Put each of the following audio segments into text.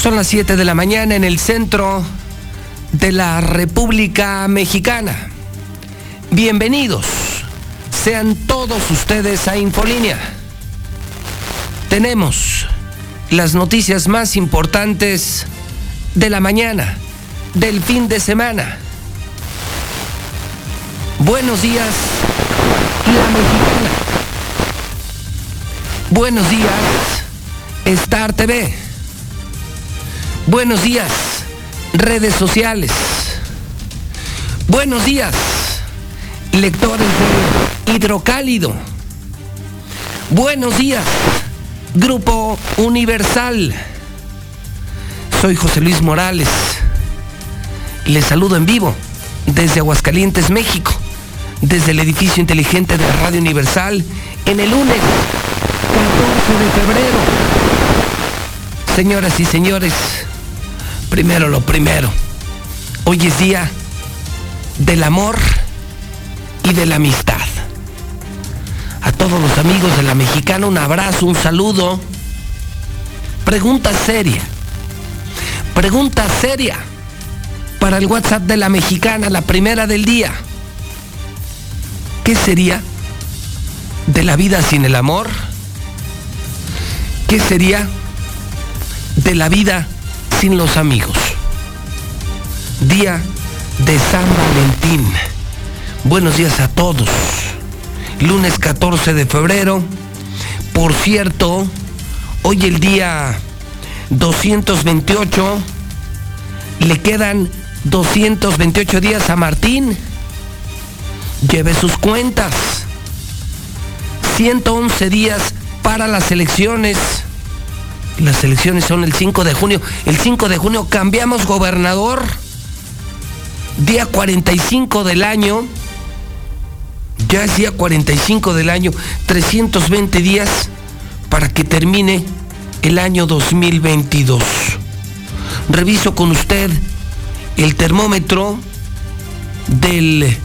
Son las 7 de la mañana en el centro de la República Mexicana. Bienvenidos sean todos ustedes a Infolínea. Tenemos las noticias más importantes de la mañana, del fin de semana. Buenos días, la mexicana. Buenos días, Star TV. Buenos días, redes sociales. Buenos días, lectores de Hidrocálido. Buenos días, Grupo Universal. Soy José Luis Morales. Les saludo en vivo desde Aguascalientes, México, desde el edificio inteligente de Radio Universal en el lunes 14 de febrero. Señoras y señores, primero lo primero. Hoy es día del amor y de la amistad. A todos los amigos de la mexicana un abrazo, un saludo. Pregunta seria. Pregunta seria para el WhatsApp de la mexicana, la primera del día. ¿Qué sería de la vida sin el amor? ¿Qué sería de la vida sin los amigos? Día de San Valentín. Buenos días a todos. Lunes 14 de febrero. Por cierto, hoy el día 228. Le quedan 228 días a Martín. Lleve sus cuentas. 111 días para las elecciones. Las elecciones son el 5 de junio. El 5 de junio cambiamos gobernador. Día 45 del año. Ya es día 45 del año. 320 días para que termine el año 2022. Reviso con usted el termómetro del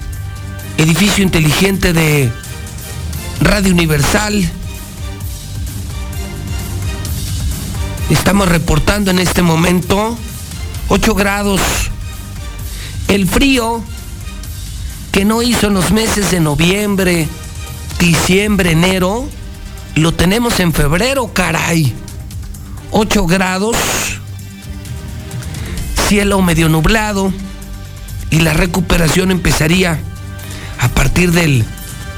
edificio inteligente de Radio Universal. Estamos reportando en este momento 8 grados. El frío que no hizo en los meses de noviembre, diciembre, enero, lo tenemos en febrero, caray. 8 grados, cielo medio nublado y la recuperación empezaría a partir del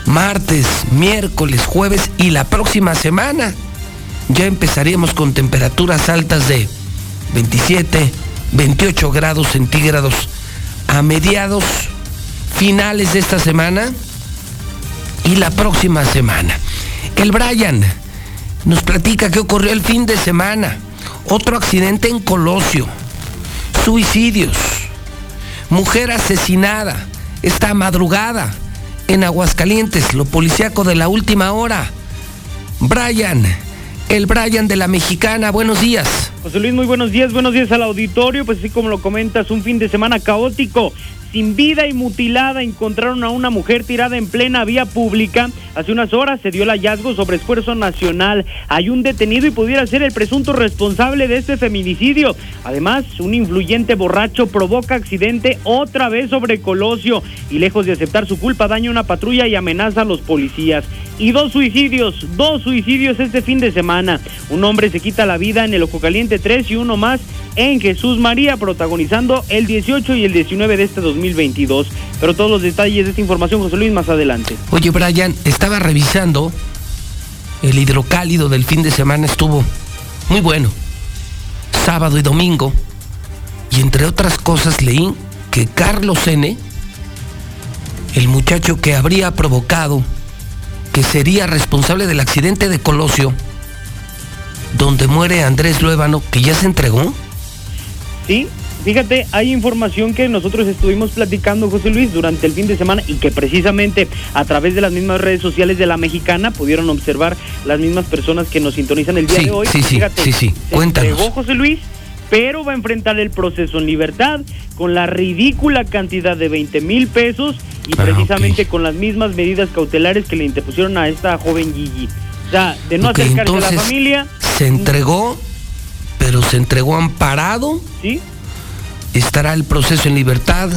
martes, miércoles, jueves y la próxima semana. Ya empezaríamos con temperaturas altas de 27, 28 grados centígrados a mediados finales de esta semana y la próxima semana. El Brian nos platica qué ocurrió el fin de semana. Otro accidente en Colosio. Suicidios. Mujer asesinada esta madrugada en Aguascalientes. Lo policíaco de la última hora. Brian, el Brian de la Mexicana. Buenos días. José Luis, muy buenos días. Buenos días al auditorio. Pues así como lo comentas, un fin de semana caótico sin vida y mutilada encontraron a una mujer tirada en plena vía pública. Hace unas horas se dio el hallazgo sobre esfuerzo nacional. Hay un detenido y pudiera ser el presunto responsable de este feminicidio. Además, un influyente borracho provoca accidente otra vez sobre Colosio y lejos de aceptar su culpa daña una patrulla y amenaza a los policías. Y dos suicidios, dos suicidios este fin de semana. Un hombre se quita la vida en el Ojo Caliente 3 y uno más en Jesús María, protagonizando el 18 y el 19 de este 2022. Pero todos los detalles de esta información, José Luis, más adelante. Oye, Brian, estaba revisando el hidrocálido del fin de semana, estuvo muy bueno. Sábado y domingo. Y entre otras cosas leí que Carlos N., el muchacho que habría provocado, que sería responsable del accidente de Colosio, donde muere Andrés Luébano, que ya se entregó. Sí, Fíjate, hay información que nosotros estuvimos platicando, José Luis, durante el fin de semana y que precisamente a través de las mismas redes sociales de la mexicana pudieron observar las mismas personas que nos sintonizan el día de hoy. Sí, sí, Fíjate, sí, sí. Cuéntanos. Entregó José Luis, pero va a enfrentar el proceso en libertad con la ridícula cantidad de 20 mil pesos y Ah, precisamente con las mismas medidas cautelares que le interpusieron a esta joven Gigi. O sea, de no acercarse a entonces, la familia, Se entregó, pero se entregó amparado, ¿sí? estará el proceso en libertad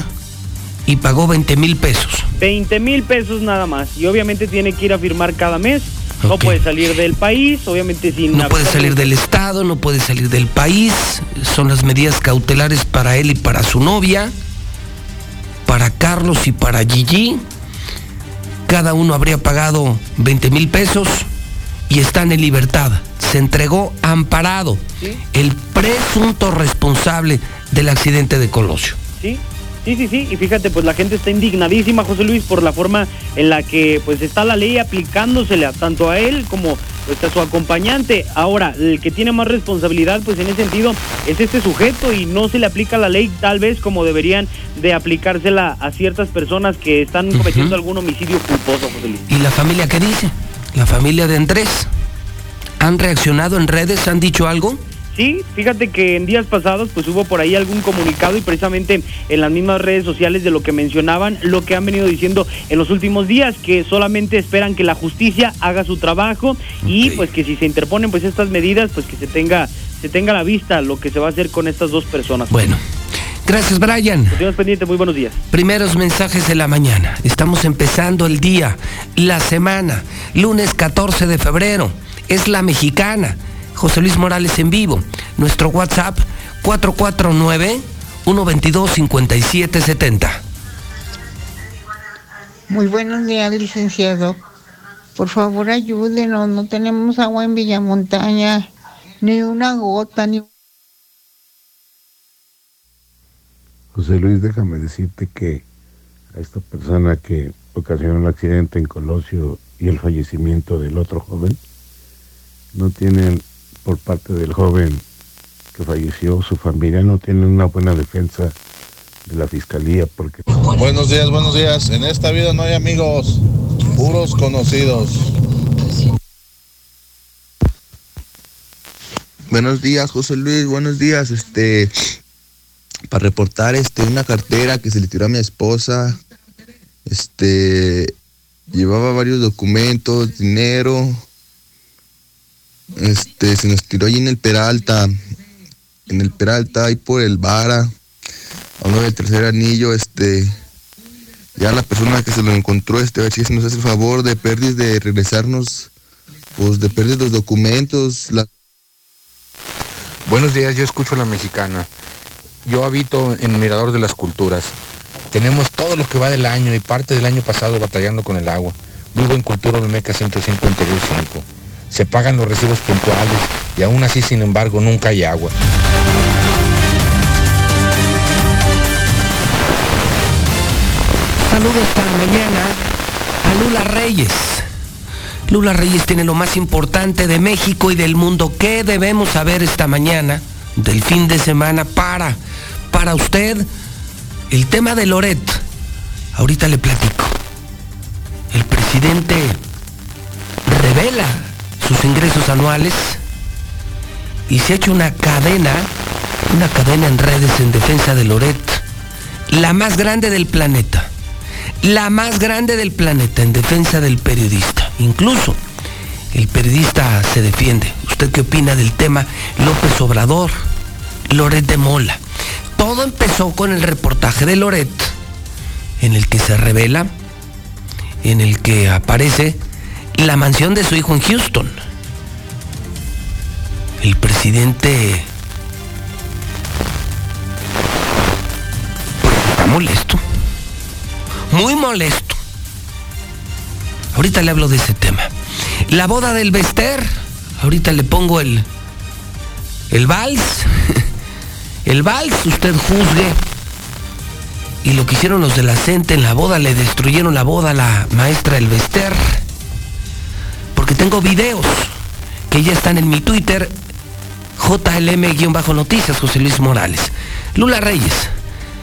y pagó 20 mil pesos. 20 mil pesos nada más. Y obviamente tiene que ir a firmar cada mes. No puede salir del país, obviamente sin... No puede salir del estado, no puede salir del país. Son las medidas cautelares para él y para su novia, para Carlos y para Gigi. Cada uno habría pagado 20 mil pesos y están en libertad. Se entregó amparado Sí. el presunto responsable del accidente de Colosio. Sí, sí, sí, sí. Y fíjate, pues la gente está indignadísima, José Luis, por la forma en la que pues está la ley aplicándosele a- tanto a él como pues, a su acompañante. Ahora, el que tiene más responsabilidad, pues en ese sentido, es este sujeto y no se le aplica la ley tal vez como deberían de aplicársela a ciertas personas que están cometiendo algún homicidio culposo, José Luis. ¿Y la familia qué dice? La familia de Andrés. ¿Han reaccionado en redes? ¿Han dicho algo? Sí, fíjate que en días pasados pues hubo por ahí algún comunicado y precisamente en las mismas redes sociales de lo que mencionaban, lo que han venido diciendo en los últimos días, que solamente esperan que la justicia haga su trabajo y pues que si se interponen pues estas medidas pues que se tenga se tenga a la vista lo que se va a hacer con estas dos personas. Bueno, gracias Brian. Continuamos pendiente, muy buenos días. Primeros mensajes de la mañana. Estamos empezando el día, la semana, lunes 14 de febrero. Es la mexicana. José Luis Morales en vivo. Nuestro WhatsApp 449-122-5770. Muy buenos días, licenciado. Por favor, ayúdenos. No tenemos agua en Villamontaña. Ni una gota, ni José Luis, déjame decirte que a esta persona que ocasionó el accidente en Colosio y el fallecimiento del otro joven, no tienen, por parte del joven que falleció, su familia no tienen una buena defensa de la fiscalía porque Buenos días, buenos días. En esta vida no hay amigos, puros conocidos. Buenos días, José Luis, buenos días. Este, para reportar este una cartera que se le tiró a mi esposa. Este, llevaba varios documentos, dinero. Este, se nos tiró ahí en el Peralta. En el Peralta, ahí por el Vara. A uno del tercer anillo, este. Ya la persona que se lo encontró, este, a ver si nos hace el favor de perder de regresarnos, pues de perder los documentos, la Buenos días, yo escucho a la mexicana. Yo habito en Mirador de las Culturas. Tenemos todo lo que va del año y parte del año pasado batallando con el agua. Vivo en Cultura Olmeca 152.5. Se pagan los recibos puntuales y aún así, sin embargo, nunca hay agua. Saludos esta mañana a Lula Reyes. Lula Reyes tiene lo más importante de México y del mundo. ¿Qué debemos saber esta mañana del fin de semana para, para usted? El tema de Loret. Ahorita le platico. El presidente revela sus ingresos anuales y se ha hecho una cadena, una cadena en redes en defensa de Loret, la más grande del planeta la más grande del planeta en defensa del periodista. Incluso el periodista se defiende. ¿Usted qué opina del tema López Obrador, Loret de Mola? Todo empezó con el reportaje de Loret, en el que se revela, en el que aparece la mansión de su hijo en Houston. El presidente está molesto muy molesto. Ahorita le hablo de ese tema. La boda del Bester. Ahorita le pongo el. El vals. El vals, usted juzgue. Y lo que hicieron los de la CENTE en la boda, le destruyeron la boda a la maestra del Bester. Porque tengo videos que ya están en mi Twitter. JLM-Noticias, José Luis Morales. Lula Reyes,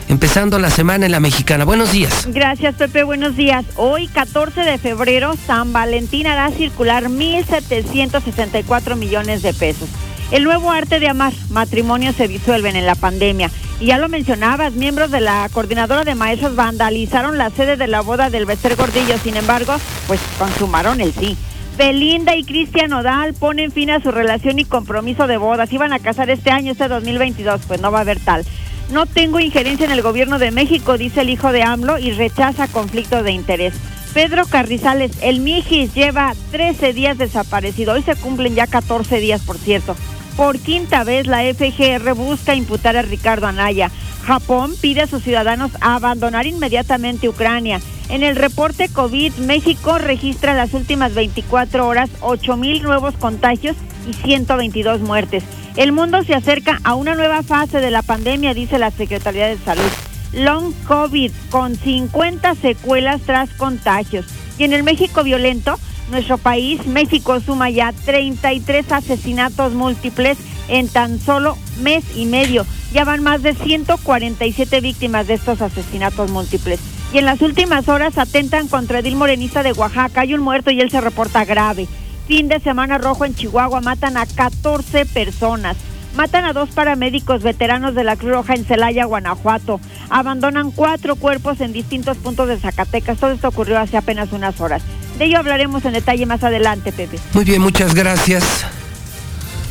empezando la semana en la mexicana. Buenos días. Gracias, Pepe. Buenos días. Hoy, 14 de febrero, San Valentín hará circular 1.764 millones de pesos. El nuevo arte de amar, matrimonios se disuelven en la pandemia. Y ya lo mencionabas, miembros de la coordinadora de maestros vandalizaron la sede de la boda del Bester Gordillo. Sin embargo, pues consumaron el sí. Belinda y Cristian Odal ponen fin a su relación y compromiso de bodas. Iban a casar este año, este 2022, pues no va a haber tal. No tengo injerencia en el gobierno de México, dice el hijo de AMLO y rechaza conflicto de interés. Pedro Carrizales, el Mijis lleva 13 días desaparecido. Hoy se cumplen ya 14 días, por cierto. Por quinta vez la FGR busca imputar a Ricardo Anaya. Japón pide a sus ciudadanos abandonar inmediatamente Ucrania. En el reporte COVID, México registra las últimas 24 horas 8 mil nuevos contagios y 122 muertes. El mundo se acerca a una nueva fase de la pandemia, dice la Secretaría de Salud. Long COVID con 50 secuelas tras contagios. Y en el México violento, nuestro país, México suma ya 33 asesinatos múltiples en tan solo mes y medio. Ya van más de 147 víctimas de estos asesinatos múltiples. Y en las últimas horas atentan contra Edil Morenista de Oaxaca. Hay un muerto y él se reporta grave. Fin de semana rojo en Chihuahua matan a 14 personas. Matan a dos paramédicos veteranos de la Cruz Roja en Celaya, Guanajuato. Abandonan cuatro cuerpos en distintos puntos de Zacatecas. Todo esto ocurrió hace apenas unas horas. De ello hablaremos en detalle más adelante, Pepe. Muy bien, muchas gracias.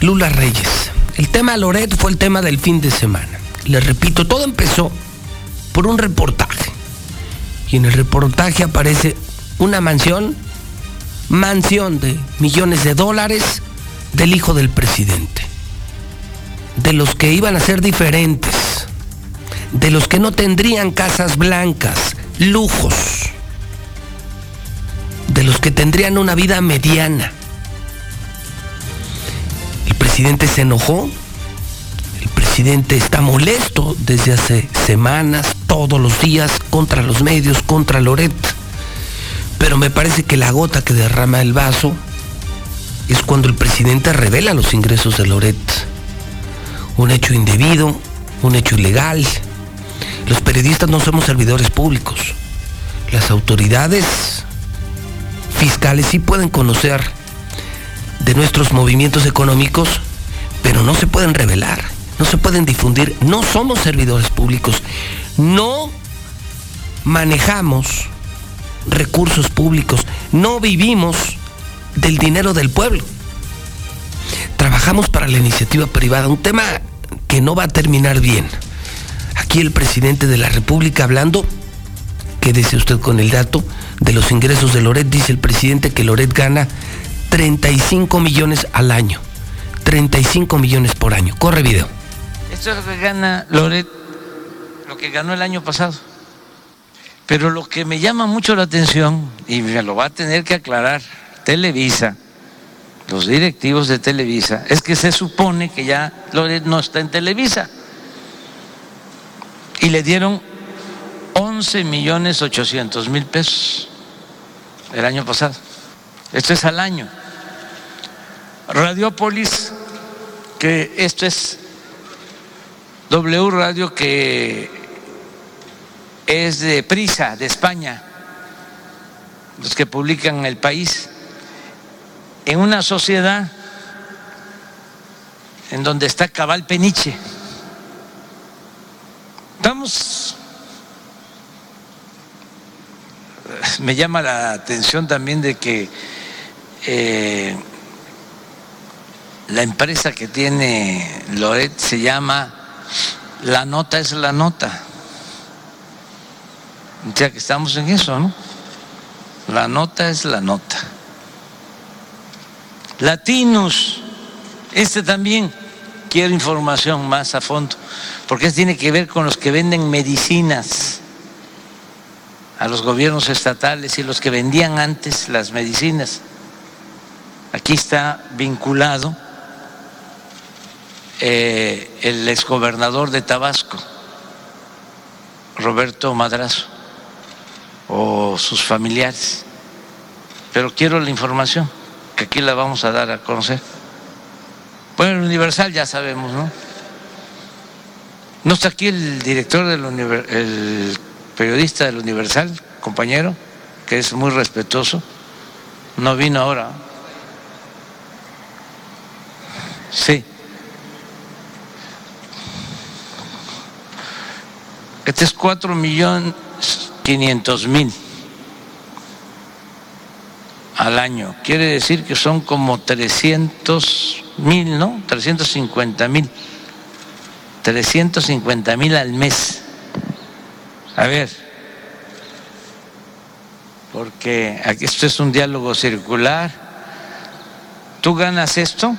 Lula Reyes. El tema Loret fue el tema del fin de semana. Les repito, todo empezó por un reportaje. Y en el reportaje aparece una mansión, mansión de millones de dólares del hijo del presidente. De los que iban a ser diferentes. De los que no tendrían casas blancas, lujos. De los que tendrían una vida mediana el presidente se enojó, el presidente está molesto desde hace semanas, todos los días, contra los medios, contra Loret. Pero me parece que la gota que derrama el vaso es cuando el presidente revela los ingresos de Loret. Un hecho indebido, un hecho ilegal. Los periodistas no somos servidores públicos. Las autoridades fiscales sí pueden conocer de nuestros movimientos económicos, pero no se pueden revelar, no se pueden difundir. No somos servidores públicos, no manejamos recursos públicos, no vivimos del dinero del pueblo. Trabajamos para la iniciativa privada, un tema que no va a terminar bien. Aquí el presidente de la República hablando, quédese usted con el dato de los ingresos de Loret, dice el presidente que Loret gana 35 millones al año. 35 millones por año. Corre video. Esto es lo que gana Loret, lo que ganó el año pasado. Pero lo que me llama mucho la atención, y me lo va a tener que aclarar Televisa, los directivos de Televisa, es que se supone que ya Loret no está en Televisa. Y le dieron 11 millones 800 mil pesos el año pasado. Esto es al año. Radiopolis, que esto es W Radio que es de Prisa, de España, los que publican El País, en una sociedad en donde está Cabal Peniche. Vamos, me llama la atención también de que eh, la empresa que tiene Loret se llama La Nota es la Nota. Ya que estamos en eso, ¿no? La nota es la nota. Latinos, este también quiero información más a fondo, porque tiene que ver con los que venden medicinas a los gobiernos estatales y los que vendían antes las medicinas. Aquí está vinculado eh, el exgobernador de Tabasco, Roberto Madrazo, o sus familiares. Pero quiero la información, que aquí la vamos a dar a conocer. Bueno, el Universal ya sabemos, ¿no? ¿No está aquí el director del Universal, el periodista del Universal, compañero, que es muy respetuoso? No vino ahora. Sí. Este es cuatro millones quinientos mil al año. Quiere decir que son como 300 mil, ¿no? 350 mil. 350 mil al mes. A ver, porque aquí esto es un diálogo circular. ¿Tú ganas esto?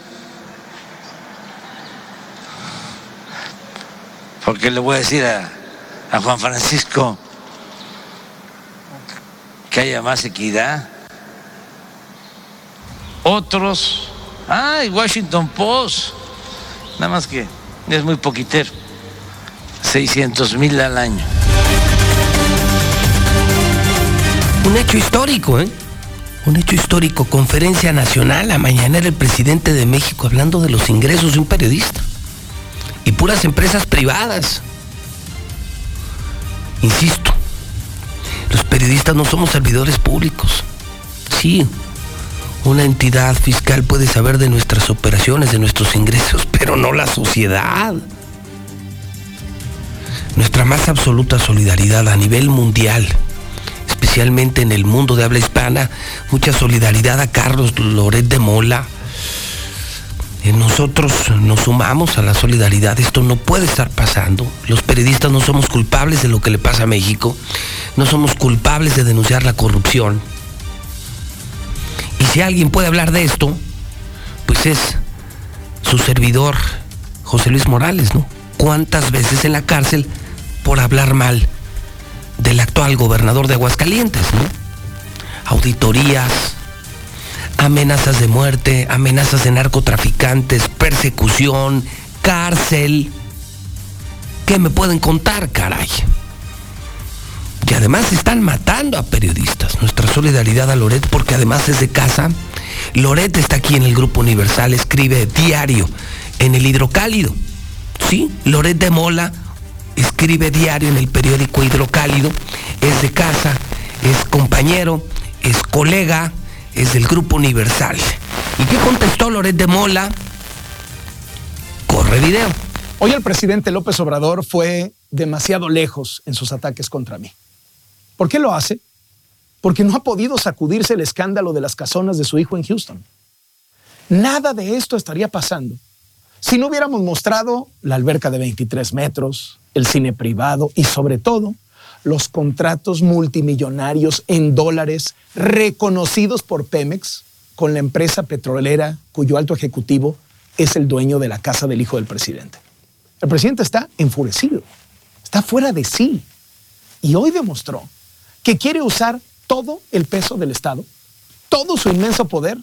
Porque le voy a decir a, a Juan Francisco que haya más equidad. Otros, ay, Washington Post, nada más que es muy poquitero, 600 mil al año. Un hecho histórico, ¿eh? Un hecho histórico. Conferencia nacional a mañana el presidente de México hablando de los ingresos de un periodista. Y puras empresas privadas. Insisto, los periodistas no somos servidores públicos. Sí, una entidad fiscal puede saber de nuestras operaciones, de nuestros ingresos, pero no la sociedad. Nuestra más absoluta solidaridad a nivel mundial especialmente en el mundo de habla hispana, mucha solidaridad a Carlos Loret de Mola. Eh, nosotros nos sumamos a la solidaridad, esto no puede estar pasando. Los periodistas no somos culpables de lo que le pasa a México, no somos culpables de denunciar la corrupción. Y si alguien puede hablar de esto, pues es su servidor, José Luis Morales, ¿no? ¿Cuántas veces en la cárcel por hablar mal del actual gobernador de Aguascalientes, ¿no? Auditorías, amenazas de muerte, amenazas de narcotraficantes, persecución, cárcel. ¿Qué me pueden contar, caray? Y además están matando a periodistas. Nuestra solidaridad a Loret, porque además es de casa. Loret está aquí en el Grupo Universal, escribe diario en el hidrocálido. Sí, Loret de Mola escribe diario en el periódico Hidrocálido, es de casa, es compañero, es colega, es del Grupo Universal. ¿Y qué contestó Loret de Mola? Corre video. Hoy el presidente López Obrador fue demasiado lejos en sus ataques contra mí. ¿Por qué lo hace? Porque no ha podido sacudirse el escándalo de las casonas de su hijo en Houston. Nada de esto estaría pasando si no hubiéramos mostrado la alberca de 23 metros, el cine privado y sobre todo los contratos multimillonarios en dólares reconocidos por Pemex con la empresa petrolera cuyo alto ejecutivo es el dueño de la casa del hijo del presidente. El presidente está enfurecido, está fuera de sí y hoy demostró que quiere usar todo el peso del Estado, todo su inmenso poder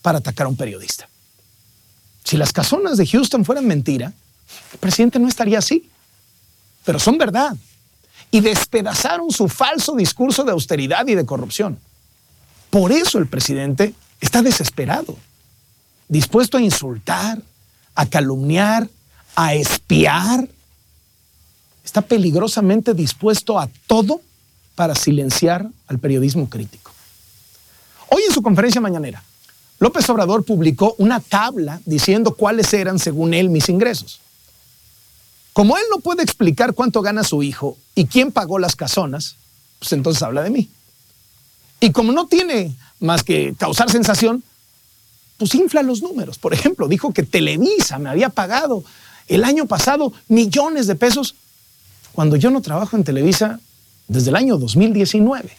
para atacar a un periodista. Si las casonas de Houston fueran mentira, el presidente no estaría así pero son verdad. Y despedazaron su falso discurso de austeridad y de corrupción. Por eso el presidente está desesperado, dispuesto a insultar, a calumniar, a espiar. Está peligrosamente dispuesto a todo para silenciar al periodismo crítico. Hoy en su conferencia mañanera, López Obrador publicó una tabla diciendo cuáles eran, según él, mis ingresos. Como él no puede explicar cuánto gana su hijo y quién pagó las casonas, pues entonces habla de mí. Y como no tiene más que causar sensación, pues infla los números. Por ejemplo, dijo que Televisa me había pagado el año pasado millones de pesos cuando yo no trabajo en Televisa desde el año 2019.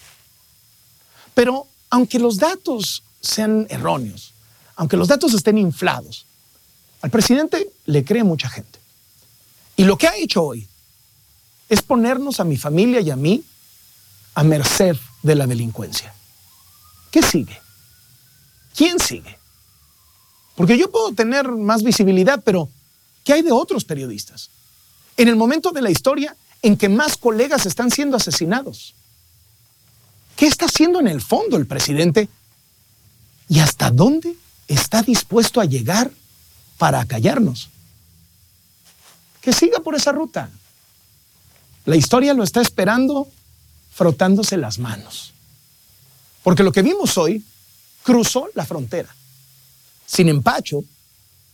Pero aunque los datos sean erróneos, aunque los datos estén inflados, al presidente le cree mucha gente. Y lo que ha hecho hoy es ponernos a mi familia y a mí a merced de la delincuencia. ¿Qué sigue? ¿Quién sigue? Porque yo puedo tener más visibilidad, pero ¿qué hay de otros periodistas? En el momento de la historia en que más colegas están siendo asesinados. ¿Qué está haciendo en el fondo el presidente? ¿Y hasta dónde está dispuesto a llegar para acallarnos. Que siga por esa ruta. La historia lo está esperando frotándose las manos. Porque lo que vimos hoy cruzó la frontera. Sin empacho,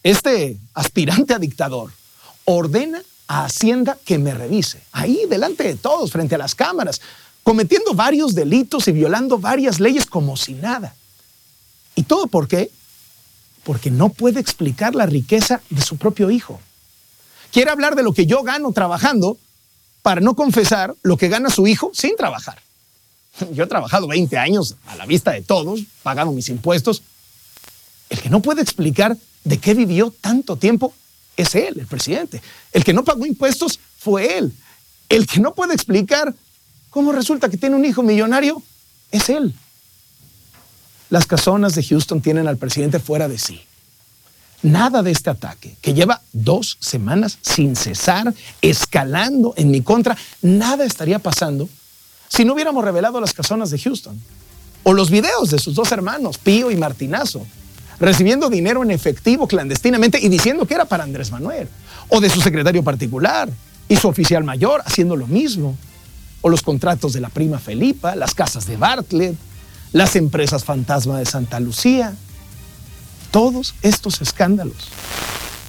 este aspirante a dictador ordena a Hacienda que me revise, ahí delante de todos, frente a las cámaras, cometiendo varios delitos y violando varias leyes como si nada. ¿Y todo por qué? Porque no puede explicar la riqueza de su propio hijo. Quiere hablar de lo que yo gano trabajando para no confesar lo que gana su hijo sin trabajar. Yo he trabajado 20 años a la vista de todos, pagado mis impuestos. El que no puede explicar de qué vivió tanto tiempo es él, el presidente. El que no pagó impuestos fue él. El que no puede explicar cómo resulta que tiene un hijo millonario es él. Las casonas de Houston tienen al presidente fuera de sí. Nada de este ataque, que lleva dos semanas sin cesar, escalando en mi contra, nada estaría pasando si no hubiéramos revelado las casonas de Houston. O los videos de sus dos hermanos, Pío y Martinazo, recibiendo dinero en efectivo clandestinamente y diciendo que era para Andrés Manuel, o de su secretario particular y su oficial mayor haciendo lo mismo, o los contratos de la prima Felipa, las casas de Bartlett, las empresas fantasma de Santa Lucía, todos estos escándalos,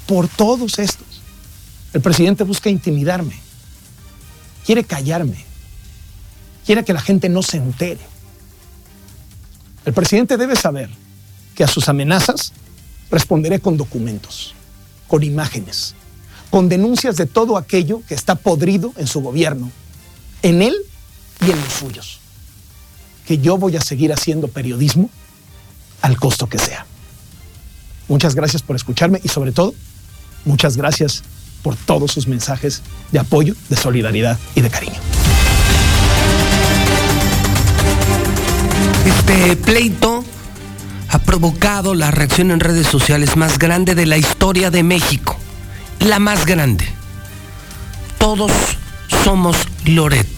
por todos estos, el presidente busca intimidarme, quiere callarme, quiere que la gente no se entere. El presidente debe saber que a sus amenazas responderé con documentos, con imágenes, con denuncias de todo aquello que está podrido en su gobierno, en él y en los suyos. Que yo voy a seguir haciendo periodismo al costo que sea. Muchas gracias por escucharme y sobre todo, muchas gracias por todos sus mensajes de apoyo, de solidaridad y de cariño. Este pleito ha provocado la reacción en redes sociales más grande de la historia de México. La más grande. Todos somos Loret.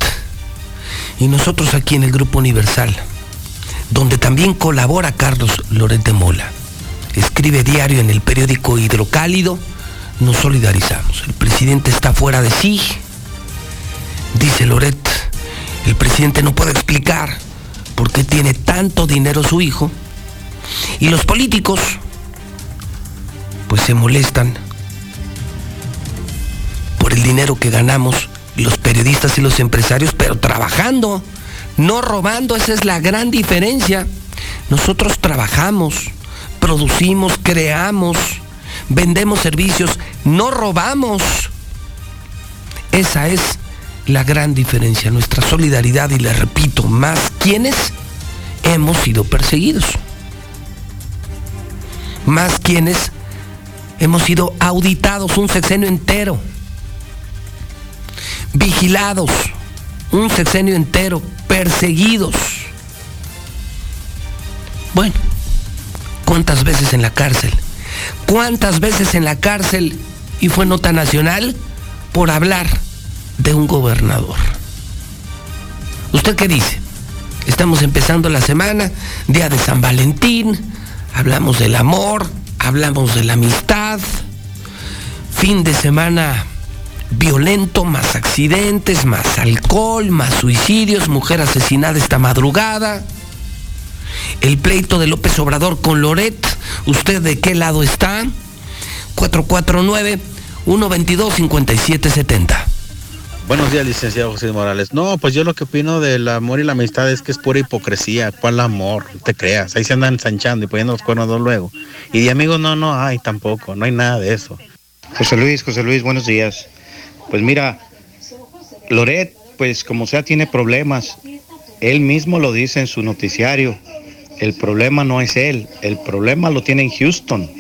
Y nosotros aquí en el Grupo Universal, donde también colabora Carlos Loret de Mola, escribe diario en el periódico Hidrocálido, nos solidarizamos. El presidente está fuera de sí. Dice Loret, el presidente no puede explicar por qué tiene tanto dinero su hijo y los políticos, pues se molestan por el dinero que ganamos los periodistas y los empresarios, pero trabajando, no robando, esa es la gran diferencia. Nosotros trabajamos, producimos, creamos, vendemos servicios, no robamos. Esa es la gran diferencia, nuestra solidaridad y le repito, más quienes hemos sido perseguidos más quienes hemos sido auditados un sexenio entero, vigilados un sexenio entero, perseguidos. Bueno, ¿cuántas veces en la cárcel? ¿Cuántas veces en la cárcel y fue nota nacional por hablar de un gobernador? ¿Usted qué dice? Estamos empezando la semana, día de San Valentín, hablamos del amor, hablamos de la amistad, fin de semana violento, más accidentes, más alcohol, más suicidios, mujer asesinada esta madrugada, el pleito de López Obrador con Loret, ¿usted de qué lado está? 449 122 5770. Buenos días, licenciado José Morales. No, pues yo lo que opino del amor y la amistad es que es pura hipocresía. ¿Cuál amor? No te creas. Ahí se andan ensanchando y poniendo los cuernos luego. Y de amigos no, no hay tampoco. No hay nada de eso. José Luis, José Luis, buenos días. Pues mira, Loret, pues como sea, tiene problemas. Él mismo lo dice en su noticiario. El problema no es él. El problema lo tiene en Houston.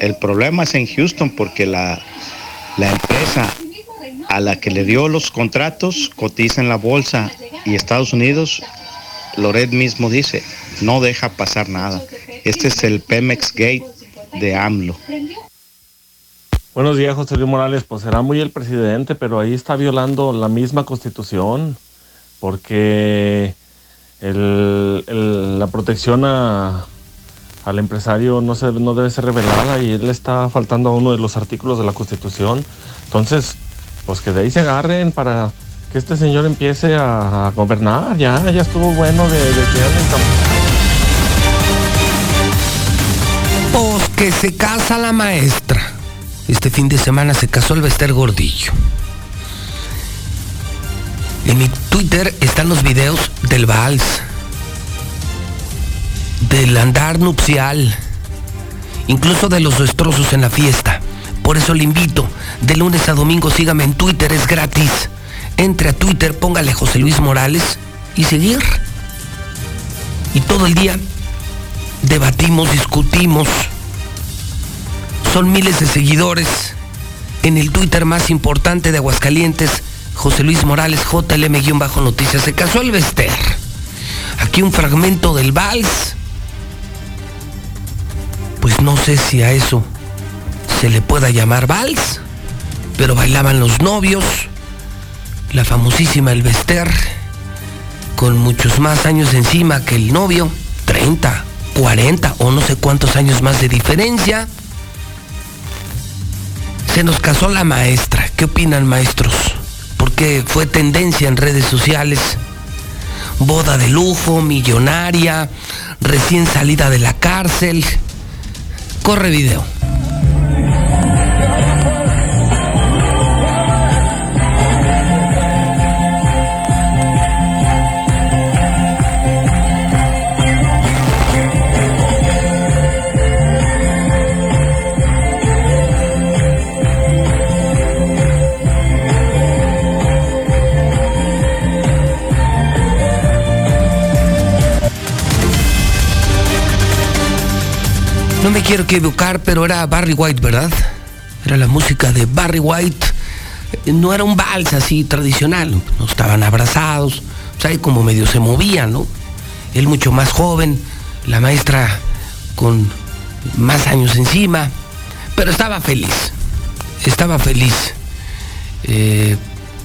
El problema es en Houston porque la, la empresa a la que le dio los contratos cotiza en la bolsa y Estados Unidos, Loret mismo dice, no deja pasar nada. Este es el Pemex Gate de AMLO. Buenos días, José Luis Morales. Pues será muy el presidente, pero ahí está violando la misma constitución, porque la protección a, al empresario no, se, no debe ser revelada y él está faltando a uno de los artículos de la Constitución. Entonces, pues que de ahí se agarren para que este señor empiece a, gobernar. Ya, ya estuvo bueno de, de que Pues que se casa la maestra. Este fin de semana se casó el Bester Gordillo. En mi Twitter están los videos del vals, del andar nupcial, incluso de los destrozos en la fiesta. Por eso le invito, de lunes a domingo sígame en Twitter, es gratis. Entre a Twitter, póngale José Luis Morales y seguir. Y todo el día debatimos, discutimos. Son miles de seguidores en el Twitter más importante de Aguascalientes, José Luis Morales, JLM-Noticias. Se casó el Bester. Aquí un fragmento del vals. Pues no sé si a eso se le pueda llamar vals, pero bailaban los novios, la famosísima El Bester, con muchos más años encima que el novio, 30, 40 o no sé cuántos años más de diferencia. Se nos casó la maestra. ¿Qué opinan maestros? Porque fue tendencia en redes sociales. Boda de lujo, millonaria, recién salida de la cárcel. Corre video. No me quiero equivocar, pero era Barry White, ¿verdad? Era la música de Barry White. No era un vals así tradicional, no estaban abrazados, o sea, como medio se movían, ¿no? Él mucho más joven, la maestra con más años encima, pero estaba feliz, estaba feliz. Eh,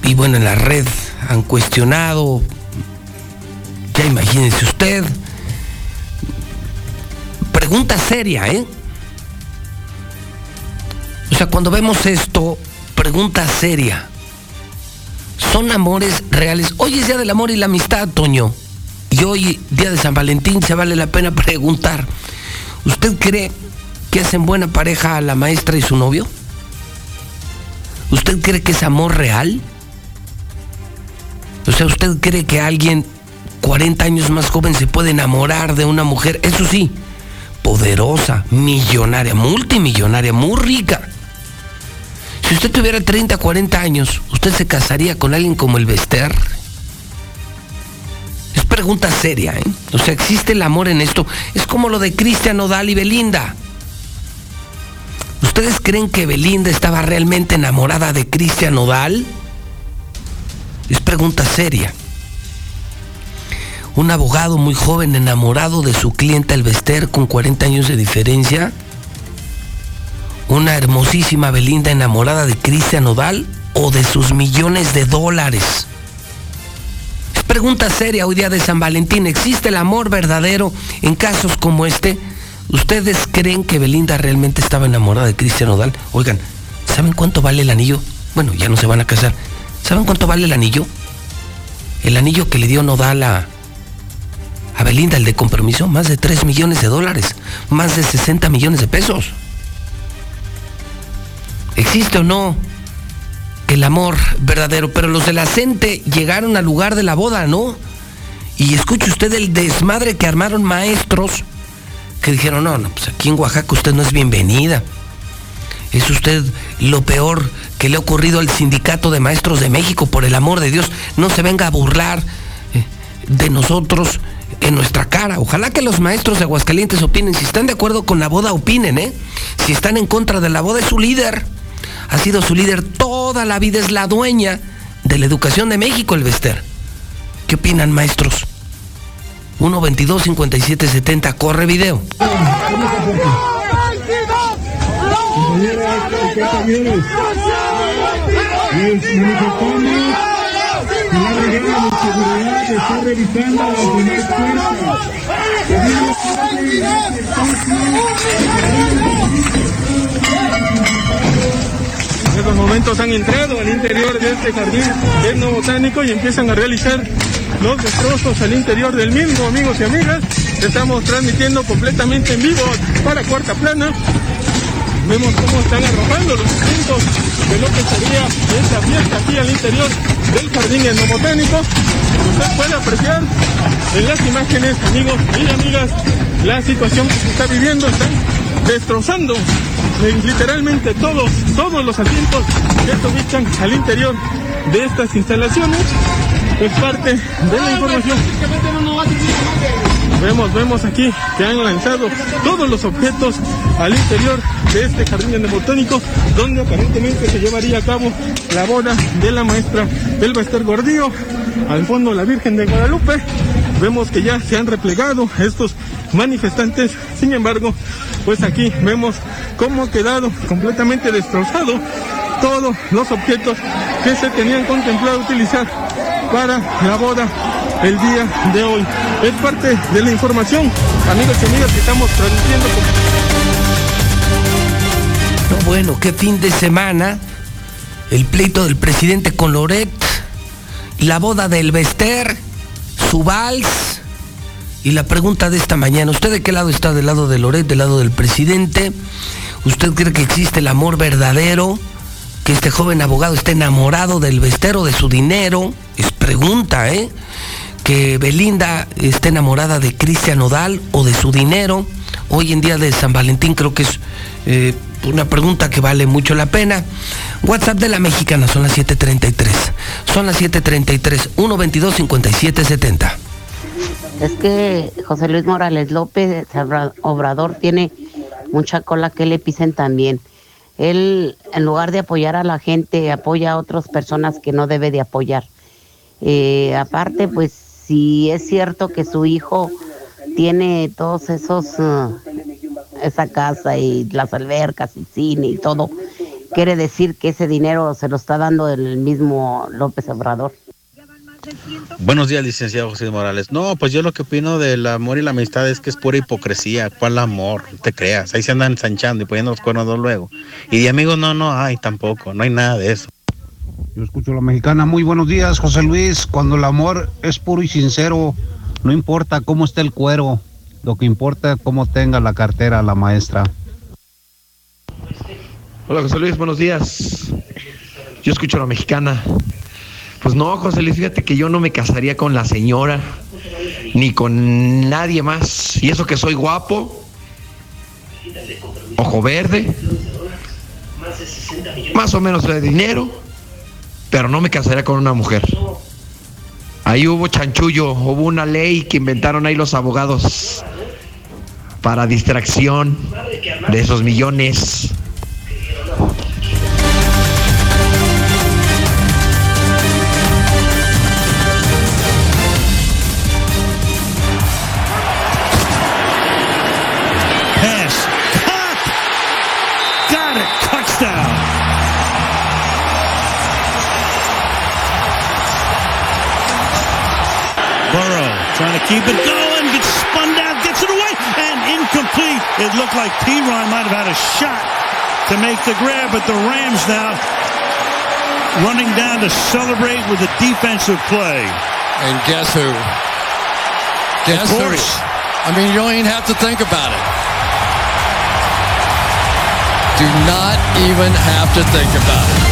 y bueno, en la red han cuestionado, ya imagínense usted, pregunta seria, ¿eh? O sea, cuando vemos esto, pregunta seria. ¿Son amores reales? Hoy es Día del Amor y la Amistad, Toño. Y hoy, Día de San Valentín, se vale la pena preguntar. ¿Usted cree que hacen buena pareja a la maestra y su novio? ¿Usted cree que es amor real? O sea, ¿usted cree que alguien 40 años más joven se puede enamorar de una mujer? Eso sí, poderosa, millonaria, multimillonaria, muy rica. Si usted tuviera 30, 40 años, ¿usted se casaría con alguien como el Bester? Es pregunta seria, ¿eh? O sea, ¿existe el amor en esto? Es como lo de Cristian Odal y Belinda. ¿Ustedes creen que Belinda estaba realmente enamorada de Cristian Odal? Es pregunta seria un abogado muy joven enamorado de su clienta El Bester con 40 años de diferencia, una hermosísima Belinda enamorada de Cristian Odal o de sus millones de dólares. Es pregunta seria hoy día de San Valentín, ¿existe el amor verdadero en casos como este? ¿Ustedes creen que Belinda realmente estaba enamorada de Cristian Odal? Oigan, ¿saben cuánto vale el anillo? Bueno, ya no se van a casar. ¿Saben cuánto vale el anillo? El anillo que le dio Nodal a, a Belinda, el de compromiso, más de 3 millones de dólares, más de 60 millones de pesos. ¿Existe o no el amor verdadero? Pero los de la CENTE llegaron al lugar de la boda, ¿no? Y escuche usted el desmadre que armaron maestros que dijeron, no, no, pues aquí en Oaxaca usted no es bienvenida. Es usted lo peor que le ha ocurrido al sindicato de maestros de México, por el amor de Dios. No se venga a burlar eh, de nosotros en nuestra cara. Ojalá que los maestros de Aguascalientes opinen. Si están de acuerdo con la boda, opinen, ¿eh? Si están en contra de la boda, es su líder. Ha sido su líder toda la vida, es la dueña de la educación de México, el Bester. ¿Qué opinan, maestros? 1 22 57 70 corre video. La seguridad está revisando las demás puertas. En estos momentos han entrado al interior de este jardín etnobotánico y empiezan a realizar los destrozos al interior del mismo, amigos y amigas. Estamos transmitiendo completamente en vivo para Cuarta Plana. Vemos cómo están arrojando los distintos de lo que sería esta fiesta aquí al interior del jardín etnobotánico. Usted puede apreciar en las imágenes, amigos y amigas, la situación que se está viviendo. Están destrozando eh, literalmente todos, todos los asientos que se ubican al interior de estas instalaciones. Es parte de la información. Vemos, vemos aquí que han lanzado todos los objetos al interior de este jardín botánico, donde aparentemente se llevaría a cabo la boda de la maestra Elba Ester Gordillo. Al fondo la Virgen de Guadalupe. Vemos que ya se han replegado estos manifestantes. Sin embargo, pues aquí vemos cómo ha quedado completamente destrozado todos los objetos que se tenían contemplado utilizar para la boda el día de hoy. Es parte de la información, amigos y amigas, que estamos transmitiendo. No, bueno, qué fin de semana. El pleito del presidente con Loret, la boda del Bester, su vals. Y la pregunta de esta mañana, ¿usted de qué lado está? ¿Del lado de Loret, del lado del presidente? ¿Usted cree que existe el amor verdadero? ¿Que este joven abogado esté enamorado del Bester de su dinero? Es pregunta, ¿eh? que Belinda esté enamorada de Cristian Nodal o de su dinero. Hoy en día de San Valentín creo que es eh, una pregunta que vale mucho la pena. WhatsApp de la mexicana son las 7.33. Son las 7.33, 122-5770. Es que José Luis Morales López Obrador tiene mucha cola que le pisen también. Él, en lugar de apoyar a la gente, apoya a otras personas que no debe de apoyar. Eh, aparte, pues si es cierto que su hijo tiene todos esos, uh, esa casa y las albercas y cine y todo, quiere decir que ese dinero se lo está dando el mismo López Obrador. Buenos días, licenciado José Morales. No, pues yo lo que opino del amor y la amistad es que es pura hipocresía. ¿Cuál amor? No te creas. Ahí se andan ensanchando y poniendo los cuernos luego. Y de amigos no, no hay tampoco. No hay nada de eso. Yo escucho a la mexicana. Muy buenos días, José Luis. Cuando el amor es puro y sincero, no importa cómo esté el cuero, lo que importa es cómo tenga la cartera la maestra. Hola, José Luis, buenos días. Yo escucho a la mexicana. Pues no, José Luis, fíjate que yo no me casaría con la señora, ni con nadie más. Y eso que soy guapo, ojo verde, más o menos de dinero pero no me casaría con una mujer. Ahí hubo chanchullo, hubo una ley que inventaron ahí los abogados para distracción de esos millones. Keep it going, gets spun down, gets it away, and incomplete. It looked like P. Ron might have had a shot to make the grab, but the Rams now running down to celebrate with a defensive play. And guess who? Guess Of who? course. I mean, you don't even have to think about it. Do not even have to think about it.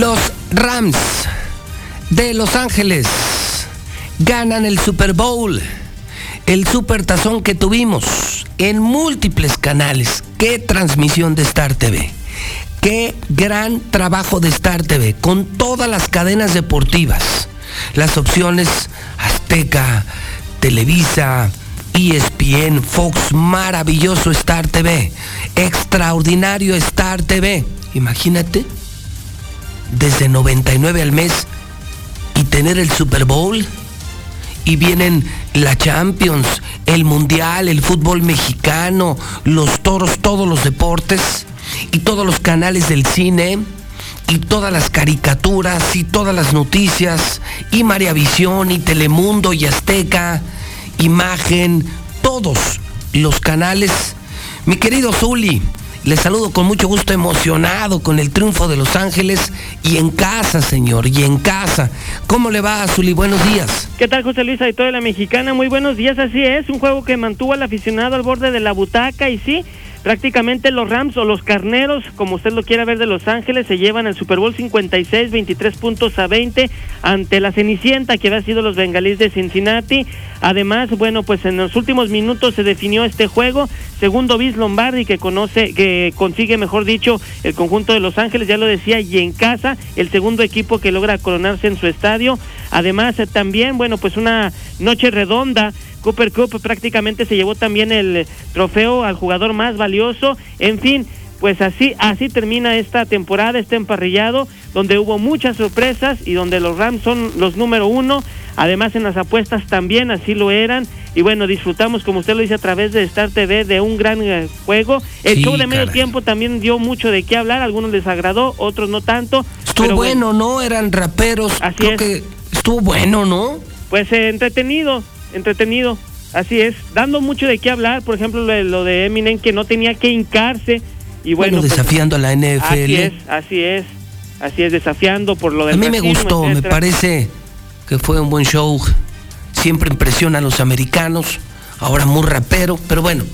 Los Rams de Los Ángeles ganan el Super Bowl, el super tazón que tuvimos en múltiples canales. Qué transmisión de Star TV. Qué gran trabajo de Star TV con todas las cadenas deportivas. Las opciones Azteca, Televisa, ESPN, Fox, maravilloso Star TV, extraordinario Star TV. Imagínate, desde 99 al mes y tener el Super Bowl y vienen la Champions, el Mundial, el fútbol mexicano, los toros, todos los deportes y todos los canales del cine y todas las caricaturas y todas las noticias y María Visión y Telemundo y Azteca Imagen, todos los canales. Mi querido Zuli, les saludo con mucho gusto, emocionado con el triunfo de Los Ángeles y en casa, señor, y en casa. ¿Cómo le va, Zuli? Buenos días. ¿Qué tal, José Luis Aito de la Mexicana? Muy buenos días, así es, un juego que mantuvo al aficionado al borde de la butaca y sí, prácticamente los Rams o los Carneros, como usted lo quiera ver de Los Ángeles, se llevan el Super Bowl 56, 23 puntos a 20 ante la Cenicienta que había sido los Bengalíes de Cincinnati. Además, bueno, pues en los últimos minutos se definió este juego. Segundo Bis Lombardi que conoce, que consigue, mejor dicho, el conjunto de Los Ángeles, ya lo decía, y en casa, el segundo equipo que logra coronarse en su estadio. Además, también, bueno, pues una noche redonda Cooper Cup prácticamente se llevó también el trofeo al jugador más valioso. En fin, pues así, así termina esta temporada, este emparrillado, donde hubo muchas sorpresas y donde los Rams son los número uno. Además en las apuestas también así lo eran. Y bueno, disfrutamos, como usted lo dice, a través de Star TV de un gran eh, juego. El Sí, show de medio caray. tiempo también dio mucho de qué hablar. Algunos les agradó, otros no tanto. Estuvo pero bueno, ¿no? Eran raperos. Creo que estuvo bueno, ¿no? Pues eh, entretenido, entretenido. Así es, dando mucho de qué hablar, por ejemplo, lo de, lo de Eminem que no tenía que hincarse y bueno, Bueno, pues, desafiando a la NFL. así es, así es, así es, desafiando por lo del A mí me gustó, me parece que fue un buen show. Siempre impresiona a los americanos, ahora muy rapero, pero bueno,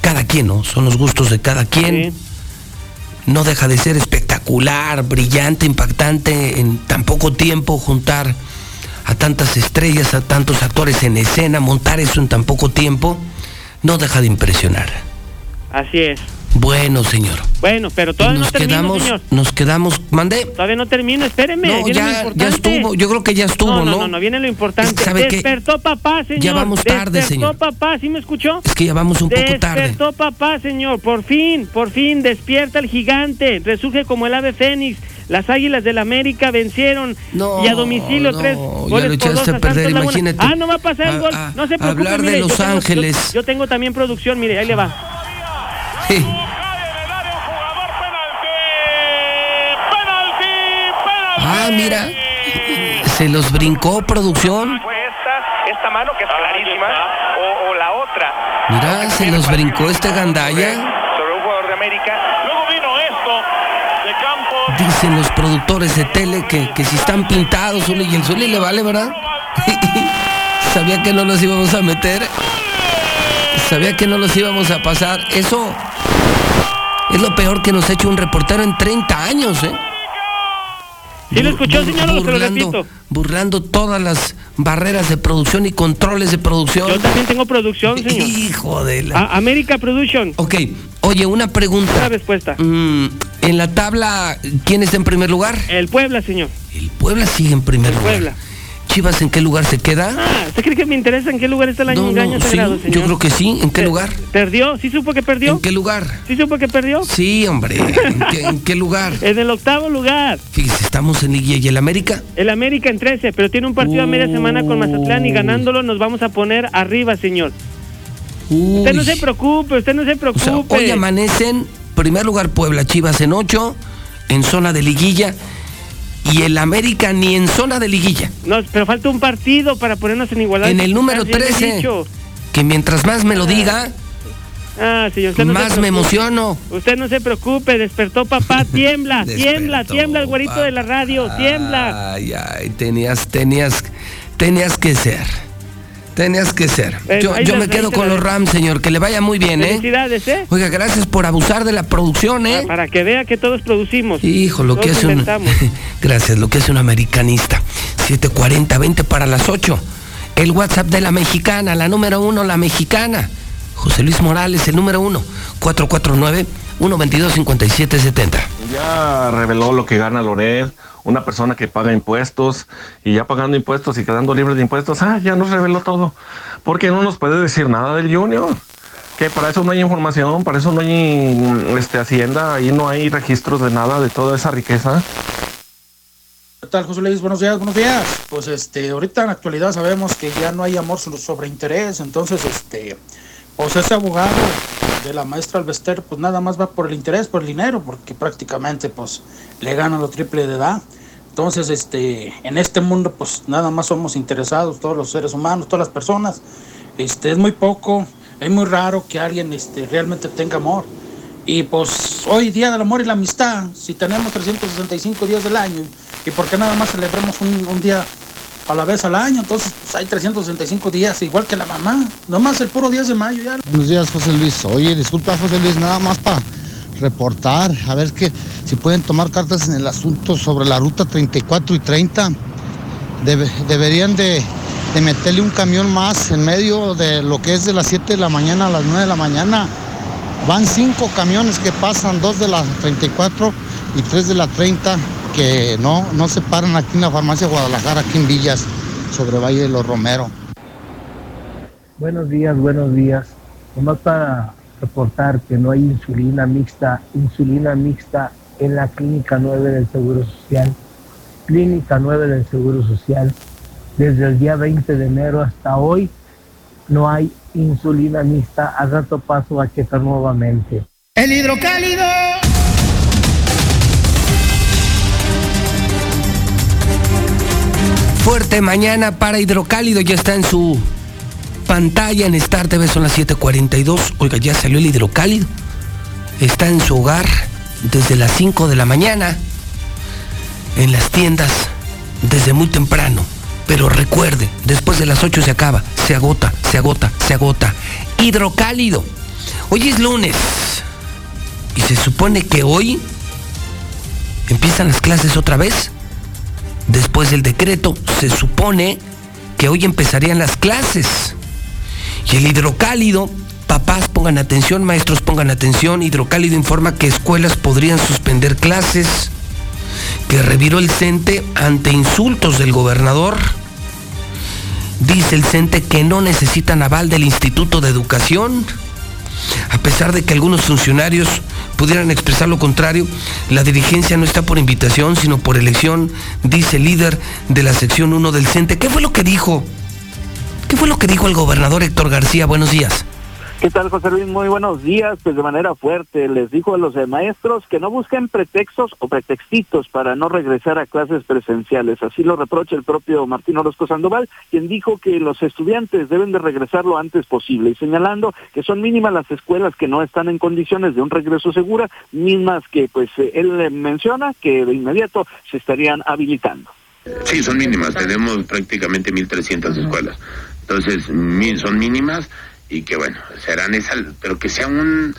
cada quien, ¿no? Son los gustos de cada quien. No deja de ser espectacular, brillante, impactante en tan poco tiempo juntar a tantas estrellas, a tantos actores en escena, montar eso en tan poco tiempo, no deja de impresionar. Así es. Bueno, señor. Bueno, pero todavía nos no termino, quedamos, señor. nos quedamos, mandé. Todavía no termino, espéreme. No, ya, ya estuvo, yo creo que ya estuvo, no, ¿no? no, no, no, viene lo importante. ¿Sabe qué? Despertó papá, señor. Ya vamos tarde, Despertó señor. papá, ¿sí me escuchó? Es que ya vamos un poco tarde. Despertó papá, señor. Por fin, por fin, despierta el gigante. Resurge como el ave fénix. Las águilas del América vencieron y a domicilio no, tres ya goles lo por dos a perder, imagínate. Ah, no va a pasar el gol. a- no se preocupe, hablar de Los yo tengo- Ángeles. Yo, yo tengo también producción, mire, ahí le va. Sí. Ah, mira. Se los brincó producción. Fue esta, esta mano que es clarísima, o, o la otra. Mira, se los brincó este gandaya. Sobre un jugador de América. Luego vino esto de campo. Dicen los productores de tele que, que si están pintados, y el Zuli le vale, ¿verdad? Sabía que no los íbamos a meter. Sabía que no los íbamos a pasar. Eso es lo peor que nos ha hecho un reportero en 30 años, ¿eh? ¿Sí lo escuchó, señor, o se lo repito? burlando todas las barreras de producción y controles de producción. Yo también tengo producción, señor. Hijo de la... A- América Production. Ok, oye, una pregunta. Una respuesta. Mm, en la tabla, ¿quién está en primer lugar? El Puebla, señor. El Puebla sigue en primer lugar. Puebla. Chivas, ¿en qué lugar se queda? Ah, ¿usted cree que me interesa en qué lugar está el año, No, no, año sí, sagrado, señor? yo creo que sí. ¿En qué lugar? ¿Perdió? ¿Sí supo que perdió? ¿En qué lugar? ¿Sí supo que perdió? Sí, hombre. ¿En qué, en qué lugar? En el octavo lugar. Fíjese, estamos en Liguilla y el América. El América en 13, pero tiene un partido a media semana con Mazatlán y ganándolo nos vamos a poner arriba, señor. Usted no se preocupe, usted no se O preocupe. sea, hoy amanecen, primer lugar Puebla, Chivas en 8, en zona de liguilla, y el América ni en zona de liguilla. No, pero falta un partido para ponernos en igualdad. En el número Ya le he 13, dicho. que mientras más me lo diga, Ah, señor, usted no se más me emociono. Usted no se preocupe, despertó papá, tiembla, tiembla, tiembla el güerito de la radio, tiembla. Ay, ay, tenías, tenías, tenías que ser. Tenías que ser. Bueno, Yo, me quedo con los. Rams, señor. Que le vaya muy bien, ¿eh? Felicidades, ¿eh? Oiga, gracias por abusar de la producción, ¿eh? Para que vea que todos producimos. Hijo, lo que hace un. Gracias, lo que hace un americanista. 740, 20 para las 8. El WhatsApp de la mexicana, la número uno, la mexicana. José Luis Morales, el número uno. 449-122-5770. Ya reveló lo que gana Loret, una persona que paga impuestos y ya pagando impuestos y quedando libre de impuestos, ah, ya nos reveló todo. Porque no nos puede decir nada del Junior. Que para eso no hay información, para eso no hay este, hacienda, ahí no hay registros de nada de toda esa riqueza. ¿Qué tal, José Luis? Buenos días, buenos días. Pues este, ahorita en la actualidad sabemos que ya no hay amor so- sobre interés, entonces este, pues ese abogado de la maestra Alvester, pues nada más va por el interés, por el dinero, porque prácticamente pues le gana lo triple de edad. Entonces, este, en este mundo, pues nada más somos interesados, todos los seres humanos, todas las personas. Este, es muy poco, es muy raro que alguien este, realmente tenga amor. Y pues hoy día del amor y la amistad, si tenemos 365 días del año, y porque nada más celebramos un, un día a la vez al año, entonces pues, hay 365 días, igual que la mamá, nomás el puro 10 de mayo ya. Buenos días, José Luis. Oye, disculpa, José Luis, nada más para reportar, a ver que si pueden tomar cartas en el asunto sobre la ruta 34 y 30. Debe- deberían de, de meterle un camión más en medio de lo que es de las 7 de la mañana a las 9 de la mañana. Van cinco camiones que pasan, dos de la 34 y tres de la 30, que no, no se paran aquí en la farmacia Guadalajara, aquí en Villas, sobre Valle de los Romero. Buenos días, buenos días. Nomás para reportar que no hay insulina mixta, insulina mixta en la Clínica 9 del Seguro Social. Clínica 9 del Seguro Social. Desde el día 20 de enero hasta hoy no hay insulina mixta. A rato paso a checar nuevamente. El hidrocálido. Fuerte mañana para Hidrocálido, ya está en su pantalla en Star TV, son las 7:42. Oiga, ya salió el Hidrocálido. Está en su hogar desde las 5 de la mañana, en las tiendas desde muy temprano. Pero recuerde, después de las 8 se acaba, se agota, se agota, se agota. Hidrocálido. Hoy es lunes y se supone que hoy empiezan las clases otra vez. Después del decreto, se supone que hoy empezarían las clases. Y el hidrocálido, papás pongan atención, maestros pongan atención, hidrocálido informa que escuelas podrían suspender clases, que reviró el CENTE ante insultos del gobernador. Dice el CENTE que no necesitan aval del Instituto de Educación. A pesar de que algunos funcionarios pudieran expresar lo contrario, la dirigencia no está por invitación, sino por elección, dice el líder de la sección 1 del CENTE. ¿Qué fue lo que dijo? ¿Qué fue lo que dijo el gobernador Héctor García? Buenos días. ¿Qué tal, José Luis? Muy buenos días. Pues de manera fuerte les dijo a los maestros que no busquen pretextos o pretextitos para no regresar a clases presenciales. Así lo reprocha el propio Martín Orozco Sandoval, quien dijo que los estudiantes deben de regresar lo antes posible y señalando que son mínimas las escuelas que no están en condiciones de un regreso segura, mismas que pues eh, él menciona que de inmediato se estarían habilitando. Sí, son mínimas. Tenemos prácticamente 1.300 escuelas. Entonces, son mínimas y que, bueno, serán esas, pero que sea un,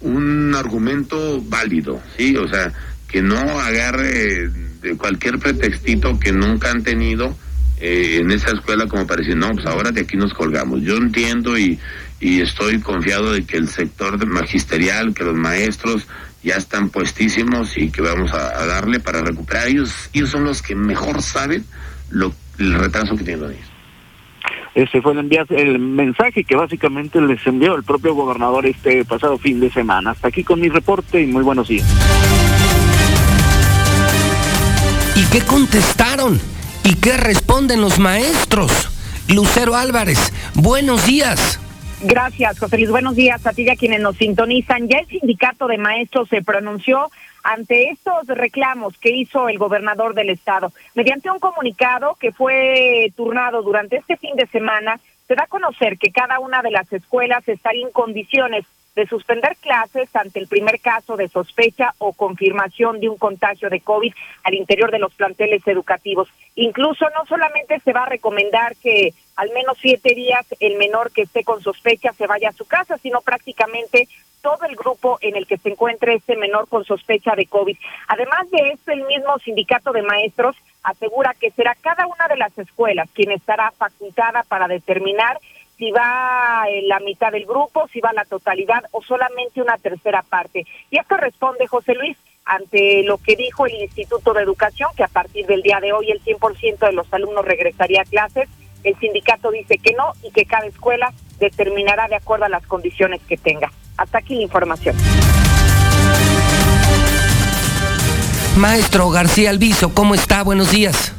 un argumento válido, ¿sí? O sea, que no agarre de cualquier pretextito que nunca han tenido eh, en esa escuela como para no, pues ahora de aquí nos colgamos. Yo entiendo y, y estoy confiado de que el sector magisterial, que los maestros ya están puestísimos y que vamos a, darle para recuperar. Ellos, ellos son los que mejor saben lo, el retraso que tienen los niños. Ese fue el, envia- el mensaje que básicamente les envió el propio gobernador este pasado fin de semana. Hasta aquí con mi reporte y muy buenos días. ¿Y qué contestaron? ¿Y qué responden los maestros? Lucero Álvarez, buenos días. Gracias, José Luis. Buenos días a ti y a quienes nos sintonizan. Ya el sindicato de maestros se pronunció ante estos reclamos que hizo el gobernador del estado. Mediante un comunicado que fue turnado durante este fin de semana, se da a conocer que cada una de las escuelas estaría en condiciones de suspender clases ante el primer caso de sospecha o confirmación de un contagio de COVID al interior de los planteles educativos. Incluso no solamente se va a recomendar que al menos siete días el menor que esté con sospecha se vaya a su casa, sino prácticamente todo el grupo en el que se encuentre este menor con sospecha de COVID. Además de esto, el mismo sindicato de maestros asegura que será cada una de las escuelas quien estará facultada para determinar si va en la mitad del grupo, si va la totalidad o solamente una tercera parte. Y esto responde José Luis ante lo que dijo el Instituto de Educación, que a partir del día de hoy el 100% de los alumnos regresaría a clases. El sindicato dice que no y que cada escuela determinará de acuerdo a las condiciones que tenga. Hasta aquí la información. Maestro García Alviso, ¿cómo está? Buenos días.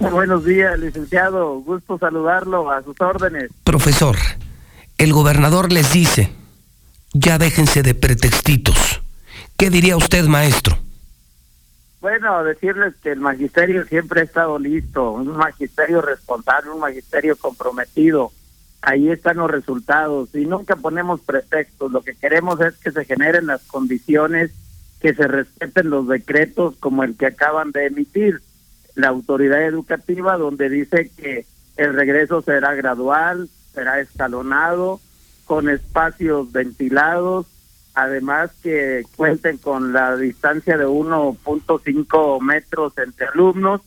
Buenos días, licenciado. Gusto saludarlo a sus órdenes. Profesor, el gobernador les dice, ya déjense de pretextitos. ¿Qué diría usted, maestro? Bueno, decirles que el magisterio siempre ha estado listo, un magisterio responsable, un magisterio comprometido. Ahí están los resultados y nunca ponemos pretextos. Lo que queremos es que se generen las condiciones, que se respeten los decretos como el que acaban de emitir la autoridad educativa, donde dice que el regreso será gradual, será escalonado, con espacios ventilados, además que cuenten con la distancia de 1.5 metros entre alumnos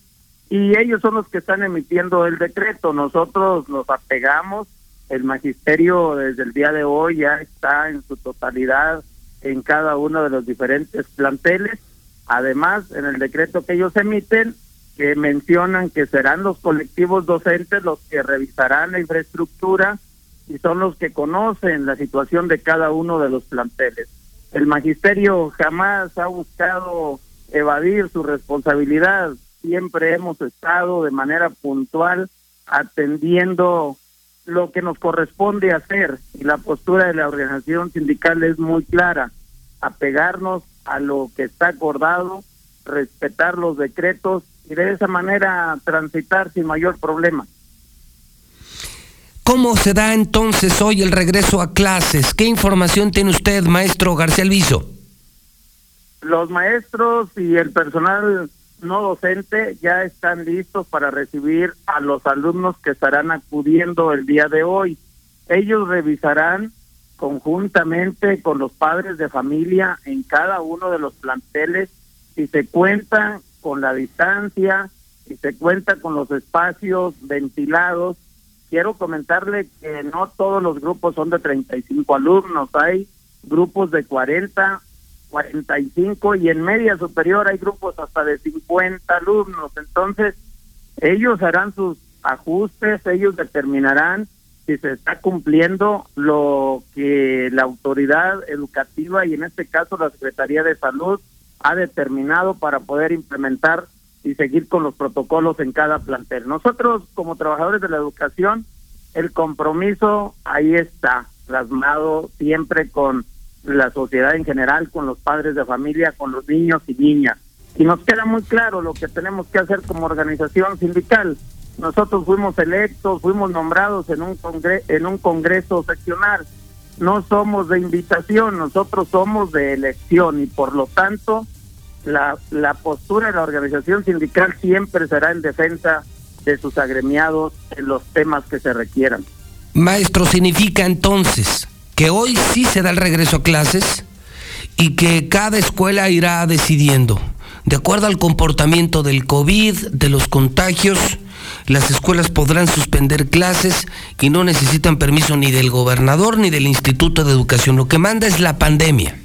y ellos son los que están emitiendo el decreto. Nosotros nos apegamos, el magisterio desde el día de hoy ya está en su totalidad en cada uno de los diferentes planteles. Además, en el decreto que ellos emiten, que mencionan que serán los colectivos docentes los que revisarán la infraestructura y son los que conocen la situación de cada uno de los planteles. El magisterio jamás ha buscado evadir su responsabilidad, siempre hemos estado de manera puntual atendiendo lo que nos corresponde hacer y la postura de la organización sindical es muy clara, apegarnos a lo que está acordado, respetar los decretos y de esa manera transitar sin mayor problema. ¿Cómo se da entonces hoy el regreso a clases? ¿Qué información tiene usted, maestro García Alviso? Los maestros y el personal no docente ya están listos para recibir a los alumnos que estarán acudiendo el día de hoy. Ellos revisarán conjuntamente con los padres de familia en cada uno de los planteles si se cuenta con la distancia, si se cuenta con los espacios ventilados quiero comentarle que no todos los grupos son de 35 alumnos, hay grupos de 40, 45 y en media superior hay grupos hasta de 50 alumnos. Entonces, ellos harán sus ajustes, ellos determinarán si se está cumpliendo lo que la autoridad educativa y en este caso la Secretaría de Salud ha determinado para poder implementar y seguir con los protocolos en cada plantel. Nosotros, como trabajadores de la educación, el compromiso ahí está, plasmado siempre con la sociedad en general, con los padres de familia, con los niños y niñas. Y nos queda muy claro lo que tenemos que hacer como organización sindical. Nosotros fuimos electos, fuimos nombrados en un, en un congreso seccional. No somos de invitación, nosotros somos de elección y por lo tanto la, la postura de la organización sindical siempre será en defensa de sus agremiados en los temas que se requieran. Maestro, significa entonces que hoy sí se da el regreso a clases y que cada escuela irá decidiendo. De acuerdo al comportamiento del COVID, de los contagios, las escuelas podrán suspender clases y no necesitan permiso ni del gobernador ni del Instituto de Educación. Lo que manda es la pandemia.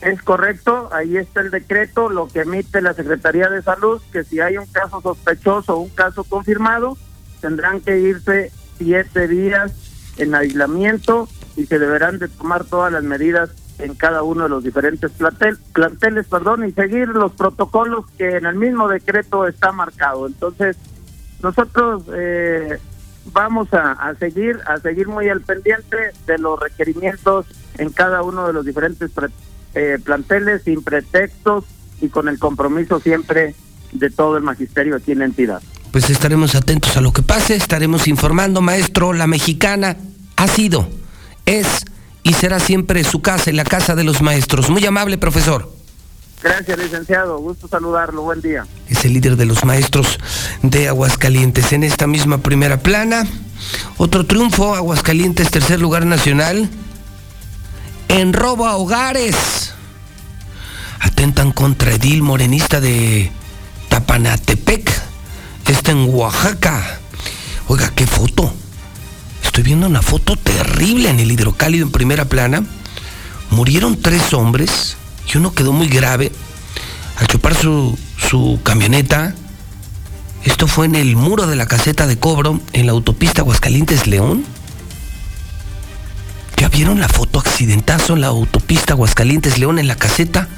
Es correcto, ahí está el decreto, lo que emite la Secretaría de Salud, que si hay un caso sospechoso o un caso confirmado, tendrán que irse siete días en aislamiento y se deberán de tomar todas las medidas en cada uno de los diferentes plantel, planteles perdón, y seguir los protocolos que en el mismo decreto está marcado. Entonces, nosotros eh, vamos a, a, seguir a seguir muy al pendiente de los requerimientos en cada uno de los diferentes eh, planteles sin pretextos y con el compromiso siempre de todo el magisterio aquí en la entidad. Pues estaremos atentos a lo que pase, estaremos informando, maestro, la mexicana ha sido, es y será siempre su casa y la casa de los maestros. Muy amable, profesor. Gracias, licenciado. Gusto saludarlo. Buen día. Es el líder de los maestros de Aguascalientes. En esta misma primera plana, otro triunfo, Aguascalientes, tercer lugar nacional en robo a hogares. Atentan contra Edil Morenista de Tapanatepec. Está en Oaxaca. Oiga, qué foto. Estoy viendo una foto terrible en el hidrocálido en primera plana. Murieron tres hombres y uno quedó muy grave al chupar su, su camioneta. Esto fue en el muro de la caseta de cobro en la autopista Aguascalientes León. ¿Ya vieron la foto accidentazo en la autopista Aguascalientes León en la caseta?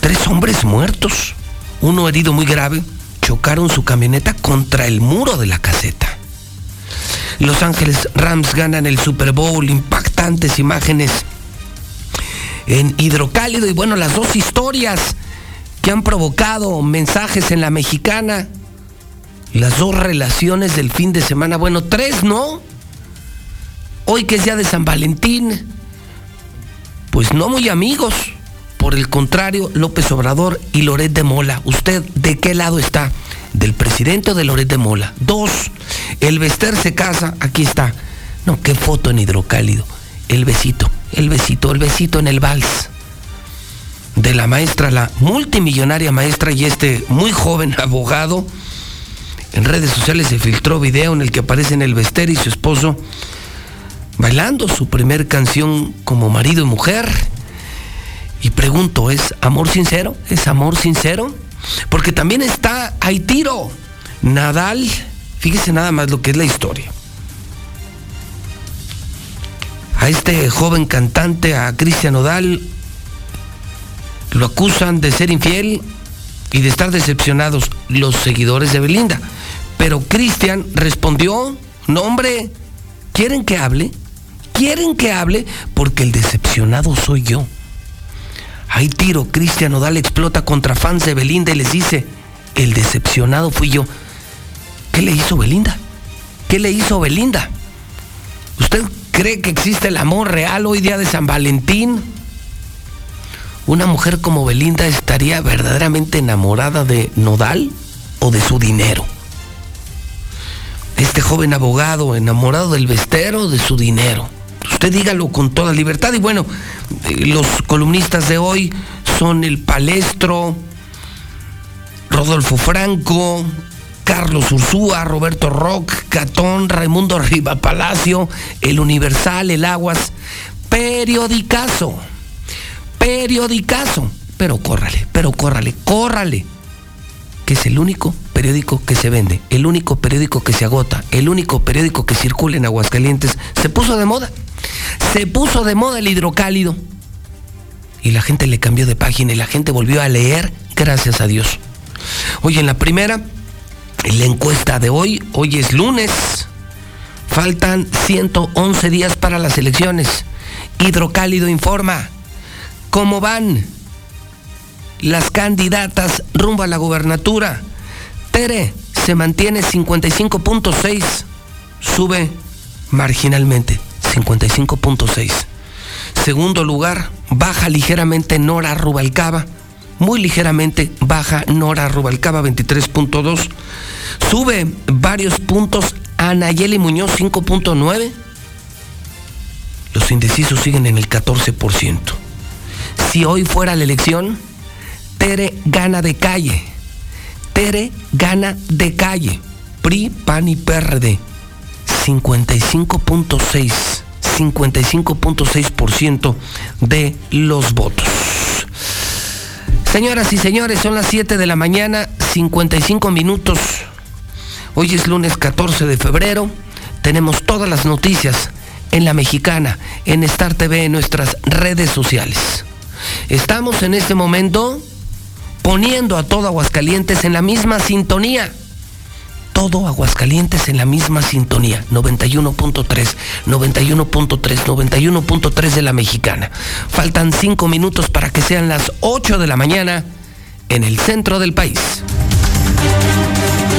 Tres hombres muertos, uno herido muy grave, chocaron su camioneta contra el muro de la caseta. Los Ángeles Rams ganan el Super Bowl, impactantes imágenes en hidrocálido y bueno, las dos historias que han provocado mensajes en la mexicana. Las dos relaciones del fin de semana, bueno, tres, ¿no? Hoy que es día de San Valentín, pues no muy amigos. Por el contrario, López Obrador y Loret de Mola. ¿Usted de qué lado está? ¿Del presidente o de Loret de Mola? Dos, el Bester se casa, aquí está. No, qué foto en hidrocálido. El besito, el besito, el besito en el vals. De la maestra, la multimillonaria maestra y este muy joven abogado. En redes sociales se filtró video en el que aparecen el Bester y su esposo bailando su primer canción como marido y mujer. Y pregunto, ¿es amor sincero? ¿Es amor sincero? Porque también está Aitiro, Nadal. Fíjese nada más lo que es la historia. A este joven cantante, a Cristian Nodal, lo acusan de ser infiel y de estar decepcionados los seguidores de Belinda. Pero Cristian respondió, no hombre, ¿quieren que hable? ¿Quieren que hable? Porque el decepcionado soy yo. Hay tiro, Cristian Nodal explota contra fans de Belinda y les dice, el decepcionado fui yo. ¿Qué le hizo Belinda? ¿Qué le hizo Belinda? ¿Usted cree que existe el amor real hoy día de San Valentín? ¿Una mujer como Belinda estaría verdaderamente enamorada de Nodal o de su dinero? Este joven abogado enamorado del vestero o de su dinero. Usted dígalo con toda libertad. Y bueno, eh, los columnistas de hoy son el Palestro, Rodolfo Franco, Carlos Ursúa, Roberto Rock, Catón, Raimundo Riva Palacio, El Universal, El Aguas. Periodicazo. Periodicazo. Pero córrale, pero córrale, córrale. Que es el único periódico que se vende, el único periódico que se agota, el único periódico que circula en Aguascalientes. Se puso de moda. Se puso de moda el hidrocálido. Y la gente le cambió de página y la gente volvió a leer, gracias a Dios. Hoy en la primera, en la encuesta de hoy, hoy es lunes, faltan 111 días para las elecciones. Hidrocálido informa cómo van las candidatas rumbo a la gubernatura. Tere se mantiene 55.6, sube marginalmente 55.6. Segundo lugar, baja ligeramente Nora Rubalcaba, muy ligeramente baja Nora Rubalcaba 23.2. Sube varios puntos Anayeli Muñoz 5.9. Los indecisos siguen en el 14%. Si hoy fuera la elección, Tere gana de calle. Tere gana de calle. PRI, PAN y PRD. 55.6. 55.6% de los votos. Señoras y señores, son las 7 de la mañana, 55 minutos. Hoy es lunes 14 de febrero. Tenemos todas las noticias en la mexicana, en Star TV, en nuestras redes sociales. Estamos en este momento poniendo a todo Aguascalientes en la misma sintonía. Todo Aguascalientes en la misma sintonía. 91.3, 91.3, 91.3 de la mexicana. Faltan cinco minutos para que sean las 8 de la mañana en el centro del país.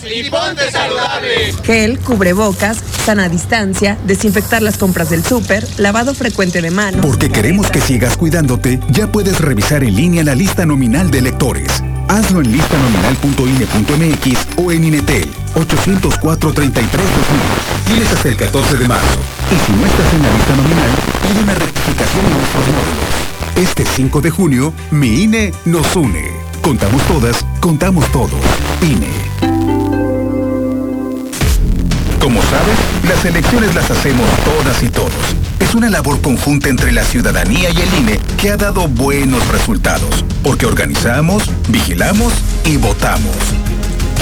Nosotros y ponte saludable. Gel, cubrebocas, sana distancia, desinfectar las compras del súper, lavado frecuente de manos. Porque queremos que sigas cuidándote, ya puedes revisar en línea la lista nominal de electores. Hazlo en listanominal.ine.mx o en Inetel 804 33 Tienes hasta el 14 de marzo. Y si no estás en la lista nominal, pide una rectificación en nuestros módulos. Este 5 de junio, mi INE nos une. Contamos todas, contamos todos. INE. Como sabes, las elecciones las hacemos todas y todos. Es una labor conjunta entre la ciudadanía y el INE que ha dado buenos resultados, porque organizamos, vigilamos y votamos.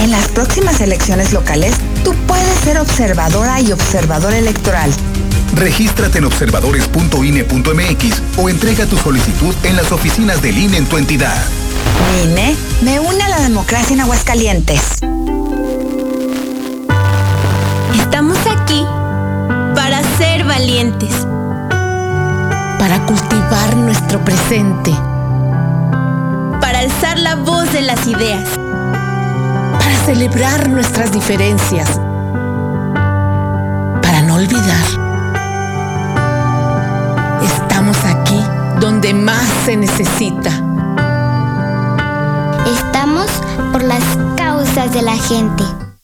En las próximas elecciones locales, tú puedes ser observadora y observador electoral. Regístrate en observadores.ine.mx o entrega tu solicitud en las oficinas del INE en tu entidad. INE me une a la democracia en Aguascalientes. Ser valientes, para cultivar nuestro presente, para alzar la voz de las ideas, para celebrar nuestras diferencias, para no olvidar. Estamos aquí donde más se necesita. Estamos por las causas de la gente.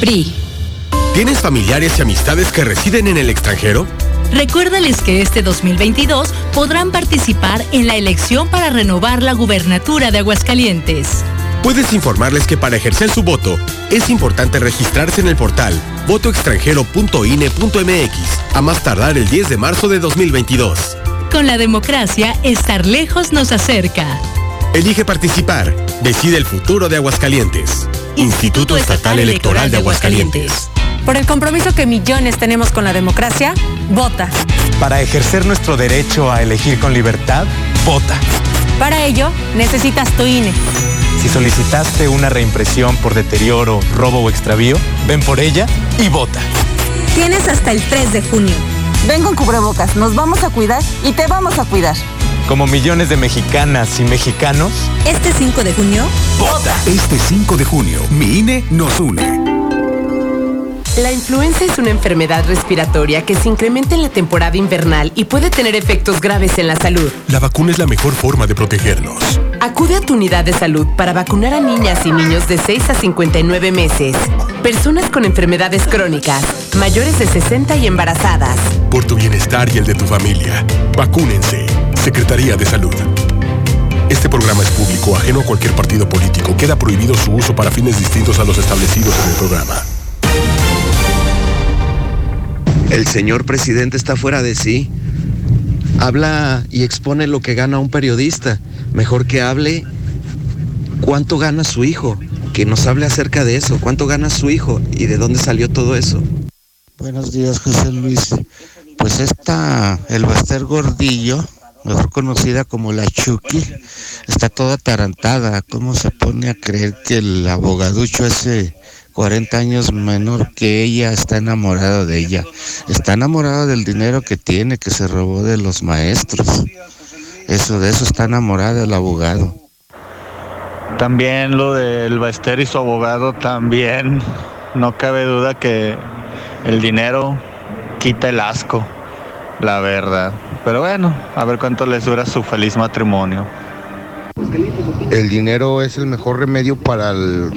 PRI. ¿Tienes familiares y amistades que residen en el extranjero? Recuérdales que este 2022 podrán participar en la elección para renovar la gubernatura de Aguascalientes. Puedes informarles que para ejercer su voto es importante registrarse en el portal votoextranjero.ine.mx a más tardar el 10 de marzo de 2022. Con la democracia, estar lejos nos acerca. Elige participar. Decide el futuro de Aguascalientes. Instituto Estatal Electoral de Aguascalientes. Por el compromiso que millones tenemos con la democracia, vota. Para ejercer nuestro derecho a elegir con libertad, vota. Para ello, necesitas tu INE. Si solicitaste una reimpresión por deterioro, robo o extravío, ven por ella y vota. Tienes hasta el 3 de junio. Ven con cubrebocas, nos vamos a cuidar y te vamos a cuidar. Como millones de mexicanas y mexicanos, este 5 de junio, vota. Este 5 de junio, mi INE nos une. La influenza es una enfermedad respiratoria que se incrementa en la temporada invernal y puede tener efectos graves en la salud. La vacuna es la mejor forma de protegernos. Acude a tu unidad de salud para vacunar a niñas y niños de 6 a 59 meses, personas con enfermedades crónicas, mayores de 60 y embarazadas. Por tu bienestar y el de tu familia, vacúnense. Secretaría de Salud. Este programa es público, ajeno a cualquier partido político. Queda prohibido su uso para fines distintos a los establecidos en el programa. El señor presidente está fuera de sí. Habla y expone lo que gana un periodista. Mejor que hable cuánto gana su hijo. Que nos hable acerca de eso. ¿Cuánto gana su hijo? ¿Y de dónde salió todo eso? Buenos días, José Luis. Pues esta, el Baster Gordillo, mejor conocida como la Chucky, está toda atarantada. ¿Cómo se pone a creer que el abogaducho ese 40 años menor que ella está enamorado de ella? Está enamorado del dinero que tiene, que se robó de los maestros. Eso, de eso está enamorado el abogado. También lo del Baester y su abogado, también no cabe duda que el dinero quita el asco, la verdad. Pero bueno, a ver cuánto les dura su feliz matrimonio. El dinero es el mejor remedio para el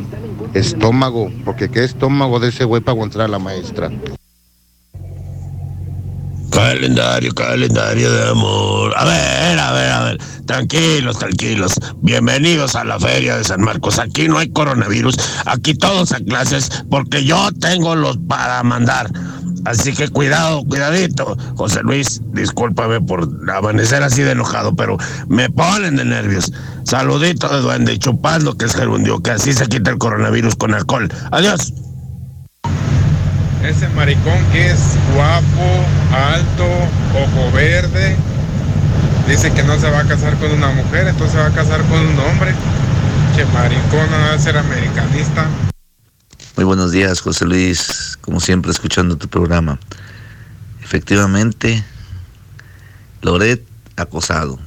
estómago, porque qué estómago de ese güey para aguantar a la maestra. Calendario, calendario de amor. A ver, a ver, a ver. Tranquilos, tranquilos. Bienvenidos a la feria de San Marcos. Aquí no hay coronavirus. Aquí todos a clases porque yo tengo los para mandar. Así que cuidado, cuidadito. José Luis, discúlpame por amanecer así de enojado, pero me ponen de nervios. Saludito de duende, chupando que es gerundio, que así se quita el coronavirus con alcohol. Adiós. Ese maricón que es guapo, alto, ojo verde, dice que no se va a casar con una mujer, entonces se va a casar con un hombre. Che maricón, no va a ser americanista. Muy buenos días, José Luis, como siempre escuchando tu programa. Efectivamente, Loret acosado.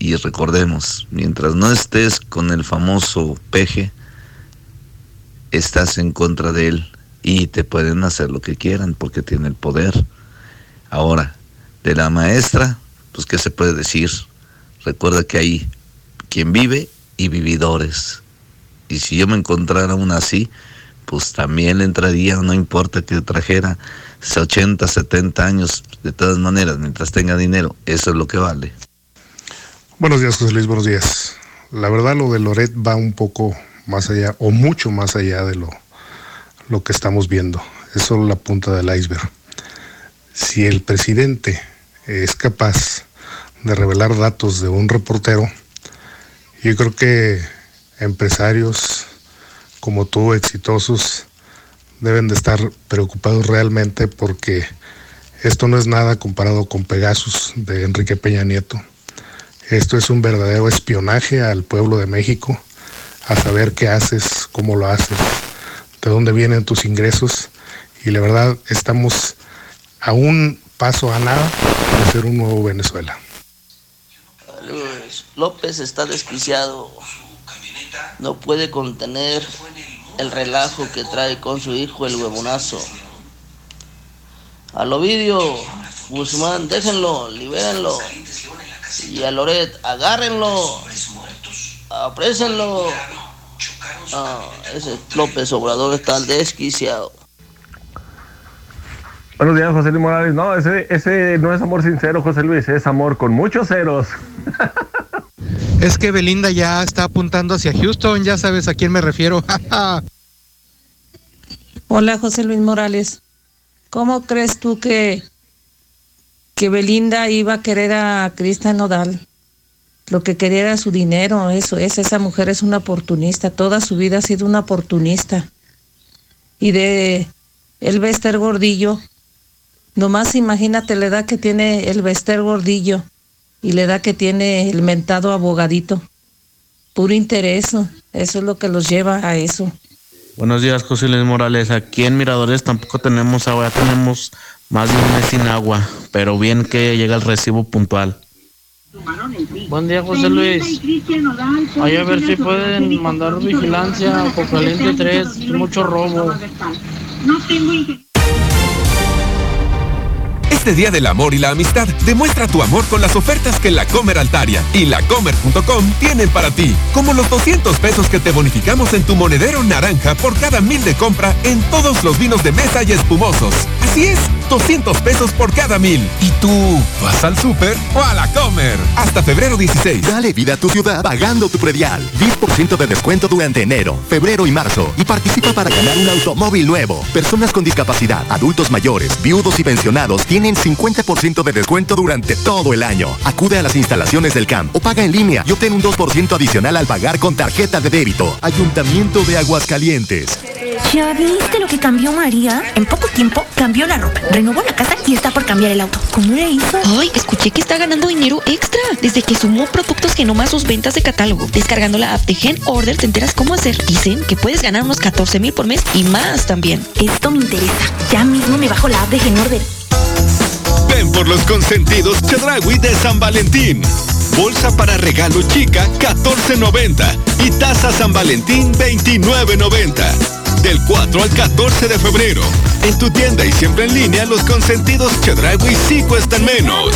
Y recordemos, mientras no estés con el famoso peje, estás en contra de él y te pueden hacer lo que quieran porque tiene el poder. Ahora, de la maestra, pues qué se puede decir. Recuerda que hay quien vive y vividores. Y si yo me encontrara una así, pues también le entraría, no importa que trajera 80, 70 años, de todas maneras, mientras tenga dinero, eso es lo que vale. Buenos días, José Luis, buenos días. La verdad lo de Loret va un poco más allá, o mucho más allá de lo, lo que estamos viendo. Es solo la punta del iceberg. Si el presidente es capaz de revelar datos de un reportero, yo creo que empresarios como tú, exitosos, deben de estar preocupados realmente porque esto no es nada comparado con Pegasus de Enrique Peña Nieto. Esto es un verdadero espionaje al pueblo de México, a saber qué haces, cómo lo haces, de dónde vienen tus ingresos. Y la verdad, estamos a un paso a nada de ser un nuevo Venezuela. López está desquiciado. No puede contener el relajo que trae con su hijo el huevonazo. Al Ovidio, Guzmán, déjenlo, libérenlo. Y a Loret, agárrenlo, aprésenlo. Ah, ese López Obrador está desquiciado. Buenos días, José Luis Morales. No, ese, ese no es amor sincero, José Luis, es amor con muchos ceros. es que Belinda ya está apuntando hacia Houston, ya sabes a quién me refiero. Hola, José Luis Morales. ¿Cómo crees tú que, que Belinda iba a querer a Cristian Nodal? Lo que quería era su dinero, eso es. Esa mujer es una oportunista. Toda su vida ha sido una oportunista. Y de el Bester Gordillo, nomás imagínate la edad que tiene el Bester Gordillo y la edad que tiene el mentado abogadito. Puro interés, eso es lo que los lleva a eso. Buenos días, José Luis Morales. Aquí en Miradores tampoco tenemos agua, ya tenemos más de un mes sin agua, pero bien que llega el recibo puntual. Buen día, José Luis. Ahí a ver si pueden mandar vigilancia a Caliente 3, mucho robo. No tengo este Día del Amor y la Amistad, demuestra tu amor con las ofertas que la Comer Altaria y lacomer.com tienen para ti, como los 200 pesos que te bonificamos en tu monedero naranja por cada mil de compra en todos los vinos de mesa y espumosos. Así es, 200 pesos por cada mil. ¿Y tú vas al súper o a la Comer? Hasta febrero 16. Dale vida a tu ciudad pagando tu predial. 10% de descuento durante enero, febrero y marzo. Y participa para ganar un automóvil nuevo. Personas con discapacidad, adultos mayores, viudos y pensionados tienen 50% de descuento durante todo el año. Acude a las instalaciones del CAMP o paga en línea y obtén un 2% adicional al pagar con tarjeta de débito. Ayuntamiento de Aguascalientes. ¿Ya viste lo que cambió María? En poco tiempo cambió la ropa, renovó la casa y está por cambiar el auto. ¿Cómo le hizo? Ay, escuché que está ganando dinero extra desde que sumó productos que a sus ventas de catálogo. Descargando la app de Gen Order te enteras cómo hacer. Dicen que puedes ganar unos 14 mil por mes y más también. Esto me interesa. Ya mismo me bajo la app de Gen Order. Ven por los consentidos Chedragui de San Valentín. Bolsa para regalo chica 14.90 y taza San Valentín 29.90. Del 4 al 14 de febrero. En tu tienda y siempre en línea los consentidos Chedragui sí cuestan menos.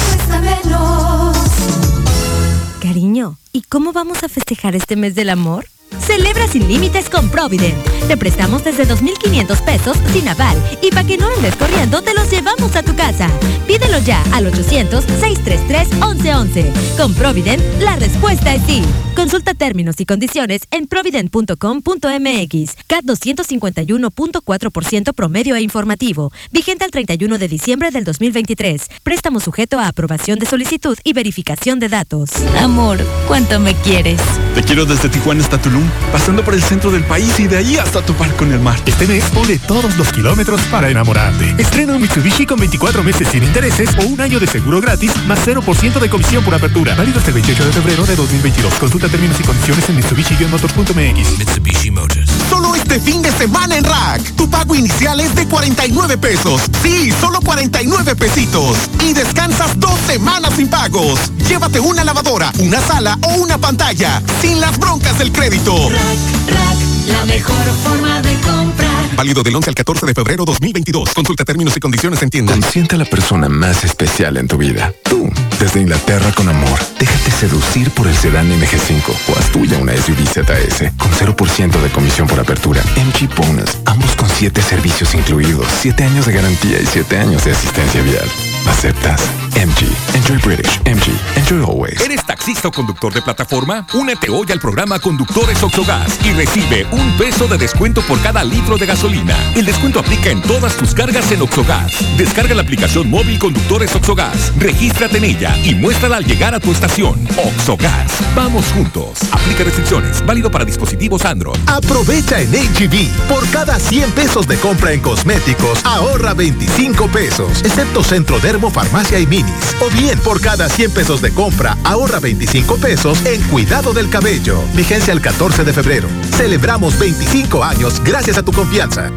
Cariño, ¿y cómo vamos a festejar este mes del amor? Celebra sin límites con Provident. Te prestamos desde 2.500 pesos sin aval. Y para que no andes corriendo, te los llevamos a tu casa. Pídelo ya al 800-633-1111. Con Provident, la respuesta es sí. Consulta términos y condiciones en provident.com.mx. CAT 251.4% promedio e informativo. Vigente al 31 de diciembre del 2023. Préstamo sujeto a aprobación de solicitud y verificación de datos. Amor, ¿cuánto me quieres? Te quiero desde Tijuana hasta Tulum pasando por el centro del país y de ahí hasta topar con el mar. Este mes pone todos los kilómetros para enamorarte. Estrena un Mitsubishi con 24 meses sin intereses o un año de seguro gratis más 0% de comisión por apertura. Válido hasta el 28 de febrero de 2022. Consulta términos y condiciones en mitsubishi-motors.mx. Mitsubishi Motors. Solo este fin de semana en Rack. Tu pago inicial es de 49 pesos. Sí, solo 49 pesitos. Y descansas dos semanas sin pagos. Llévate una lavadora, una sala o una pantalla. Sin las broncas del crédito. Rack, rack La mejor forma de comprar. Válido del 11 al 14 de febrero 2022. Consulta términos y condiciones en tienda. Consiente a la persona más especial en tu vida. Tú, desde Inglaterra con amor. Déjate seducir por el sedán MG5 o haz tuya una SUV ZS con 0% de comisión por apertura. MG Bonus, ambos con 7 servicios incluidos, 7 años de garantía y 7 años de asistencia vial. ¿Aceptas? MG. Enjoy British. MG. Enjoy always. ¿Eres taxista o conductor de plataforma? Únete hoy al programa Conductores Oxogas y recibe un peso de descuento por cada litro de gasolina. El descuento aplica en todas tus cargas en Oxogas. Descarga la aplicación móvil Conductores Oxogas. Regístrate en ella y muéstrala al llegar a tu estación. Oxogas. Vamos juntos. Aplica restricciones. Válido para dispositivos Android. Aprovecha en HB. Por cada 100 pesos de compra en cosméticos, ahorra 25 pesos. Excepto Centro Dermo, Farmacia y Minis. O bien, por cada 100 pesos de compra, ahorra 25 pesos en cuidado del cabello. Vigencia el 14 de febrero. Celebramos 25 años gracias a tu confianza.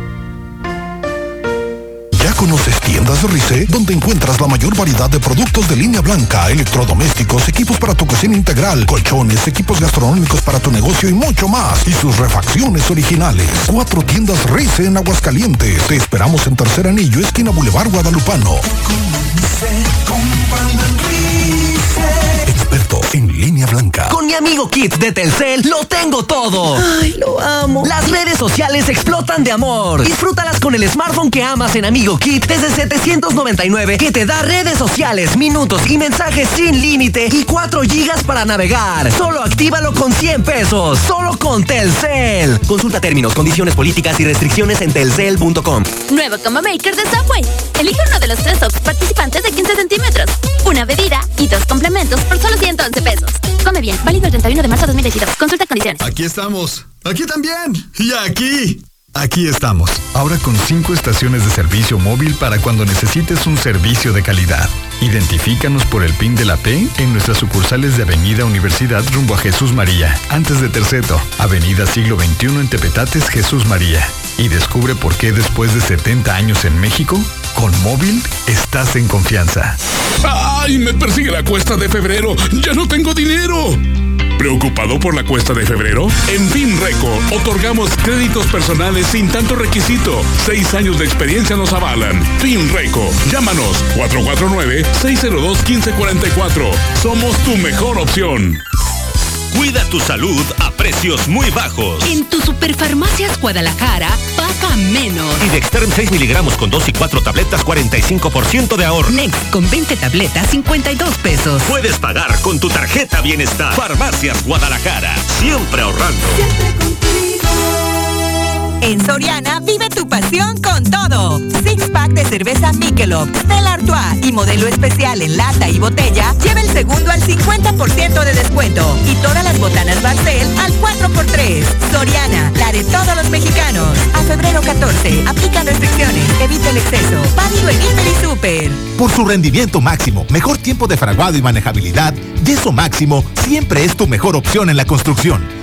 ¿Ya conoces Tiendas Rice? Donde encuentras la mayor variedad de productos de línea blanca, electrodomésticos, equipos para tu cocina integral, colchones, equipos gastronómicos para tu negocio y mucho más. Y sus refacciones originales. Cuatro tiendas Rice en Aguascalientes. Te esperamos en Tercer Anillo, esquina Boulevard Guadalupano. Experto en línea blanca. Con mi amigo Kit de Telcel lo tengo todo. Ay, lo amo. Las redes sociales explotan de amor. Disfrútalas con el smartphone que amas en Amigo Kit desde 799 que te da redes sociales, minutos y mensajes sin límite y 4 gigas para navegar. Solo actívalo con 100 pesos. Solo con Telcel. Consulta términos, condiciones políticas y restricciones en telcel.com. Nuevo Combo Maker de Subway. Elige uno de los tres tops participantes de 15 centímetros. Una bebida y dos complementos por solo 111 pesos. Come bien. Válido el 31 de marzo de 2022. Consulta condiciones. Aquí estamos. Aquí también. Y aquí. Aquí estamos. Ahora con cinco estaciones de servicio móvil para cuando necesites un servicio de calidad. Identifícanos por el PIN de la P en nuestras sucursales de Avenida Universidad rumbo a Jesús María, antes de Terceto, Avenida Siglo XXI en Tepetates, Jesús María. Y descubre por qué después de 70 años en México, con móvil estás en confianza. ¡Ay! Me persigue la cuesta de febrero. ¡Ya no tengo dinero! ¿Preocupado por la cuesta de febrero? En FinReco otorgamos créditos personales sin tanto requisito. Seis años de experiencia nos avalan. FinReco. Llámanos 449-602-1544. Somos tu mejor opción. Cuida tu salud a precios muy bajos. En tu Superfarmacias Guadalajara, paga menos. Y Dexterm 6 miligramos con 2 y 4 tabletas, 45% de ahorro. Next con 20 tabletas, 52 pesos. Puedes pagar con tu tarjeta Bienestar. Farmacias Guadalajara. Siempre ahorrando. En Soriana, vive tu pasión con todo. Six pack de cerveza Michelob, Stella Artois y modelo especial en lata y botella, lleva el segundo al 50% de descuento. Y todas las botanas Barcel al 4x3. Soriana, la de todos los mexicanos. A febrero 14, aplican restricciones, evita el exceso. Válido en Hiper y Super. Por su rendimiento máximo, mejor tiempo de fraguado y manejabilidad, Yeso Máximo siempre es tu mejor opción en la construcción.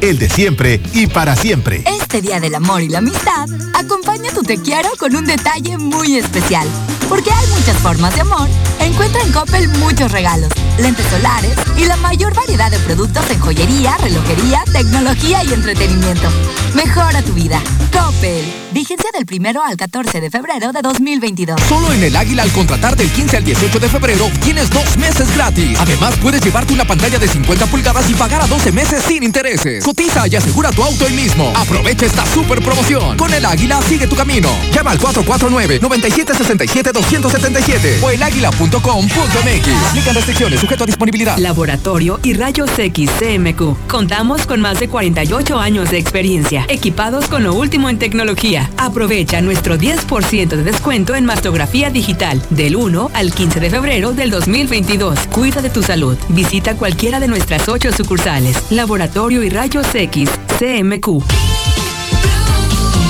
el de siempre y para siempre. Este Día del Amor y la Amistad, acompaña tu te quiero con un detalle muy especial. Porque hay muchas formas de amor. Encuentra en Coppel muchos regalos, lentes solares y la mayor variedad de productos en joyería, relojería, tecnología y entretenimiento. Mejora tu vida. Coppel. Vigencia del primero al 14 de febrero de 2022. Solo en el Águila al contratar del 15 al 18 de febrero tienes dos meses gratis. Además puedes llevarte una pantalla de 50 pulgadas y pagar a 12 meses sin intereses. Cotiza y asegura tu auto hoy mismo. Aprovecha esta super promoción. Con el Águila sigue tu camino. Llama al 449-9767-277 o elaguila.com.mx. Aplican restricciones sujeto a disponibilidad. Laboratorio y Rayos X CMQ. Contamos con más de 48 años de experiencia, equipados con lo último en tecnología. Aprovecha nuestro 10% de descuento en mastografía digital del 1 al 15 de febrero del 2022. Cuida de tu salud. Visita cualquiera de nuestras ocho sucursales. Laboratorio y Rayos X CMQ.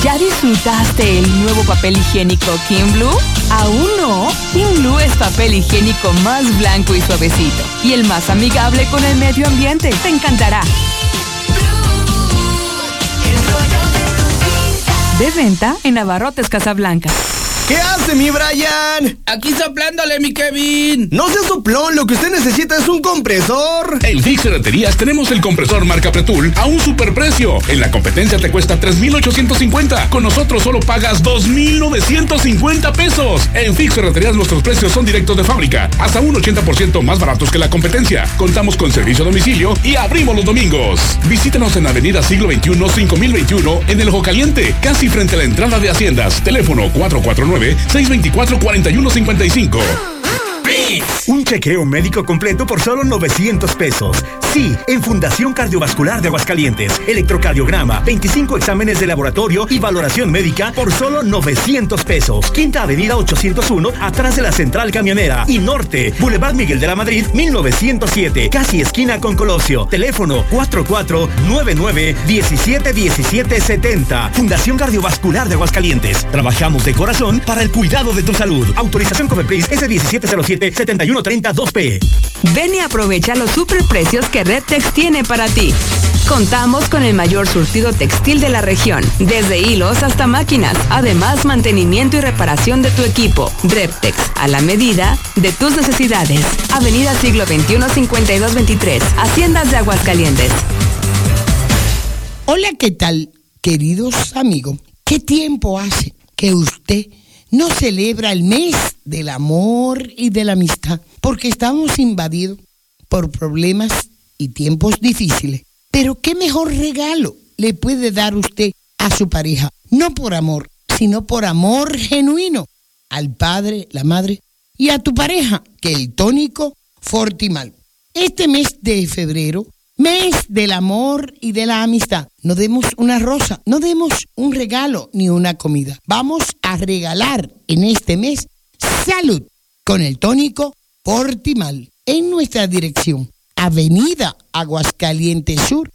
¿Ya disfrutaste el nuevo papel higiénico Kim Blue? ¿Aún no? Kim Blue es papel higiénico más blanco y suavecito y el más amigable con el medio ambiente. Te encantará. De venta en Abarrotes Casablanca. ¿Qué hace mi Brian? Aquí soplándole mi Kevin. No sea soplón, lo que usted necesita es un compresor. En Fix Ferreterías tenemos el compresor marca Pretul a un superprecio. En la competencia te cuesta 3,850. Con nosotros solo pagas 2,950 pesos. En Fix Ferreterías nuestros precios son directos de fábrica, hasta un 80% más baratos que la competencia. Contamos con servicio a domicilio y abrimos los domingos. Visítanos en Avenida Siglo XXI 5021 en El Ojo Caliente, casi frente a la entrada de Haciendas. Teléfono 624-4155. 449-624-4155. Un chequeo médico completo por solo 900 pesos. Sí, en Fundación Cardiovascular de Aguascalientes. Electrocardiograma, 25 exámenes de laboratorio y valoración médica por solo 900 pesos. Quinta Avenida 801, atrás de la Central Camionera. Y Norte, Boulevard Miguel de la Madrid, 1907. Casi esquina con Colosio. Teléfono 4499-171770. Fundación Cardiovascular de Aguascalientes. Trabajamos de corazón para el cuidado de tu salud. Autorización Cofepris S1707-7132P. Ven y aprovecha los superprecios que Redtex tiene para ti. Contamos con el mayor surtido textil de la región, desde hilos hasta máquinas, además mantenimiento y reparación de tu equipo. Redtex, a la medida de tus necesidades. Avenida Siglo XXI 5223, Haciendas de Aguascalientes. Hola, ¿qué tal, queridos amigos? ¿Qué tiempo hace que usted no celebra el mes del amor y de la amistad? Porque estamos invadidos por problemas y tiempos difíciles. Pero qué mejor regalo le puede dar usted a su pareja, no por amor, sino por amor genuino al padre, la madre y a tu pareja, que el tónico Fortimal. Este mes de febrero, mes del amor y de la amistad, no demos una rosa, no demos un regalo ni una comida. Vamos a regalar en este mes salud con el tónico Fortimal en nuestra dirección. Avenida Aguascalientes Sur,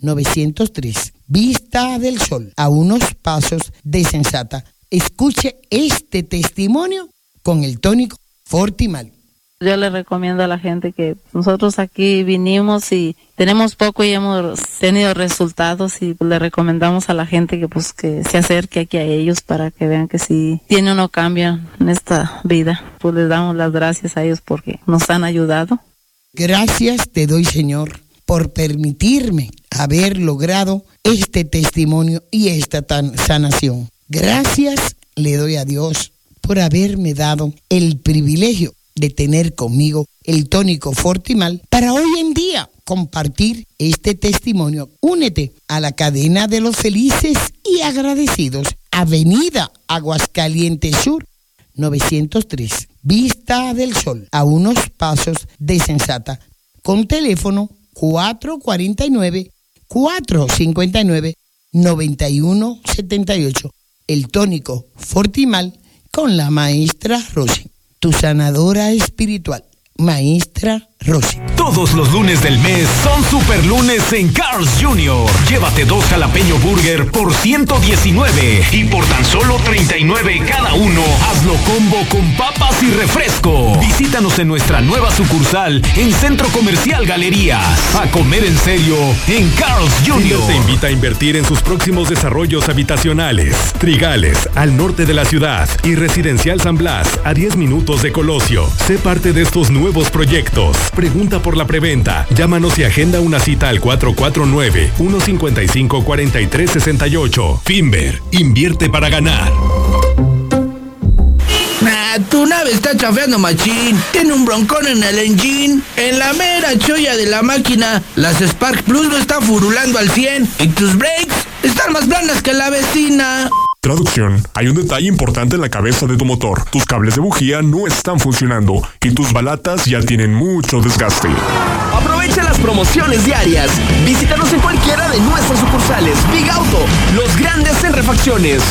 903. Vista del Sol, a unos pasos de Sensata. Escuche este testimonio con el tónico Fortimal. Yo le recomiendo a la gente que nosotros aquí vinimos y tenemos poco y hemos tenido resultados y le recomendamos a la gente que pues que se acerque aquí a ellos para que vean que si tiene uno cambio en esta vida. Pues les damos las gracias a ellos porque nos han ayudado. Gracias te doy, Señor, por permitirme haber logrado este testimonio y esta tan sanación. Gracias le doy a Dios por haberme dado el privilegio de tener conmigo el tónico Fortimal para hoy en día compartir este testimonio. Únete a la cadena de los felices y agradecidos. Avenida Aguascalientes Sur 903. Vista del Sol, a unos pasos de Sensata, con teléfono 449-459-9178. El tónico Fortimal con la maestra Rosy, tu sanadora espiritual. Maestra Todos los lunes del mes son super lunes en Carl's Jr. Llévate dos jalapeño burger por 119 y por tan solo 39 cada uno. Hazlo combo con papas y refresco. Visítanos en nuestra nueva sucursal en Centro Comercial Galerías. A comer en serio en Carl's Jr. te invita a invertir en sus próximos desarrollos habitacionales. Trigales, al norte de la ciudad, y Residencial San Blas, a 10 minutos de Colosio. Sé parte de estos nuevos proyectos. Pregunta por la preventa. Llámanos y agenda una cita al 449-155-4368. Finver, invierte para ganar. Tu nave está chafeando machín. Tiene un broncón en el engine. En la mera cholla de la máquina, las Spark Plus no están furulando al 100. Y tus brakes están más blandas que la vecina. Traducción. Hay un detalle importante en la cabeza de tu motor. Tus cables de bujía no están funcionando y tus balatas ya tienen mucho desgaste. Aprovecha las promociones diarias. Visítanos en cualquiera de nuestras sucursales. Big Auto, los grandes en refacciones.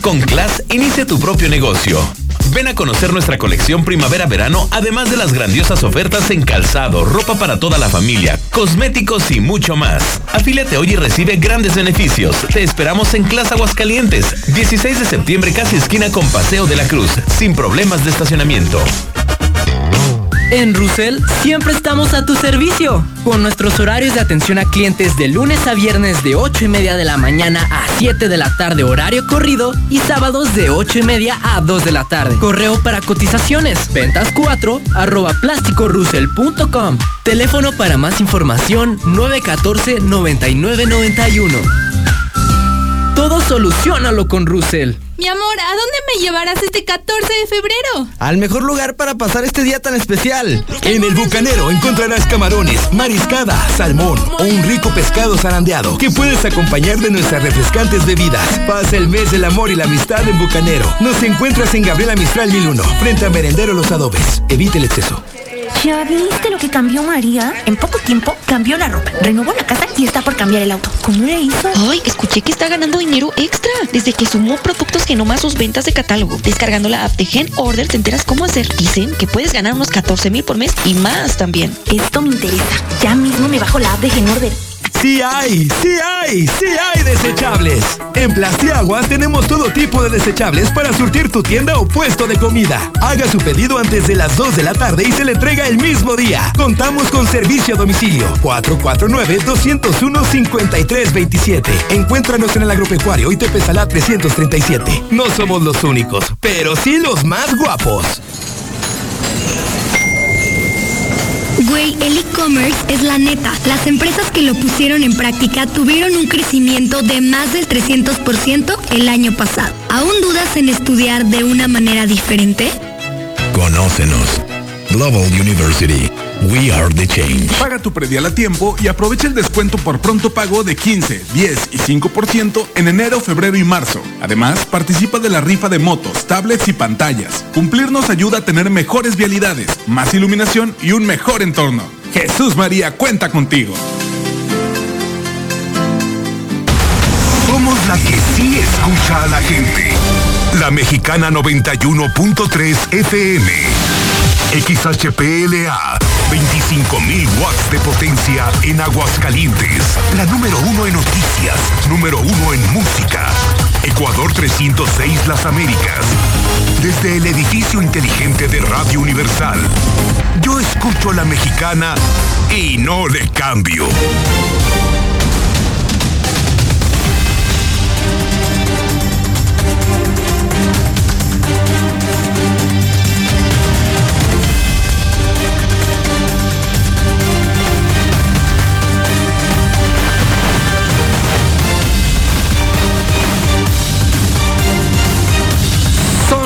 Con Class, inicia tu propio negocio. Ven a conocer nuestra colección primavera-verano, además de las grandiosas ofertas en calzado, ropa para toda la familia, cosméticos y mucho más. Afíliate hoy y recibe grandes beneficios. Te esperamos en Class Aguascalientes, 16 de septiembre, casi esquina con Paseo de la Cruz, sin problemas de estacionamiento. En Russell siempre estamos a tu servicio, con nuestros horarios de atención a clientes de lunes a viernes de 8 y media de la mañana a 7 de la tarde horario corrido y sábados de 8 y media a 2 de la tarde. Correo para cotizaciones, ventas 4 arroba plásticorussell.com. Teléfono para más información 914 9991. Todo solucionalo con Russell. Mi amor, ¿a dónde me llevarás este 14 de febrero? Al mejor lugar para pasar este día tan especial. En el Bucanero encontrarás camarones, mariscada, salmón o un rico pescado zarandeado que puedes acompañar de nuestras refrescantes bebidas. Pasa el mes del amor y la amistad en Bucanero. Nos encuentras en Gabriela Mistral 1001, frente a Merendero Los Adobes. Evite el exceso. ¿Ya viste lo que cambió María? En poco tiempo cambió la ropa, renovó la casa y está por cambiar el auto. ¿Cómo le hizo? Ay, escuché que está ganando dinero extra desde que sumó productos Genoma a sus ventas de catálogo. Descargando la app de Gen Order te enteras cómo hacer. Dicen que puedes ganar unos 14 mil por mes y más también. Esto me interesa. Ya mismo me bajo la app de Gen Order. Sí hay, sí hay, sí hay desechables. En Plastiaguas tenemos todo tipo de desechables para surtir tu tienda o puesto de comida. Haga su pedido antes de las 2 de la tarde y se le entrega el mismo día. Contamos con servicio a domicilio 449-201-5327. Encuéntranos en el agropecuario y te pesará 337. No somos los únicos, pero sí los más guapos. Güey, el e-commerce es la neta. Las empresas que lo pusieron en práctica tuvieron un crecimiento de más del 300% el año pasado. ¿Aún dudas en estudiar de una manera diferente? Conócenos. Global University. We are the change. Paga tu predial a tiempo y aprovecha el descuento por pronto pago de 15, 10 y 5% en enero, febrero y marzo. Además, participa de la rifa de motos, tablets y pantallas. Cumplir nos ayuda a tener mejores vialidades, más iluminación y un mejor entorno. Jesús María cuenta contigo. Somos la que sí escucha a la gente. La Mexicana 91.3 FM. XHPLA. 25.000 watts de potencia en Aguascalientes. La número uno en noticias. Número uno en música. Ecuador 306 Las Américas. Desde el edificio inteligente de Radio Universal. Yo escucho a la mexicana y no le cambio.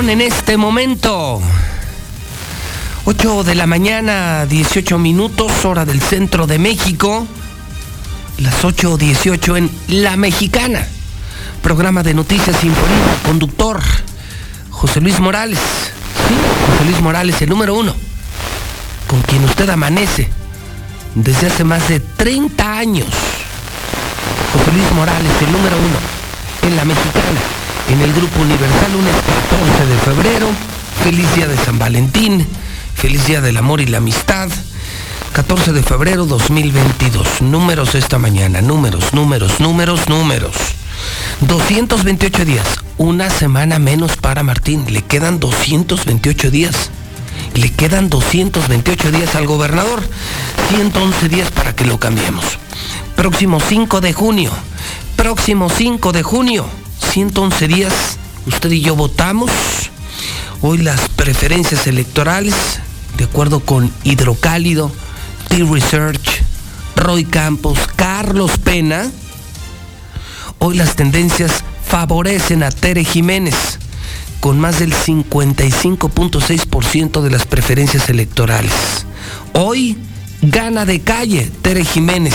En este momento 8 de la mañana, 18 minutos, hora del centro de México. Las 8.18 en La Mexicana. Programa de noticias Sinfonía. Conductor José Luis Morales. José Luis Morales, el número uno. Con quien usted amanece desde hace más de 30 años. José Luis Morales, el número uno. En La Mexicana. En el Grupo Universal, lunes 14 de febrero. Feliz día de San Valentín. Feliz día del amor y la amistad. 14 de febrero 2022. Números esta mañana. Números, números, números, números. 228 días. Una semana menos para Martín. Le quedan 228 días. Le quedan 228 días al gobernador. 111 días para que lo cambiemos. Próximo 5 de junio. Próximo 5 de junio. 111 días. Usted y yo votamos. Hoy las preferencias electorales, de acuerdo con Hidrocálido, T-Research, Roy Campos, Carlos Pena, hoy las tendencias favorecen a Tere Jiménez con más del 55.6% de las preferencias electorales. Hoy gana de calle Tere Jiménez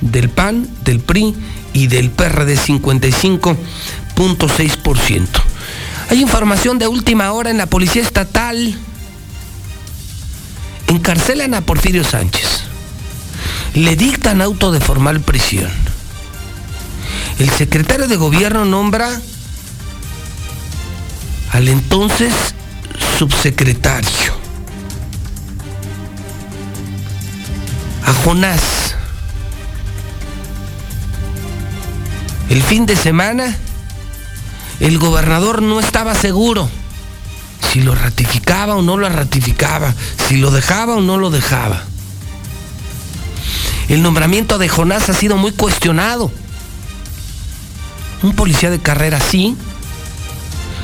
del PAN, del PRI y del PRD 55.6%. Hay información de última hora en la Policía Estatal. Encarcelan a Porfirio Sánchez. Le dictan auto de formal prisión. El secretario de gobierno nombra al entonces subsecretario. A Jonás. El fin de semana el gobernador no estaba seguro si lo ratificaba o no lo ratificaba, si lo dejaba o no lo dejaba. El nombramiento de Jonás ha sido muy cuestionado. Un policía de carrera sí,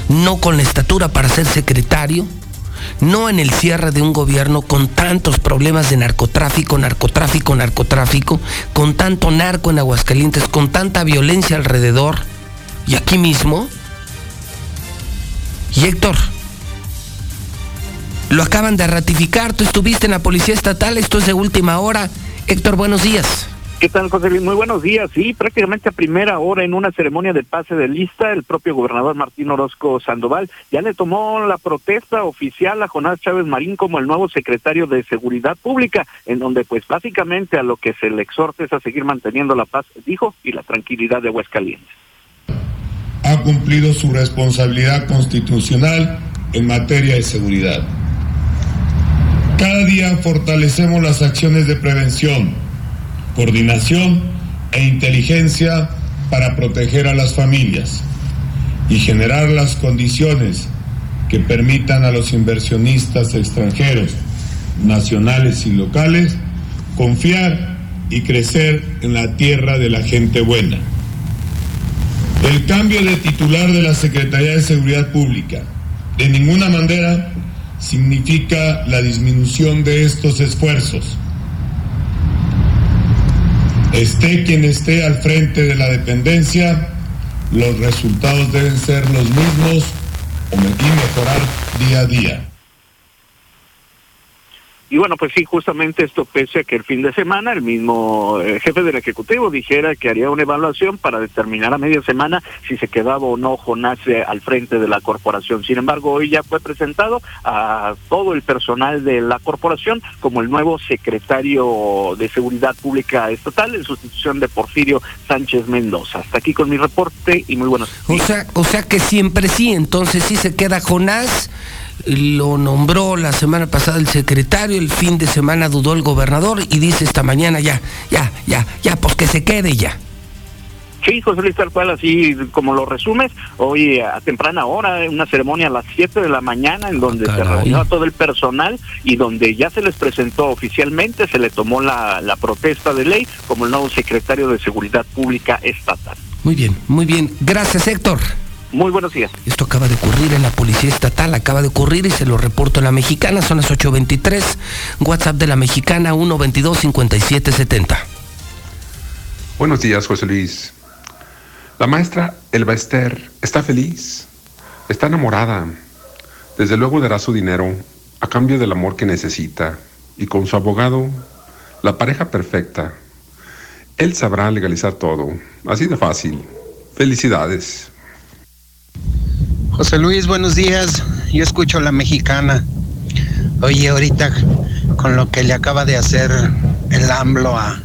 no con la estatura para ser secretario, no en el cierre de un gobierno con tantos problemas de narcotráfico, narcotráfico, narcotráfico, con tanto narco en Aguascalientes, con tanta violencia alrededor y aquí mismo. Y Héctor, lo acaban de ratificar, tú estuviste en la Policía Estatal, esto es de última hora. Héctor, buenos días. ¿Qué tal, José Luis? Muy buenos días. Sí, prácticamente a primera hora en una ceremonia de pase de lista, el propio gobernador Martín Orozco Sandoval ya le tomó la protesta oficial a Jonás Chávez Marín como el nuevo secretario de Seguridad Pública, en donde pues básicamente a lo que se le exhorta es a seguir manteniendo la paz, dijo, y la tranquilidad de Aguascalientes. Ha cumplido su responsabilidad constitucional en materia de seguridad. Cada día fortalecemos las acciones de prevención coordinación e inteligencia para proteger a las familias y generar las condiciones que permitan a los inversionistas extranjeros, nacionales y locales, confiar y crecer en la tierra de la gente buena. El cambio de titular de la Secretaría de Seguridad Pública de ninguna manera significa la disminución de estos esfuerzos Esté quien esté al frente de la dependencia, los resultados deben ser los mismos o mejorar día a día. Y bueno, pues sí, justamente esto pese a que el fin de semana el mismo eh, jefe del Ejecutivo dijera que haría una evaluación para determinar a media semana si se quedaba o no Jonás eh, al frente de la corporación. Sin embargo, hoy ya fue presentado a todo el personal de la corporación como el nuevo secretario de Seguridad Pública Estatal en sustitución de Porfirio Sánchez Mendoza. Hasta aquí con mi reporte y muy buenos días. O sea, o sea que siempre sí, entonces sí se queda Jonás lo nombró la semana pasada el secretario, el fin de semana dudó el gobernador y dice esta mañana ya, ya, ya, ya, pues que se quede ya. Sí, José Luis, tal cual, así como lo resumes, hoy a temprana hora, una ceremonia a las 7 de la mañana en donde se reunió a todo el personal y donde ya se les presentó oficialmente, se le tomó la, la protesta de ley como el nuevo secretario de Seguridad Pública Estatal. Muy bien, muy bien. Gracias, Héctor. Muy buenos días. Esto acaba de ocurrir en la Policía Estatal, acaba de ocurrir y se lo reporto en la Mexicana, son las 8.23, WhatsApp de la Mexicana 122-5770. Buenos días, José Luis. La maestra Elba Esther está feliz, está enamorada. Desde luego dará su dinero a cambio del amor que necesita y con su abogado, la pareja perfecta. Él sabrá legalizar todo, así de fácil. Felicidades. José Luis, buenos días. Yo escucho la mexicana. Oye, ahorita con lo que le acaba de hacer el AMLO a,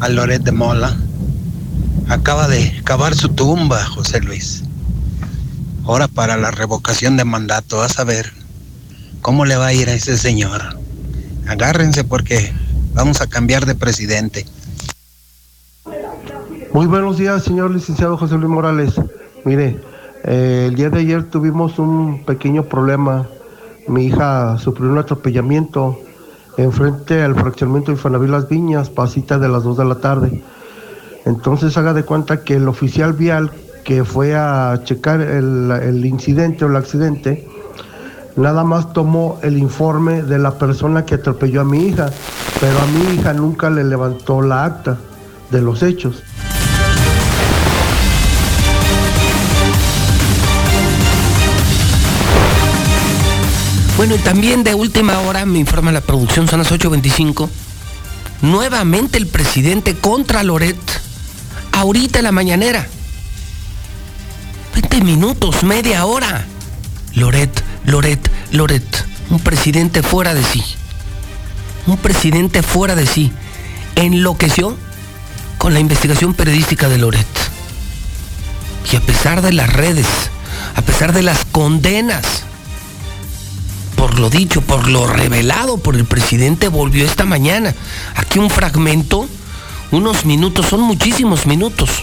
a Loret de Mola, acaba de cavar su tumba, José Luis. Ahora para la revocación de mandato, vas a ver cómo le va a ir a ese señor. Agárrense porque vamos a cambiar de presidente. Muy buenos días, señor licenciado José Luis Morales. Mire, eh, el día de ayer tuvimos un pequeño problema. Mi hija sufrió un atropellamiento enfrente al fraccionamiento de Infonavit Las Viñas, pasita de las 2 de la tarde. Entonces haga de cuenta que el oficial vial que fue a checar el, el incidente o el accidente, nada más tomó el informe de la persona que atropelló a mi hija, pero a mi hija nunca le levantó la acta de los hechos. Bueno, y también de última hora, me informa la producción, son las 8.25. Nuevamente el presidente contra Loret, ahorita en la mañanera. 20 minutos, media hora. Loret, Loret, Loret, un presidente fuera de sí. Un presidente fuera de sí. Enloqueció con la investigación periodística de Loret. Y a pesar de las redes, a pesar de las condenas, por lo dicho, por lo revelado por el presidente, volvió esta mañana. Aquí un fragmento, unos minutos, son muchísimos minutos.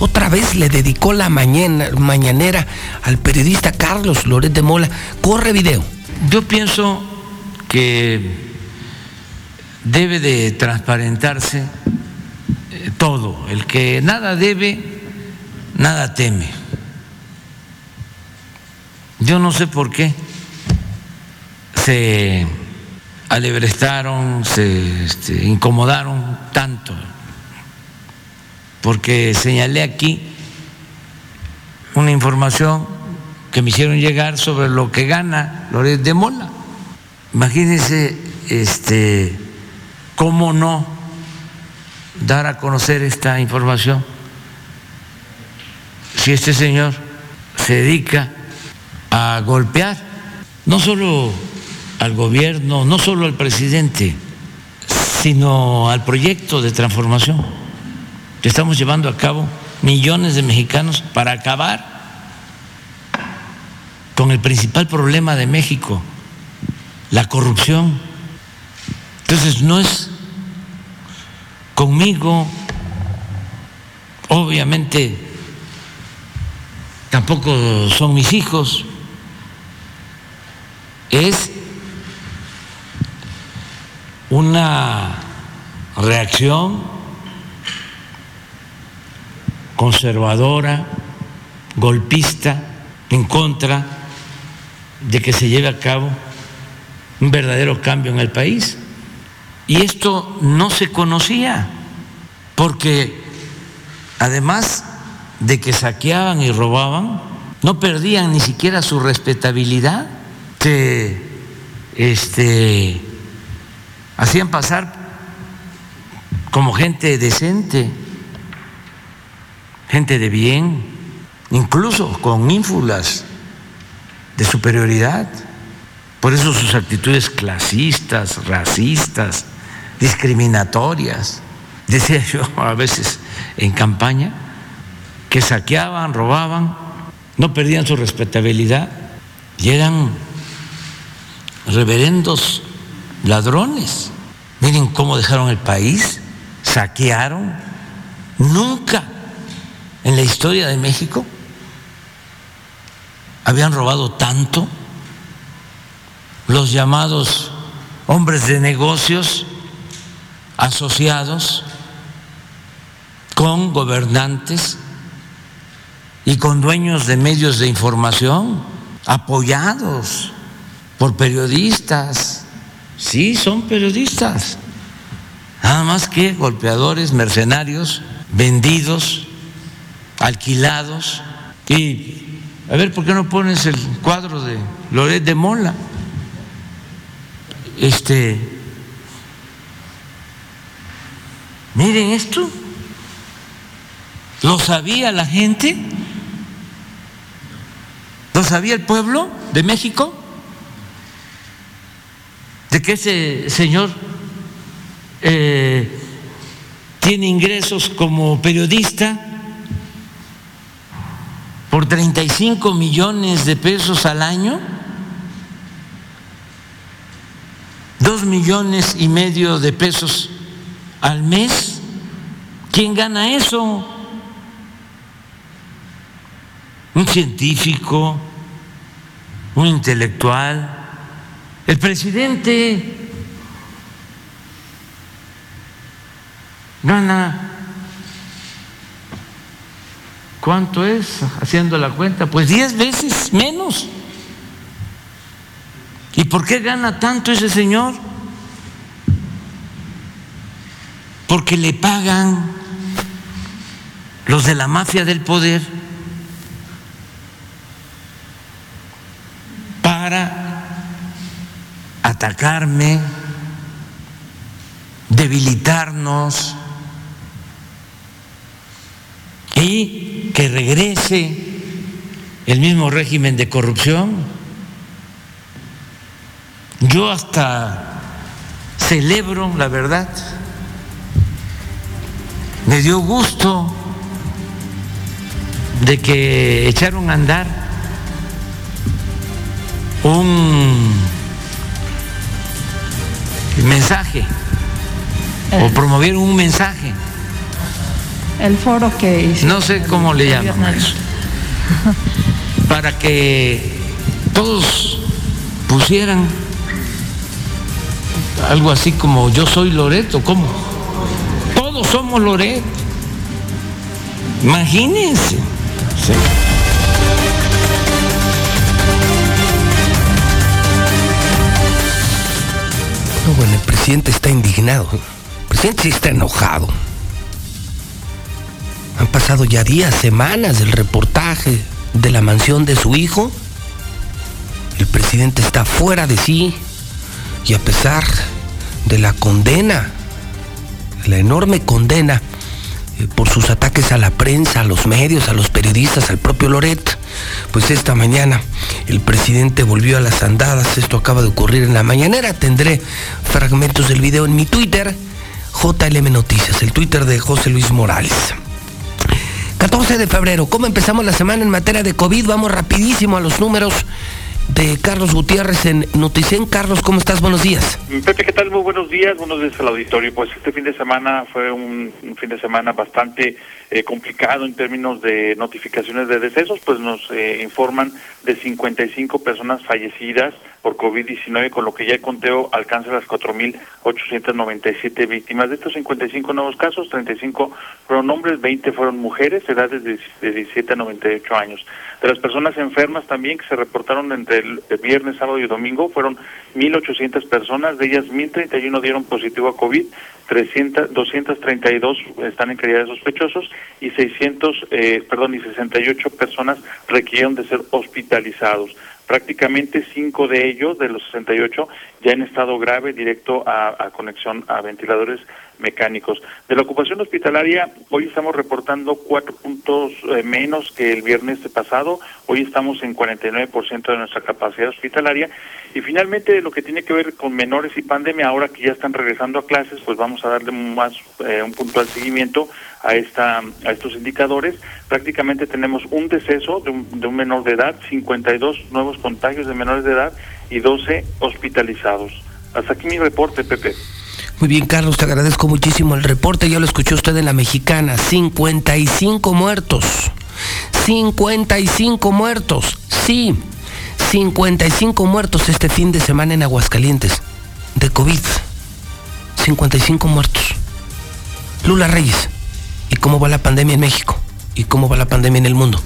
otra vez le dedicó la mañana, mañanera al periodista Carlos Loret de Mola. Corre video. Yo pienso que debe de transparentarse eh, todo. El que nada debe, nada teme. Yo no sé por qué se alebrestaron, se este, incomodaron tanto, porque señalé aquí una información que me hicieron llegar sobre lo que gana Loret de Mola. Imagínense este, cómo no dar a conocer esta información si este señor se dedica a golpear no solo al gobierno, no solo al presidente, sino al proyecto de transformación que estamos llevando a cabo millones de mexicanos para acabar con el principal problema de México, la corrupción. Entonces no es conmigo, obviamente tampoco son mis hijos, es una reacción conservadora, golpista, en contra de que se lleve a cabo un verdadero cambio en el país. Y esto no se conocía, porque además de que saqueaban y robaban, no perdían ni siquiera su respetabilidad, se este, hacían pasar como gente decente, gente de bien, incluso con ínfulas de superioridad. Por eso sus actitudes clasistas, racistas, discriminatorias. Decía yo a veces en campaña que saqueaban, robaban, no perdían su respetabilidad y eran reverendos ladrones. Miren cómo dejaron el país, saquearon. Nunca en la historia de México habían robado tanto los llamados hombres de negocios asociados con gobernantes y con dueños de medios de información apoyados por periodistas. Sí, son periodistas. Nada más que golpeadores, mercenarios, vendidos, alquilados. Y a ver, ¿por qué no pones el cuadro de Loret de Mola? Este, miren esto, ¿lo sabía la gente? ¿Lo sabía el pueblo de México? De que ese señor eh, tiene ingresos como periodista por 35 millones de pesos al año. dos millones y medio de pesos al mes. ¿Quién gana eso? Un científico, un intelectual, el presidente gana. ¿Cuánto es haciendo la cuenta? Pues diez veces menos. ¿Y por qué gana tanto ese señor? Porque le pagan los de la mafia del poder para atacarme, debilitarnos y que regrese el mismo régimen de corrupción. Yo hasta celebro, la verdad, me dio gusto de que echaron a andar un mensaje o promovieron un mensaje el foro que No sé cómo le llaman a eso. Para que todos pusieran algo así como yo soy Loreto, ¿cómo? Todos somos Loreto. Imagínense. Sí. Presidente está indignado. El presidente sí está enojado. Han pasado ya días, semanas del reportaje de la mansión de su hijo. El presidente está fuera de sí y a pesar de la condena, la enorme condena eh, por sus ataques a la prensa, a los medios, a los periodistas, al propio Loret, pues esta mañana el presidente volvió a las andadas. Esto acaba de ocurrir en la mañanera. Tendré fragmentos del video en mi Twitter, JLM Noticias, el Twitter de José Luis Morales. 14 de febrero, ¿cómo empezamos la semana en materia de COVID? Vamos rapidísimo a los números de Carlos Gutiérrez en Noticen. Carlos, ¿cómo estás? Buenos días. Pepe, ¿qué tal? Muy buenos días, buenos días al auditorio. Pues este fin de semana fue un, un fin de semana bastante eh, complicado en términos de notificaciones de decesos, pues nos eh, informan de 55 personas fallecidas por COVID-19, con lo que ya el conteo alcanza las 4.897 víctimas. De estos 55 nuevos casos, 35 fueron hombres, 20 fueron mujeres, edades de, de 17 a 98 años. De las personas enfermas también que se reportaron entre el viernes, sábado y domingo, fueron 1.800 personas, de ellas 1.031 dieron positivo a COVID, 300, 232 están en calidad de sospechosos y 600, eh, perdón, y 68 personas requirieron de ser hospitalizados. Prácticamente cinco de ellos, de los 68, ya en estado grave, directo a, a conexión a ventiladores mecánicos. De la ocupación hospitalaria, hoy estamos reportando cuatro puntos eh, menos que el viernes pasado. Hoy estamos en 49% de nuestra capacidad hospitalaria. Y finalmente, lo que tiene que ver con menores y pandemia, ahora que ya están regresando a clases, pues vamos a darle más eh, un puntual seguimiento a esta a estos indicadores. Prácticamente tenemos un deceso de un, de un menor de edad, 52 nuevos contagios de menores de edad y 12 hospitalizados. Hasta aquí mi reporte, Pepe. Muy bien, Carlos, te agradezco muchísimo el reporte. Ya lo escuchó usted en la mexicana. 55 muertos. 55 muertos. Sí, 55 muertos este fin de semana en Aguascalientes. De COVID. 55 muertos. Lula Reyes. ¿Y cómo va la pandemia en México? ¿Y cómo va la pandemia en el mundo?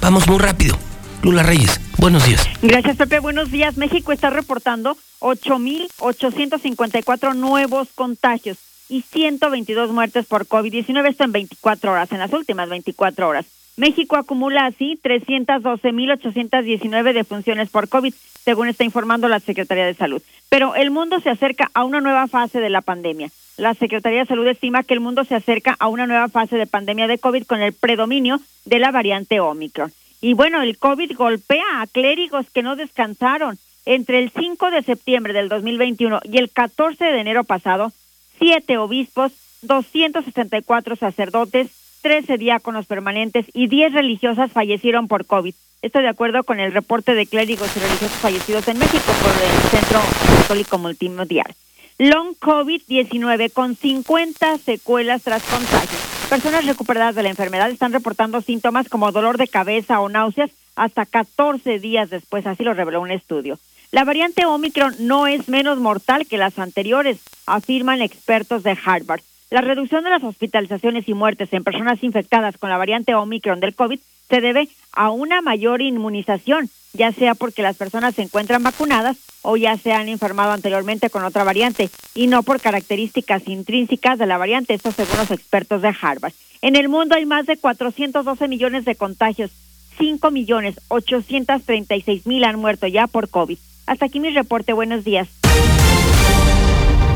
Vamos muy rápido. Lula Reyes, buenos días. Gracias, Pepe. Buenos días. México está reportando 8.854 nuevos contagios y 122 muertes por COVID-19. Esto en 24 horas, en las últimas 24 horas. México acumula así 312.819 defunciones por COVID, según está informando la Secretaría de Salud. Pero el mundo se acerca a una nueva fase de la pandemia. La Secretaría de Salud estima que el mundo se acerca a una nueva fase de pandemia de COVID con el predominio de la variante Omicron. Y bueno, el COVID golpea a clérigos que no descansaron. Entre el 5 de septiembre del 2021 y el 14 de enero pasado, siete obispos, 264 sacerdotes, 13 diáconos permanentes y 10 religiosas fallecieron por COVID. Esto de acuerdo con el reporte de clérigos y religiosos fallecidos en México por el Centro Católico Multimedial. Long COVID-19 con 50 secuelas tras contagio. Personas recuperadas de la enfermedad están reportando síntomas como dolor de cabeza o náuseas hasta 14 días después, así lo reveló un estudio. La variante Omicron no es menos mortal que las anteriores, afirman expertos de Harvard. La reducción de las hospitalizaciones y muertes en personas infectadas con la variante Omicron del COVID se debe a una mayor inmunización, ya sea porque las personas se encuentran vacunadas o ya se han enfermado anteriormente con otra variante, y no por características intrínsecas de la variante, esto según los expertos de Harvard. En el mundo hay más de 412 millones de contagios, 5 millones 836 mil han muerto ya por COVID. Hasta aquí mi reporte, buenos días.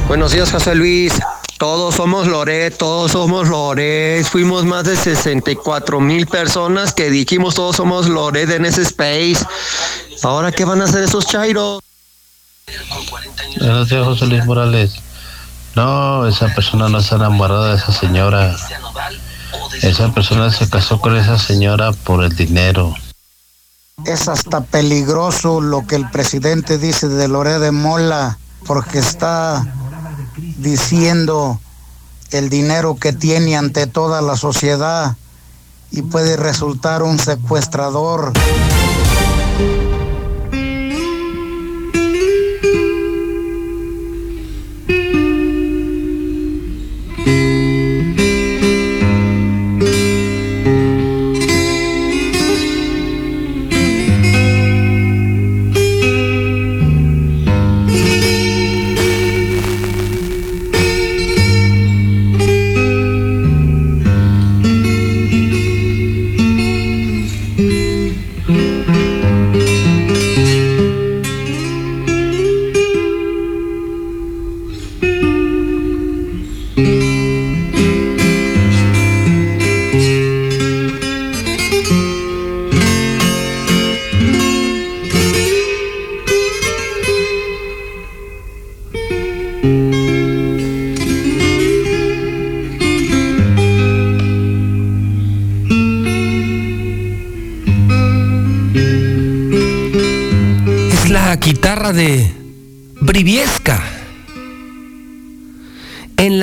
Buenos días, José Luis. Todos somos Loret, todos somos Loret. Fuimos más de 64 mil personas que dijimos todos somos Loret en ese space. Ahora, ¿qué van a hacer esos chairos? Días, José Luis Morales. No, esa persona no está enamorada de esa señora. Esa persona se casó con esa señora por el dinero. Es hasta peligroso lo que el presidente dice de Loré de Mola, porque está diciendo el dinero que tiene ante toda la sociedad y puede resultar un secuestrador.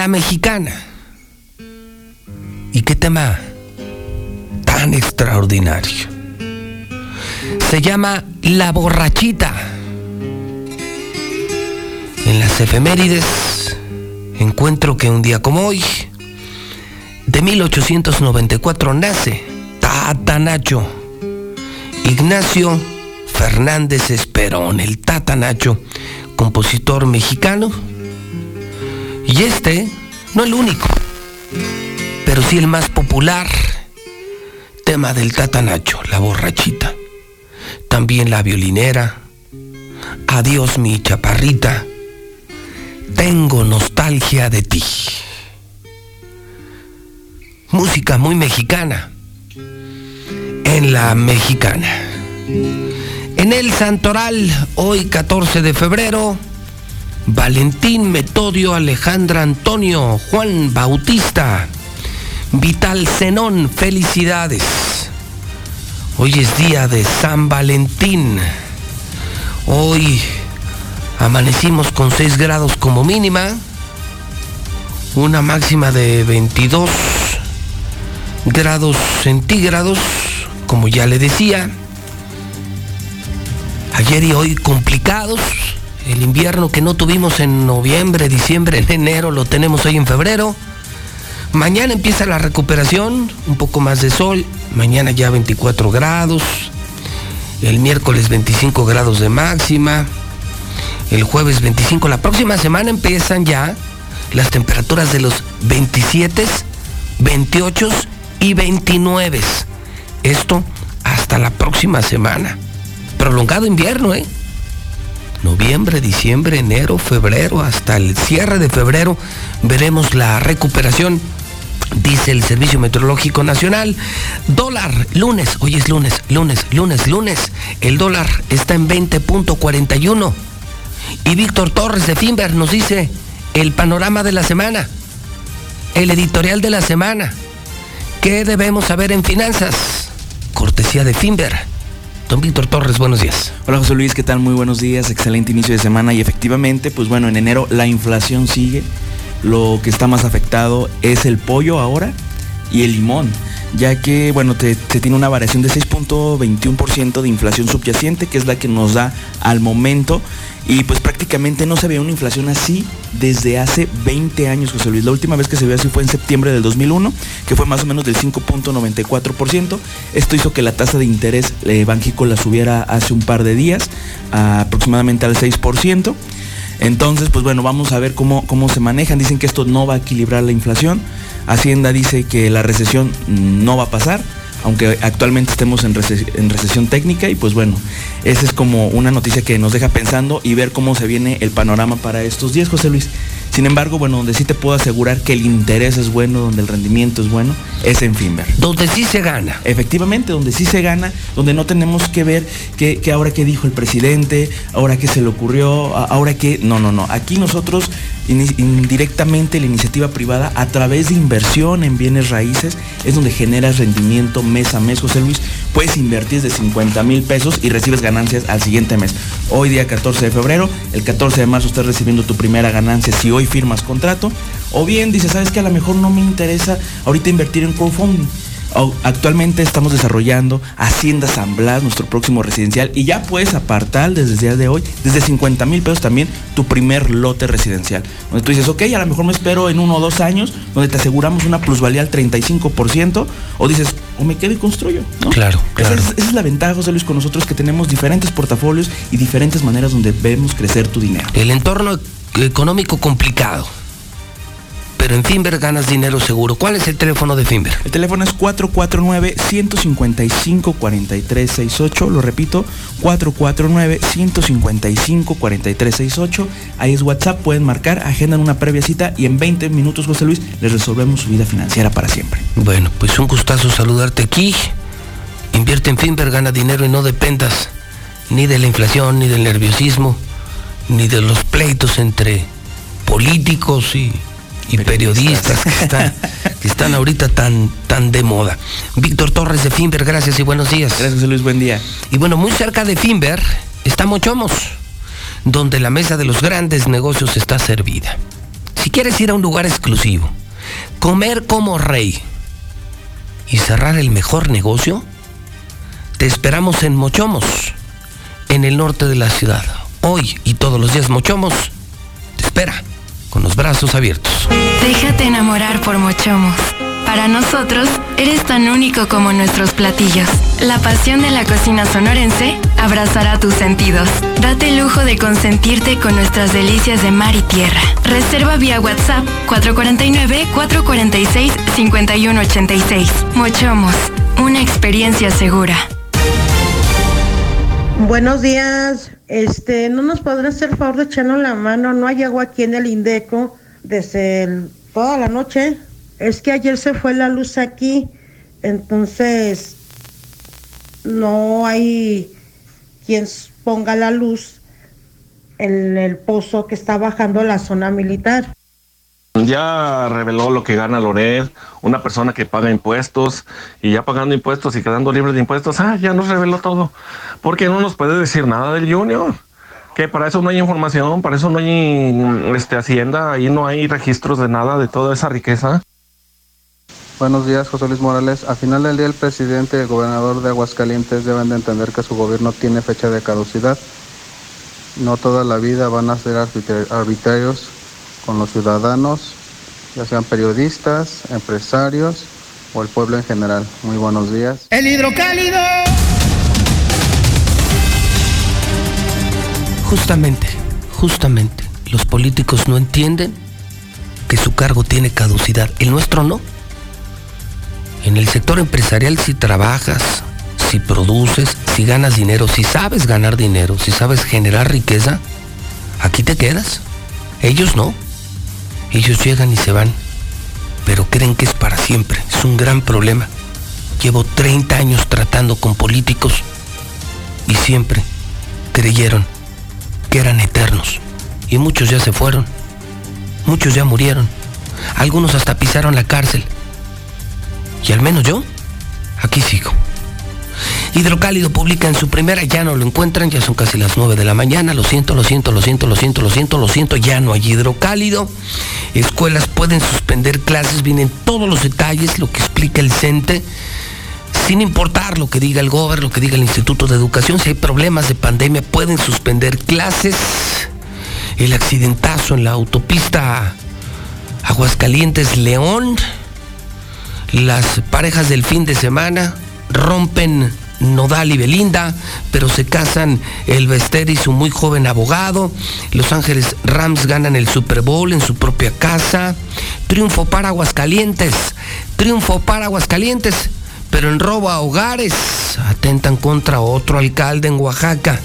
Mexicana. ¿Y qué tema tan extraordinario? Se llama La borrachita. En las efemérides encuentro que un día como hoy, de 1894, nace Tatanacho Ignacio Fernández Esperón, el Tata Nacho, compositor mexicano. Y este, no el único, pero sí el más popular tema del Tata Nacho, la borrachita. También la violinera, Adiós mi chaparrita, Tengo nostalgia de ti. Música muy mexicana en la mexicana. En el Santoral, hoy 14 de febrero, Valentín Metodio Alejandra Antonio Juan Bautista, Vital Zenón, felicidades. Hoy es día de San Valentín. Hoy amanecimos con 6 grados como mínima, una máxima de 22 grados centígrados, como ya le decía. Ayer y hoy complicados. El invierno que no tuvimos en noviembre, diciembre, en enero, lo tenemos hoy en febrero. Mañana empieza la recuperación, un poco más de sol. Mañana ya 24 grados. El miércoles 25 grados de máxima. El jueves 25. La próxima semana empiezan ya las temperaturas de los 27, 28 y 29. Esto hasta la próxima semana. Prolongado invierno, ¿eh? Noviembre, diciembre, enero, febrero, hasta el cierre de febrero veremos la recuperación, dice el Servicio Meteorológico Nacional. Dólar, lunes, hoy es lunes, lunes, lunes, lunes. El dólar está en 20.41. Y Víctor Torres de Finver nos dice el panorama de la semana, el editorial de la semana. ¿Qué debemos saber en finanzas? Cortesía de Finver. Don Víctor Torres, buenos días. Hola José Luis, ¿qué tal? Muy buenos días, excelente inicio de semana y efectivamente, pues bueno, en enero la inflación sigue, lo que está más afectado es el pollo ahora y el limón, ya que, bueno, te tiene una variación de 6.21% de inflación subyacente, que es la que nos da al momento, y pues prácticamente no se ve una inflación así desde hace 20 años, José Luis. La última vez que se vio así fue en septiembre del 2001, que fue más o menos del 5.94%. Esto hizo que la tasa de interés eh, Banjico la subiera hace un par de días, aproximadamente al 6%. Entonces, pues bueno, vamos a ver cómo, cómo se manejan. Dicen que esto no va a equilibrar la inflación. Hacienda dice que la recesión no va a pasar, aunque actualmente estemos en, en, recesión técnica y pues bueno, esa es como una noticia que nos deja pensando y ver cómo se viene el panorama para estos días, José Luis. Sin embargo, bueno, donde sí te puedo asegurar que el interés es bueno, donde el rendimiento es bueno, es en Finver. Donde sí se gana. Efectivamente, donde sí se gana, donde no tenemos que ver que, que ahora qué dijo el presidente, ahora qué se le ocurrió, ahora qué... No, no, no. Aquí nosotros indirectamente la iniciativa privada a través de inversión en bienes raíces es donde generas rendimiento mes a mes, José Luis. puedes invertir de 50 mil pesos y recibes ganancias al siguiente mes. Hoy día 14 de febrero, el 14 de marzo estás recibiendo tu primera ganancia si hoy firmas contrato. O bien dices, sabes que a lo mejor no me interesa ahorita invertir en crowdfunding Actualmente estamos desarrollando Hacienda San Blas, nuestro próximo residencial, y ya puedes apartar desde el día de hoy, desde 50 mil pesos también, tu primer lote residencial. Donde tú dices, ok, a lo mejor me espero en uno o dos años, donde te aseguramos una plusvalía al 35%, o dices, o me quedo y construyo. Claro, claro. Esa es, esa es la ventaja, José Luis, con nosotros que tenemos diferentes portafolios y diferentes maneras donde vemos crecer tu dinero. El entorno económico complicado pero en Finver ganas dinero seguro. ¿Cuál es el teléfono de Finver? El teléfono es 449-155-4368. Lo repito, 449-155-4368. Ahí es WhatsApp, pueden marcar, agendan una previa cita y en 20 minutos, José Luis, les resolvemos su vida financiera para siempre. Bueno, pues un gustazo saludarte aquí. Invierte en Finver, gana dinero y no dependas ni de la inflación, ni del nerviosismo, ni de los pleitos entre políticos y y periodistas, que, están, ahorita tan, tan de moda. Víctor Torres de Finver, gracias y buenos días. Gracias Luis, buen día. Y bueno, muy cerca de Finver está Mochomos, donde la mesa de los grandes negocios está servida. Si quieres ir a un lugar exclusivo, comer como rey y cerrar el mejor negocio, te esperamos en Mochomos, en el norte de la ciudad. Hoy y todos los días Mochomos te espera con los brazos abiertos. Déjate enamorar por Mochomos. Para nosotros, eres tan único como nuestros platillos. La pasión de la cocina sonorense abrazará tus sentidos. Date el lujo de consentirte con nuestras delicias de mar y tierra. Reserva vía WhatsApp 449-446-5186. Mochomos, una experiencia segura. Buenos días. Este, ¿no nos podrán hacer favor de echarnos la mano? No hay agua aquí en el Indeco desde toda la noche. Es que ayer se fue la luz aquí, entonces no hay quien ponga la luz en el pozo que está bajando la zona militar. Ya reveló lo que gana Loret, una persona que paga impuestos y ya pagando impuestos y quedando libre de impuestos, ah, ya nos reveló todo. Porque no nos puede decir nada del Junior. Que para eso no hay información, para eso no hay este, hacienda, ahí no hay registros de nada de toda esa riqueza. Buenos días, José Luis Morales. Al final del día, el presidente y el gobernador de Aguascalientes deben de entender que su gobierno tiene fecha de caducidad. No toda la vida van a ser arbitrarios con los ciudadanos, ya sean periodistas, empresarios o el pueblo en general. Muy buenos días. El hidrocálido. Justamente, justamente, los políticos no entienden que su cargo tiene caducidad. El nuestro no. En el sector empresarial si trabajas, si produces, si ganas dinero, si sabes ganar dinero, si sabes generar riqueza, aquí te quedas. Ellos no. Ellos llegan y se van, pero creen que es para siempre. Es un gran problema. Llevo 30 años tratando con políticos y siempre creyeron que eran eternos. Y muchos ya se fueron. Muchos ya murieron. Algunos hasta pisaron la cárcel. Y al menos yo, aquí sigo. Hidrocálido publica en su primera, ya no lo encuentran, ya son casi las 9 de la mañana, lo siento, lo siento, lo siento, lo siento, lo siento, lo siento, ya no hay hidrocálido. Escuelas pueden suspender clases, vienen todos los detalles, lo que explica el CENTE, sin importar lo que diga el gobierno, lo que diga el Instituto de Educación, si hay problemas de pandemia pueden suspender clases. El accidentazo en la autopista Aguascalientes León, las parejas del fin de semana rompen Nodal y Belinda, pero se casan el Bester y su muy joven abogado. Los Ángeles Rams ganan el Super Bowl en su propia casa. Triunfo para Aguascalientes. Triunfo para Aguascalientes. Pero en robo a hogares atentan contra otro alcalde en Oaxaca.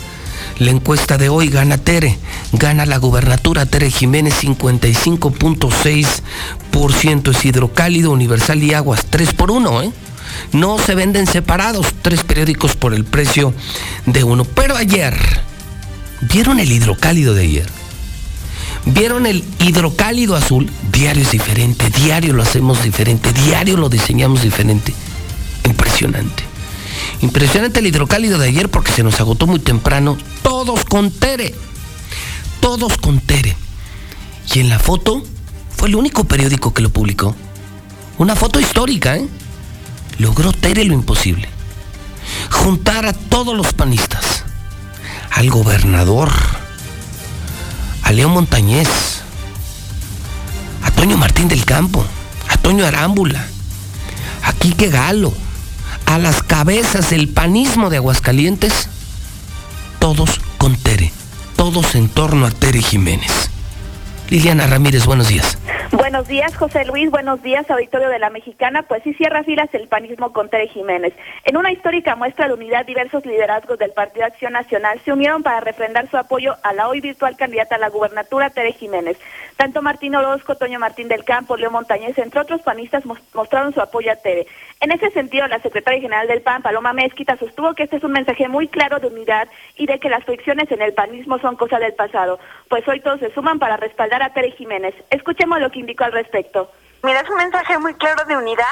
La encuesta de hoy gana Tere, gana la gubernatura Tere Jiménez 55.6%, es hidrocálido, universal y aguas 3 por 1, ¿eh? No se venden separados, tres periódicos por el precio de uno. Pero ayer, ¿vieron el hidrocálido de ayer? ¿Vieron el hidrocálido azul? Diario es diferente, diario lo hacemos diferente, diario lo diseñamos diferente. Impresionante. Impresionante el hidrocálido de ayer porque se nos agotó muy temprano. Todos con Tere. Todos con Tere. Y en la foto fue el único periódico que lo publicó. Una foto histórica, ¿eh? Logró Tere lo imposible. Juntar a todos los panistas. Al gobernador. A León Montañez. A Toño Martín del Campo. A Toño Arámbula. A Quique Galo. A las cabezas del panismo de Aguascalientes. Todos con Tere. Todos en torno a Tere Jiménez. Liliana Ramírez, buenos días. Buenos días, José Luis. Buenos días, auditorio de la Mexicana. Pues sí cierra filas el panismo con Tere Jiménez. En una histórica muestra de unidad, diversos liderazgos del Partido Acción Nacional se unieron para refrendar su apoyo a la hoy virtual candidata a la gubernatura, Tere Jiménez. Tanto Martín Orozco, Toño Martín del Campo, Leo Montañez, entre otros panistas, mostraron su apoyo a Tere. En ese sentido, la secretaria general del PAN, Paloma Mezquita, sostuvo que este es un mensaje muy claro de unidad y de que las fricciones en el panismo son cosa del pasado. Pues hoy todos se suman para respaldar a Tere Jiménez. Escuchemos lo que indicó al respecto. Mira, es un mensaje muy claro de unidad.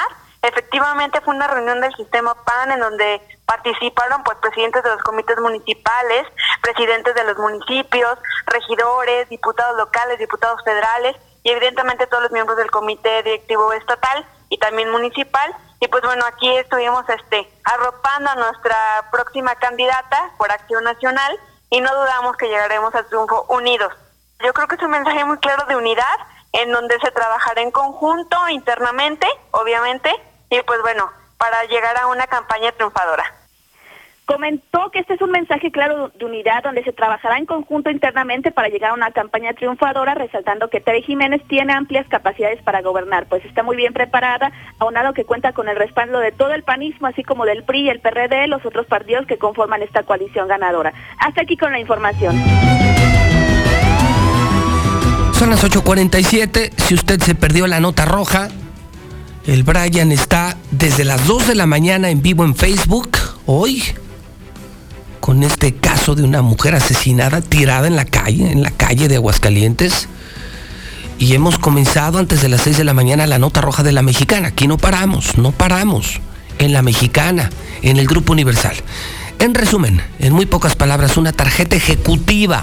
Efectivamente fue una reunión del sistema PAN en donde participaron pues presidentes de los comités municipales, presidentes de los municipios, regidores, diputados locales, diputados federales y evidentemente todos los miembros del comité directivo estatal y también municipal. Y pues bueno, aquí estuvimos este arropando a nuestra próxima candidata por Acción Nacional y no dudamos que llegaremos al triunfo unidos. Yo creo que es un mensaje muy claro de unidad, en donde se trabajará en conjunto, internamente, obviamente, y pues bueno, para llegar a una campaña triunfadora. Comentó que este es un mensaje claro de unidad donde se trabajará en conjunto internamente para llegar a una campaña triunfadora, resaltando que Tere Jiménez tiene amplias capacidades para gobernar, pues está muy bien preparada, aunado que cuenta con el respaldo de todo el panismo, así como del PRI, el PRD, los otros partidos que conforman esta coalición ganadora. Hasta aquí con la información. Son las 8.47. Si usted se perdió la nota roja, el Brian está desde las 2 de la mañana en vivo en Facebook, hoy, con este caso de una mujer asesinada tirada en la calle, en la calle de Aguascalientes. Y hemos comenzado antes de las 6 de la mañana la nota roja de la mexicana. Aquí no paramos, no paramos. En la mexicana, en el Grupo Universal. En resumen, en muy pocas palabras, una tarjeta ejecutiva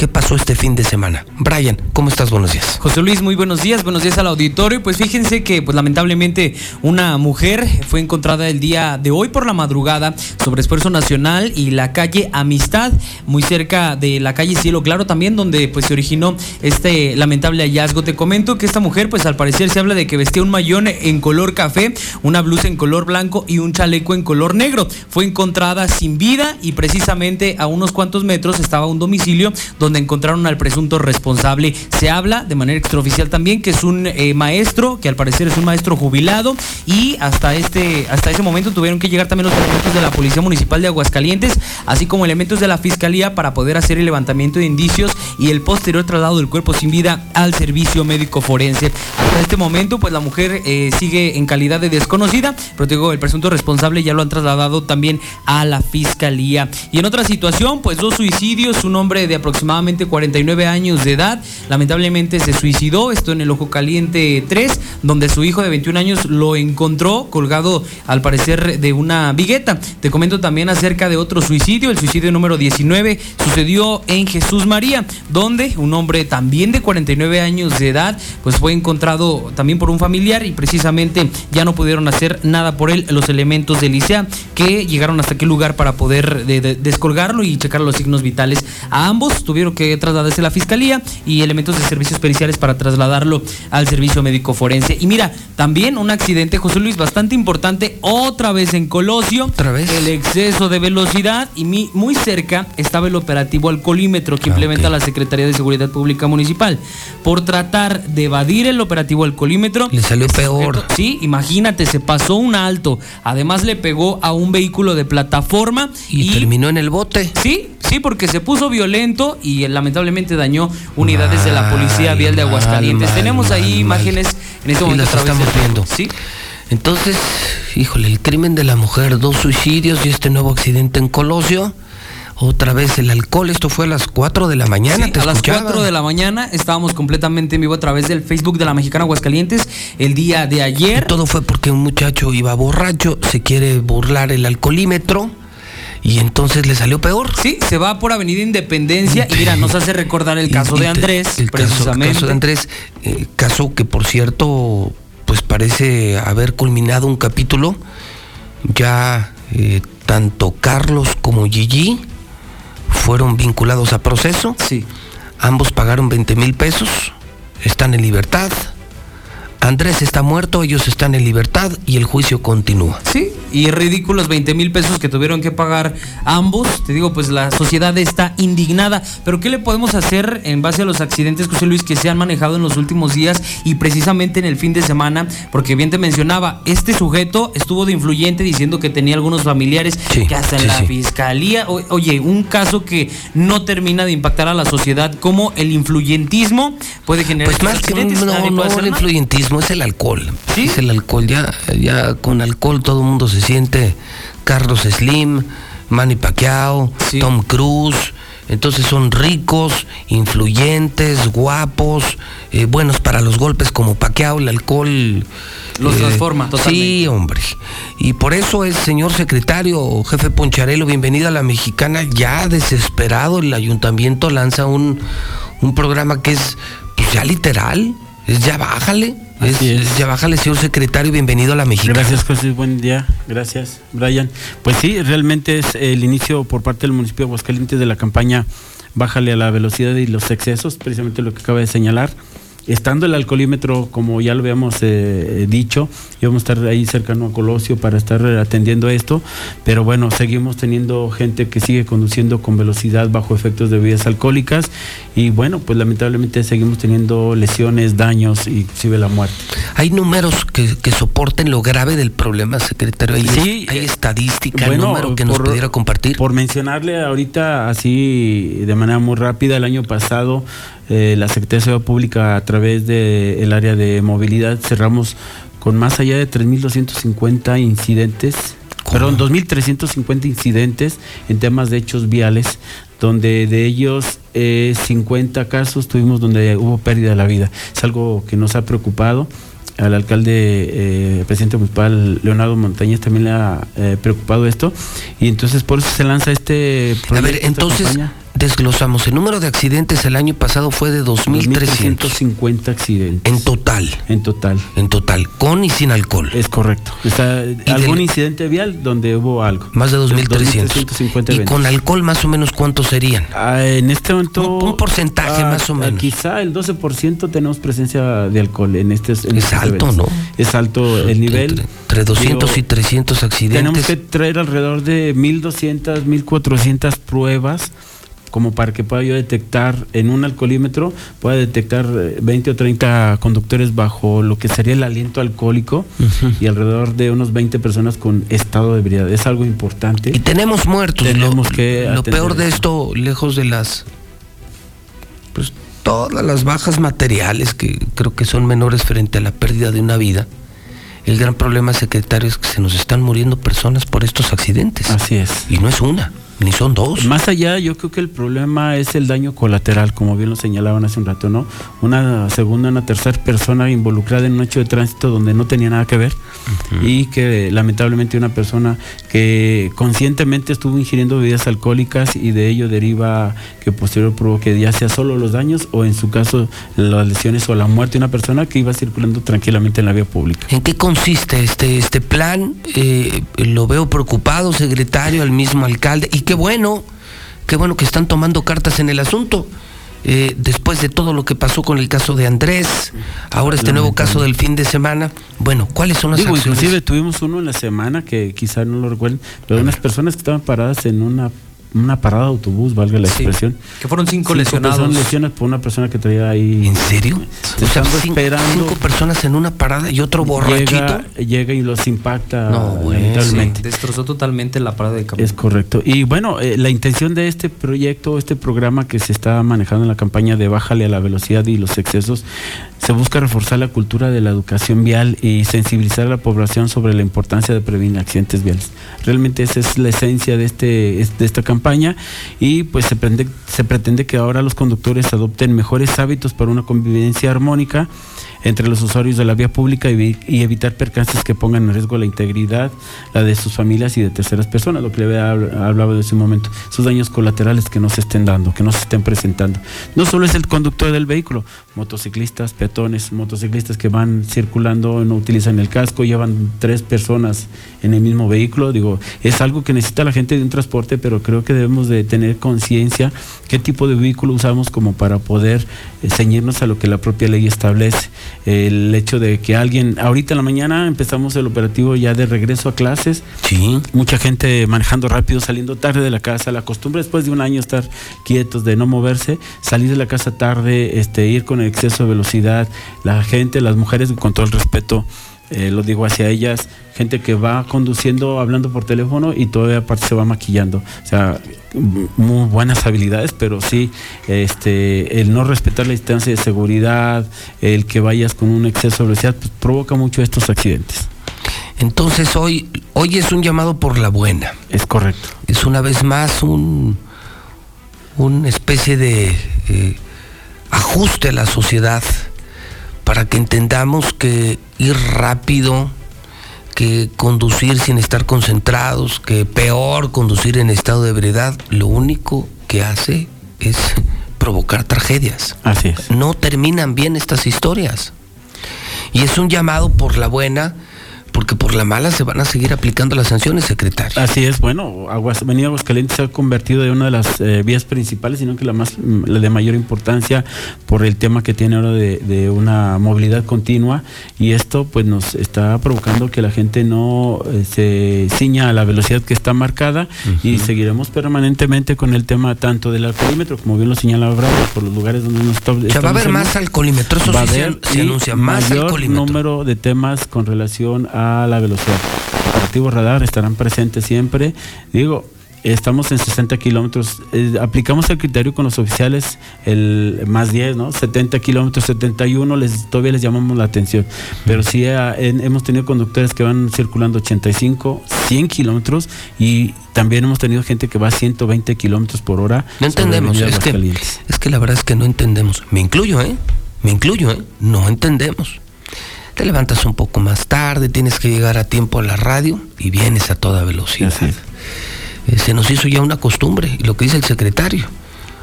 ¿Qué pasó este fin de semana? Brian, ¿cómo estás? Buenos días. José Luis, muy buenos días. Buenos días al auditorio. Pues fíjense que pues lamentablemente una mujer fue encontrada el día de hoy por la madrugada sobre Esfuerzo Nacional y la calle Amistad, muy cerca de la calle Cielo Claro también, donde pues se originó este lamentable hallazgo. Te comento que esta mujer pues al parecer se habla de que vestía un mayón en color café, una blusa en color blanco y un chaleco en color negro. Fue encontrada sin vida y precisamente a unos cuantos metros estaba un domicilio donde donde encontraron al presunto responsable. Se habla de manera extraoficial también que es un eh, maestro, que al parecer es un maestro jubilado y hasta este hasta ese momento tuvieron que llegar también los elementos de la Policía Municipal de Aguascalientes, así como elementos de la Fiscalía para poder hacer el levantamiento de indicios y el posterior traslado del cuerpo sin vida al servicio médico forense. Hasta este momento, pues la mujer eh, sigue en calidad de desconocida, pero digo, el presunto responsable ya lo han trasladado también a la Fiscalía. Y en otra situación, pues dos suicidios, un hombre de aproximadamente 49 años de edad. Lamentablemente se suicidó, esto en el Ojo Caliente 3, donde su hijo de 21 años lo encontró colgado al parecer de una vigueta. Te comento también acerca de otro suicidio, el suicidio número 19 sucedió en Jesús María, donde un hombre también de 49 años de edad pues fue encontrado también por un familiar y precisamente ya no pudieron hacer nada por él los elementos del ICEA que llegaron hasta aquel lugar para poder descolgarlo y checar los signos vitales. A ambos tuvieron que trasladarse a la fiscalía y elementos de servicios periciales para trasladarlo al servicio médico forense. Y mira, también un accidente, José Luis, bastante importante, otra vez en Colosio. Otra vez. El exceso de velocidad y muy cerca estaba el operativo alcoholímetro que ah, implementa la Secretaría de Seguridad Pública Municipal. Por tratar de evadir el operativo alcoholímetro. Le salió peor. sí, imagínate, se pasó un alto. Además le pegó a un vehículo de plataforma. Y, y terminó en el bote. Sí, sí, porque se puso violento y lamentablemente dañó unidades de la Policía Vial de Aguascalientes. Tenemos ahí imágenes en este momento. estamos viendo. Sí. Entonces, híjole, el crimen de la mujer, dos suicidios y este nuevo accidente en Colosio. otra vez el alcohol. Esto fue a las 4 de la mañana. Sí, a las 4 de la mañana estábamos completamente en vivo a través del Facebook de la Mexicana Aguascalientes el día de ayer. Y todo fue porque un muchacho iba borracho, se quiere burlar el alcoholímetro. Y entonces le salió peor. Sí, se va por Avenida Independencia y mira, nos hace recordar el caso de Andrés, el caso, de Andrés, eh, caso que por cierto, pues parece haber culminado un capítulo. Ya eh, tanto Carlos como Gigi fueron vinculados a proceso. Sí. Ambos pagaron 20 mil pesos, están en libertad. Andrés está muerto, ellos están en libertad y el juicio continúa. Sí, y ridículos 20 mil pesos que tuvieron que pagar ambos. Te digo, pues la sociedad está indignada. Pero ¿qué le podemos hacer en base a los accidentes, José Luis, que se han manejado en los últimos días y precisamente en el fin de semana? Porque bien te mencionaba, este sujeto estuvo de influyente diciendo que tenía algunos familiares que hasta en sí, la sí. fiscalía. o- oye, un caso que no termina de impactar a la sociedad, como el influyentismo puede generar Pues más que no, no puede el influyentismo, es el alcohol. Es el alcohol. Ya, ya con alcohol todo el mundo se siente Carlos Slim, Manny Pacquiao, Tom Cruise. Entonces son ricos, influyentes, guapos, eh, buenos para los golpes como Pacquiao, el alcohol... Los transforma totalmente. Sí, hombre. Y por eso es, señor secretario, jefe Poncharelo, bienvenido a la mexicana. Ya desesperado, el ayuntamiento lanza un, un programa que es pues ya literal. Ya bájale. Es, es ya bájale, señor secretario, bienvenido a la mexicana. Gracias, José. Buen día. Gracias, Brian. Pues sí, realmente es el inicio por parte del municipio de Aguascalientes de la campaña Bájale a la velocidad y los excesos, precisamente lo que acaba de señalar. Estando el alcoholímetro, como ya lo habíamos eh, dicho, íbamos a estar ahí cercano a Colosio para estar eh, atendiendo esto, pero bueno, seguimos teniendo gente que sigue conduciendo con velocidad bajo efectos de bebidas alcohólicas y bueno, pues lamentablemente seguimos teniendo lesiones, daños y inclusive la muerte. Hay números que, que soporten lo grave del problema, secretario. Hay, Sí, hay estadística, Bueno, número que nos por- pudiera compartir. Por mencionarle ahorita así de manera muy rápida, el año pasado eh, la Secretaría de Seguridad Pública a través del área de movilidad cerramos con más allá de 3.250 incidentes, perdón, 2.350 incidentes en temas de hechos viales, donde de ellos eh, 50 casos tuvimos donde hubo pérdida de la vida. Es algo que nos ha preocupado al alcalde, eh, presidente municipal Leonardo Montañez también le ha eh, preocupado esto y entonces por eso se lanza este A ver, proyecto, entonces. Desglosamos. El número de accidentes el año pasado fue de 2.300. 2.350 accidentes. En total. En total. En total, con y sin alcohol. Es correcto. Está algún del- incidente vial donde hubo algo. Más de 2.300. 2.350 ¿Y con alcohol más o menos cuántos serían? Ah, en este momento. Un, un porcentaje ah, más o menos. Quizá el 12% tenemos presencia de alcohol en este en Es alto, eventos. ¿no? Es alto el nivel. Entre 200 y Digo, 300 accidentes. Tenemos que traer alrededor de 1200, 1400 pruebas como para que pueda yo detectar en un alcoholímetro, pueda detectar eh, 20 o 30 conductores bajo lo que sería el aliento alcohólico y alrededor de unos 20 personas con estado de ebriedad. Es algo importante. Y tenemos muertos. Tenemos lo, que lo peor de esto, lejos de las. Pues todas las bajas materiales que creo que son menores frente a la pérdida de una vida. El gran problema, secretario, es que se nos están muriendo personas por estos accidentes. Así es. Y no es una, ni son dos. Más allá, yo creo que el problema es el daño colateral, como bien lo señalaban hace un rato, ¿no? Una segunda, una tercera persona involucrada en un hecho de tránsito donde no tenía nada que ver y que lamentablemente una persona que conscientemente estuvo ingiriendo bebidas alcohólicas y de ello deriva que posterior provoque ya sea solo los daños o en su caso las lesiones o la muerte de una persona que iba circulando tranquilamente en la vía pública. ¿En qué consiste este, este plan? Eh, lo veo preocupado, secretario, al mismo alcalde, y qué bueno, qué bueno que están tomando cartas en el asunto. Eh, después de todo lo que pasó con el caso de Andrés, ahora este nuevo caso del fin de semana, bueno, ¿cuáles son las Digo, acciones? inclusive tuvimos uno en la semana que quizá no lo recuerden, pero unas personas que estaban paradas en una una parada de autobús, valga la expresión. Que fueron cinco lesionados. personas lesionadas por una persona que traía ahí. ¿En serio? O sea, cinco, esperando. cinco personas en una parada y otro borrachito. Llega, llega y los impacta No, güey, lamentablemente. Destrozó totalmente la parada de camión. Es correcto. Y bueno, eh, la intención de este proyecto, este programa que se está manejando en la campaña de Bájale a la velocidad y los excesos, se busca reforzar la cultura de la educación vial y sensibilizar a la población sobre la importancia de prevenir accidentes viales. Realmente esa es la esencia de, este, es- de esta campaña y pues se, prende- se pretende que ahora los conductores adopten mejores hábitos para una convivencia armónica entre los usuarios de la vía pública y, y evitar percances que pongan en riesgo la integridad, la de sus familias y de terceras personas, lo que le había habl- hablado de ese momento, esos daños colaterales que no se estén dando, que no se estén presentando. No solo es el conductor del vehículo, motociclistas, peatones, motociclistas que van circulando, no utilizan el casco, llevan tres personas en el mismo vehículo, digo, es algo que necesita la gente de un transporte, pero creo que debemos de tener conciencia qué tipo de vehículo usamos como para poder ceñirnos a lo que la propia ley establece. El hecho de que alguien, ahorita en la mañana empezamos el operativo ya de regreso a clases, sí. mucha gente manejando rápido, saliendo tarde de la casa, la costumbre después de un año estar quietos, de no moverse, salir de la casa tarde, este, ir con exceso de velocidad, la gente, las mujeres, con todo el respeto, eh, lo digo hacia ellas, gente que va conduciendo, hablando por teléfono y todavía aparte se va maquillando. O sea, muy buenas habilidades, pero sí, este, el no respetar la distancia de seguridad, el que vayas con un exceso de velocidad, pues, provoca mucho estos accidentes. Entonces hoy, hoy es un llamado por la buena. Es correcto. Es una vez más un una especie de eh, ajuste a la sociedad para que entendamos que ir rápido, que conducir sin estar concentrados, que peor conducir en estado de ebriedad, lo único que hace es provocar tragedias. Así es. No terminan bien estas historias. Y es un llamado por la buena, porque por la mala se van a seguir aplicando las sanciones, secretario. Así es, bueno, Aguas, Avenida Aguascalientes se ha convertido en una de las eh, vías principales, sino que la más la de mayor importancia por el tema que tiene ahora de, de una movilidad continua y esto pues nos está provocando que la gente no eh, se ciña a la velocidad que está marcada y seguiremos permanentemente con el tema tanto del alcoholímetro, como bien lo señalaba Bravo, por los lugares donde nos está Ya va a haber más alcoholímetro, eso va a sí se- anuncia, más mayor alcoholímetro. número de temas con relación a la velocidad. Operativos radar estarán presentes siempre. Digo, estamos en 60 kilómetros. eh, aplicamos el criterio con los oficiales, el más 10, ¿no? 70 kilómetros, 71, les, todavía les llamamos la atención. Pero sí eh, en- hemos tenido conductores que van circulando 85, 100 kilómetros y también hemos tenido gente que va a 120 kilómetros por hora. No entendemos, es que, es que la verdad es que no entendemos. Me incluyo, ¿eh? Me incluyo, ¿eh? No entendemos. Te levantas un poco más tarde, tienes que llegar a tiempo a la radio y vienes a toda velocidad. Eh, Se nos hizo ya una costumbre, y lo que dice el secretario.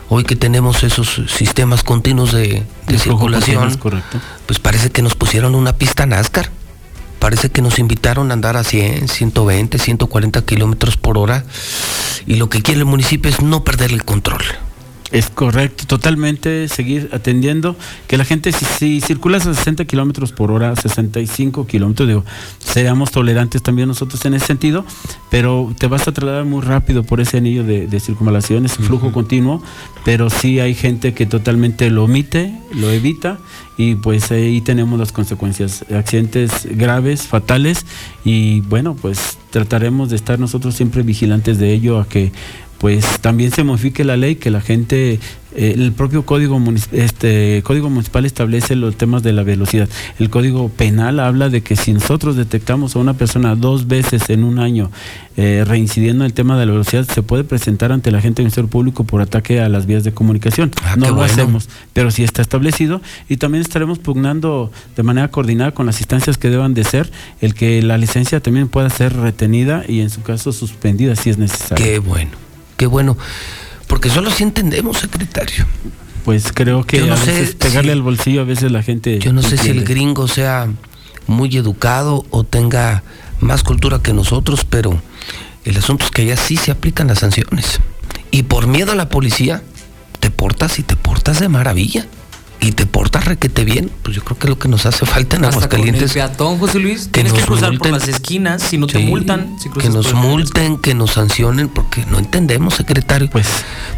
Hoy que tenemos esos sistemas continuos de, circulación, pues parece que nos pusieron una pista NASCAR. Parece que nos invitaron a andar a 100, 120, 140 kilómetros por hora. Y lo que quiere el municipio es no perder el control. Es correcto, totalmente seguir atendiendo que la gente si, si circulas a 60 kilómetros por hora, 65 kilómetros, digo, seamos tolerantes también nosotros en ese sentido, pero te vas a trasladar muy rápido por ese anillo de, de circunvalación, ese flujo continuo, pero sí hay gente que totalmente lo omite, lo evita y pues ahí tenemos las consecuencias, accidentes graves, fatales y bueno, pues trataremos de estar nosotros siempre vigilantes de ello a que pues también se modifique la ley, que la gente, eh, el propio código, este, código municipal establece los temas de la velocidad. El código penal habla de que si nosotros detectamos a una persona dos veces en un año eh, reincidiendo en el tema de la velocidad, se puede presentar ante la gente del Ministerio Público por ataque a las vías de comunicación. no Ah, qué lo bueno. hacemos, pero sí está establecido y también estaremos pugnando de manera coordinada con las instancias que deban de ser el que la licencia también pueda ser retenida y en su caso suspendida si es necesario. Qué bueno, qué bueno. Porque solo si entendemos, secretario. Pues creo que no a veces pegarle si- al bolsillo a veces la gente. Yo no sé si el gringo sea muy educado o tenga más cultura que nosotros, pero el asunto es que allá sí se aplican las sanciones. Y por miedo a la policía, te portas y te portas de maravilla. Y te portas requete bien. Pues yo creo que es lo que nos hace falta en Hasta con el Aguascalientes. peatón, José Luis, que tienes que nos cruzar multen. por las esquinas, si no te Sí, multan. Si que nos multen, que nos sancionen, porque no entendemos, secretario. Pues,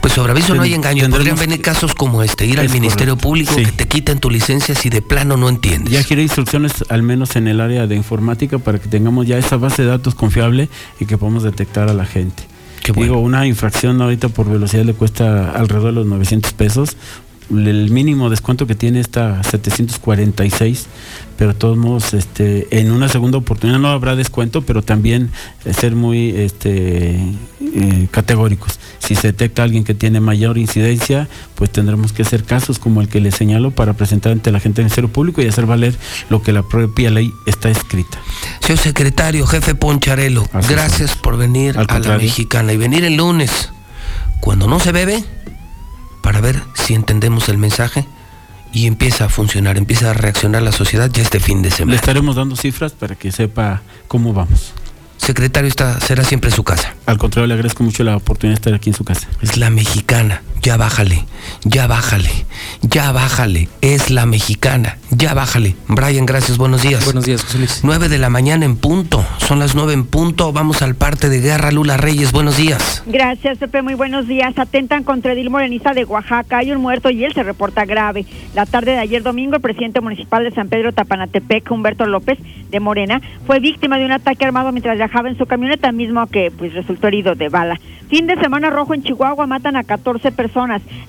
pues sobre aviso no hay engaño. Podrían venir casos como este, ir al Ministerio correcto. Público, Sí. que te quiten tu licencia si de plano no entiendes. Ya quiero instrucciones, al menos en el área de informática, para que tengamos ya esa base de datos confiable y que podamos detectar a la gente. Digo, una infracción ahorita por velocidad le cuesta alrededor de los 900 pesos. El mínimo descuento que tiene está 746, pero de todos modos, este, en una segunda oportunidad no habrá descuento, pero también eh, ser muy este, eh, categóricos. Si se detecta alguien que tiene mayor incidencia, pues tendremos que hacer casos como el que le señalo para presentar ante la gente del Ministerio Público y hacer valer lo que la propia ley está escrita. Señor secretario, jefe Poncharelo, gracias por venir a la mexicana y venir el lunes, cuando no se bebe, para ver si entendemos el mensaje y empieza a funcionar, empieza a reaccionar la sociedad ya este fin de Le semana. estaremos dando cifras para que sepa cómo vamos. Secretario, esta será siempre su casa. Al contrario, le agradezco mucho la oportunidad de estar aquí en su casa. Es la mexicana, ya bájale, ya bájale, ya bájale, es la mexicana, ya bájale. Brian, gracias, buenos días. Buenos días, José Luis. 9 de la mañana en punto, son las 9 en punto, vamos al parte de guerra, Lula Reyes, buenos días. Gracias, Pepe. Muy buenos días. Atentan contra Edil Morenista de Oaxaca. Hay un muerto y él se reporta grave. La tarde de ayer domingo, el presidente municipal de San Pedro Tapanatepec, Humberto López de Morena, fue víctima de un ataque armado mientras viajaba en su camioneta, mismo que pues resultó herido de bala. Fin de semana rojo en Chihuahua matan a 14 personas.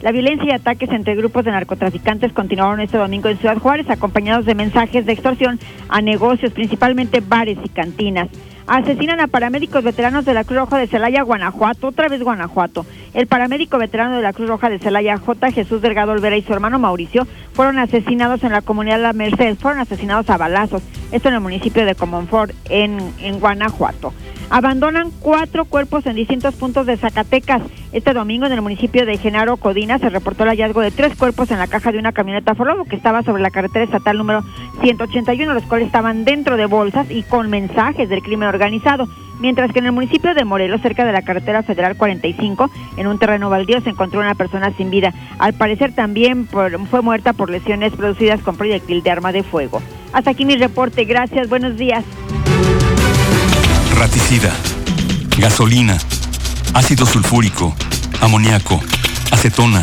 La violencia y ataques entre grupos de narcotraficantes continuaron este domingo en Ciudad Juárez, acompañados de mensajes de extorsión a negocios, principalmente bares y cantinas. Asesinan a paramédicos veteranos de la Cruz Roja de Celaya, Guanajuato, otra vez Guanajuato. El paramédico veterano de la Cruz Roja de Celaya, J. Jesús Delgado Olvera y su hermano Mauricio fueron asesinados en la comunidad La Merced, fueron asesinados a balazos, esto en el municipio de Comonfort, en, en Guanajuato. Abandonan cuatro cuerpos en distintos puntos de Zacatecas. Este domingo en el municipio de Genaro Codina se reportó el hallazgo de tres cuerpos en la caja de una camioneta Ford que estaba sobre la carretera estatal número 181, los cuales estaban dentro de bolsas y con mensajes del crimen organizado. Mientras que en el municipio de Morelos, cerca de la carretera federal 45, en un terreno baldío se encontró una persona sin vida. Al parecer también fue muerta por lesiones producidas con proyectil de arma de fuego. Hasta aquí mi reporte. Gracias. Buenos días. Raticida, gasolina, ácido sulfúrico, amoníaco, acetona.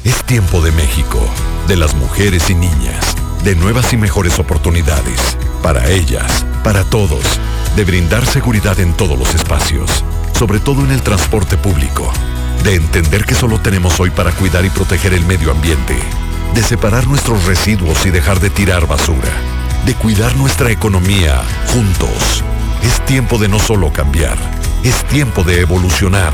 Es tiempo de México, de las mujeres y niñas, de nuevas y mejores oportunidades, para ellas, para todos, de brindar seguridad en todos los espacios, sobre todo en el transporte público, de entender que solo tenemos hoy para cuidar y proteger el medio ambiente, de separar nuestros residuos y dejar de tirar basura, de cuidar nuestra economía juntos. Es tiempo de no solo cambiar, es tiempo de evolucionar.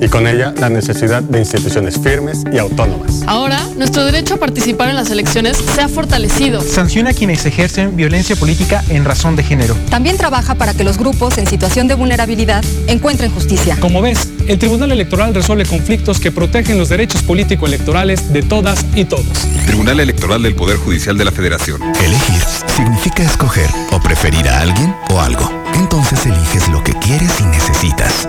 y con ella la necesidad de instituciones firmes y autónomas. Ahora, nuestro derecho a participar en las elecciones se ha fortalecido. Sanciona a quienes ejercen violencia política en razón de género. También trabaja para que los grupos en situación de vulnerabilidad encuentren justicia. Como ves, el Tribunal Electoral resuelve conflictos que protegen los derechos político-electorales de todas y todos. Tribunal Electoral del Poder Judicial de la Federación. Elegir significa escoger o preferir a alguien o algo. Entonces eliges lo que quieres y necesitas.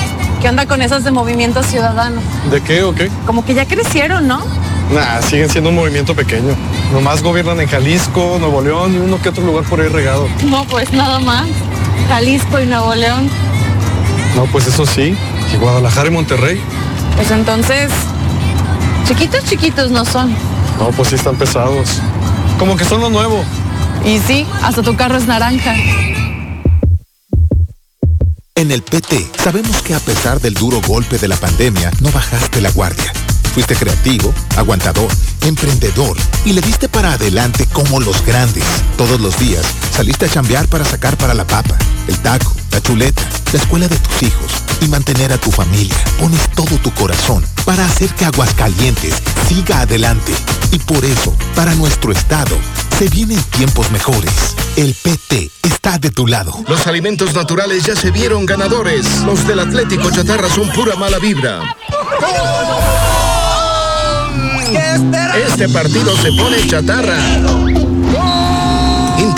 ¿Qué onda con esas de Movimiento Ciudadano? ¿De qué o qué? Como que ya crecieron, ¿no? Nah, siguen siendo un movimiento pequeño. Nomás gobiernan en Jalisco, Nuevo León y uno que otro lugar por ahí regado. No, pues nada más. Jalisco y Nuevo León. No, pues eso sí. Y Guadalajara y Monterrey. Pues entonces, Chiquitos, chiquitos no son. No, pues sí están pesados. Como que son lo nuevo. Y sí, hasta tu carro es naranja. En el PT sabemos que a pesar del duro golpe de la pandemia, no bajaste la guardia. Fuiste creativo, aguantador, emprendedor y le diste para adelante como los grandes. Todos los días saliste a chambear para sacar para la papa, el taco, la chuleta, la escuela de tus hijos y mantener a tu familia. Pones todo tu corazón para hacer que Aguascalientes siga adelante. Y por eso, para nuestro estado, se vienen tiempos mejores. El PT está de tu lado. Los alimentos naturales ya se vieron ganadores. Los del Atlético Chatarra son pura mala vibra. Este partido se pone chatarra.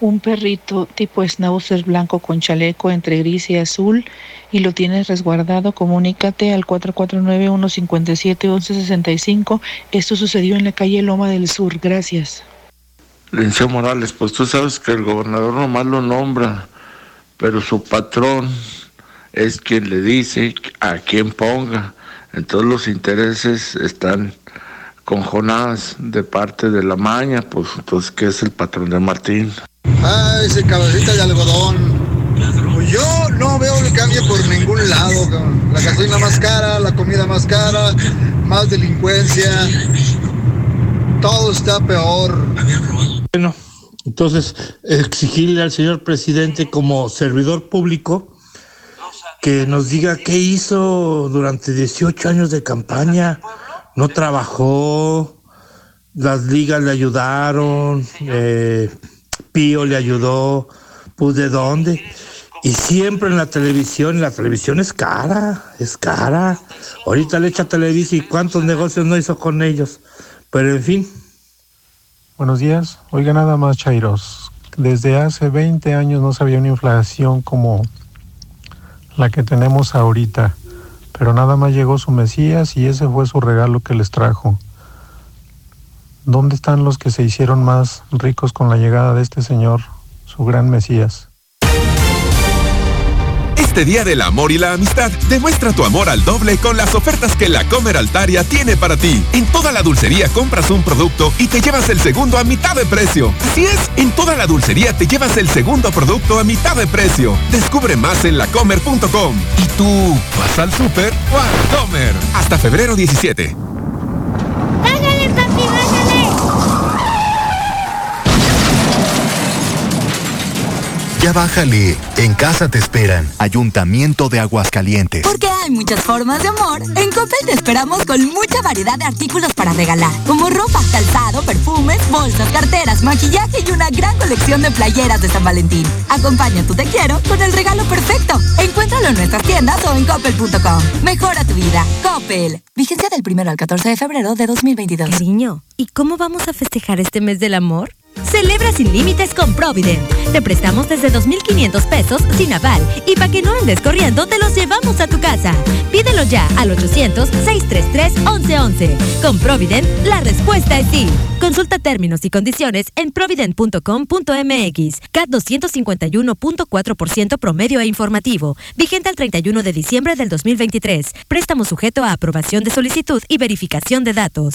un perrito tipo schnauzer blanco con chaleco entre gris y azul y lo tienes resguardado, comunícate al 449-157-1165. Esto sucedió en la calle Loma del Sur. Gracias. Linceo Morales, pues tú sabes que el gobernador nomás lo nombra, pero su patrón es quien le dice a quién ponga. Entonces los intereses están con Jonás de parte de la maña, pues entonces, ¿qué es el patrón de Martín? Ah, ese cabecita de algodón. Pues yo no veo que cambie por ningún lado. La gasolina más cara, la comida más cara, más delincuencia. Todo está peor. Bueno, entonces exigirle al señor presidente como servidor público que nos diga qué hizo durante 18 años de campaña. No trabajó, las ligas le ayudaron, eh, Pío le ayudó, pues de dónde. Y siempre en la televisión, la televisión es cara, es cara. Ahorita le echa Televisa y cuántos negocios no hizo con ellos. Pero en fin. Buenos días. Oiga nada más, Chairos. Desde hace 20 años no se había una inflación como la que tenemos ahorita. Pero nada más llegó su Mesías y ese fue su regalo que les trajo. ¿Dónde están los que se hicieron más ricos con la llegada de este Señor, su gran Mesías? Este Día del Amor y la Amistad, demuestra tu amor al doble con las ofertas que la Comer Altaria tiene para ti. En toda la dulcería compras un producto y te llevas el segundo a mitad de precio. Así es, en toda la dulcería te llevas el segundo producto a mitad de precio. Descubre más en lacomer.com. ¿Y tú vas al súper o Comer? Hasta febrero 17. Ya bájale. En casa te esperan. Ayuntamiento de Aguascalientes. Porque hay muchas formas de amor. En Coppel te esperamos con mucha variedad de artículos para regalar, como ropa, calzado, perfumes, bolsas, carteras, maquillaje y una gran colección de playeras de San Valentín. Acompaña tu te quiero con el regalo perfecto. Encuéntralo en nuestras tiendas o en coppel.com. Mejora tu vida. Coppel. Vigencia del 1 al 14 de febrero de 2022. Cariño, ¿y cómo vamos a festejar este mes del amor? Celebra sin límites con Provident. Te prestamos desde 2.500 pesos sin aval y para que no andes corriendo te los llevamos a tu casa. Pídelo ya al 800-633-1111. Con Provident, la respuesta es sí. Consulta términos y condiciones en provident.com.mx. CAT 251.4% promedio e informativo. Vigente al 31 de diciembre del 2023. Préstamo sujeto a aprobación de solicitud y verificación de datos.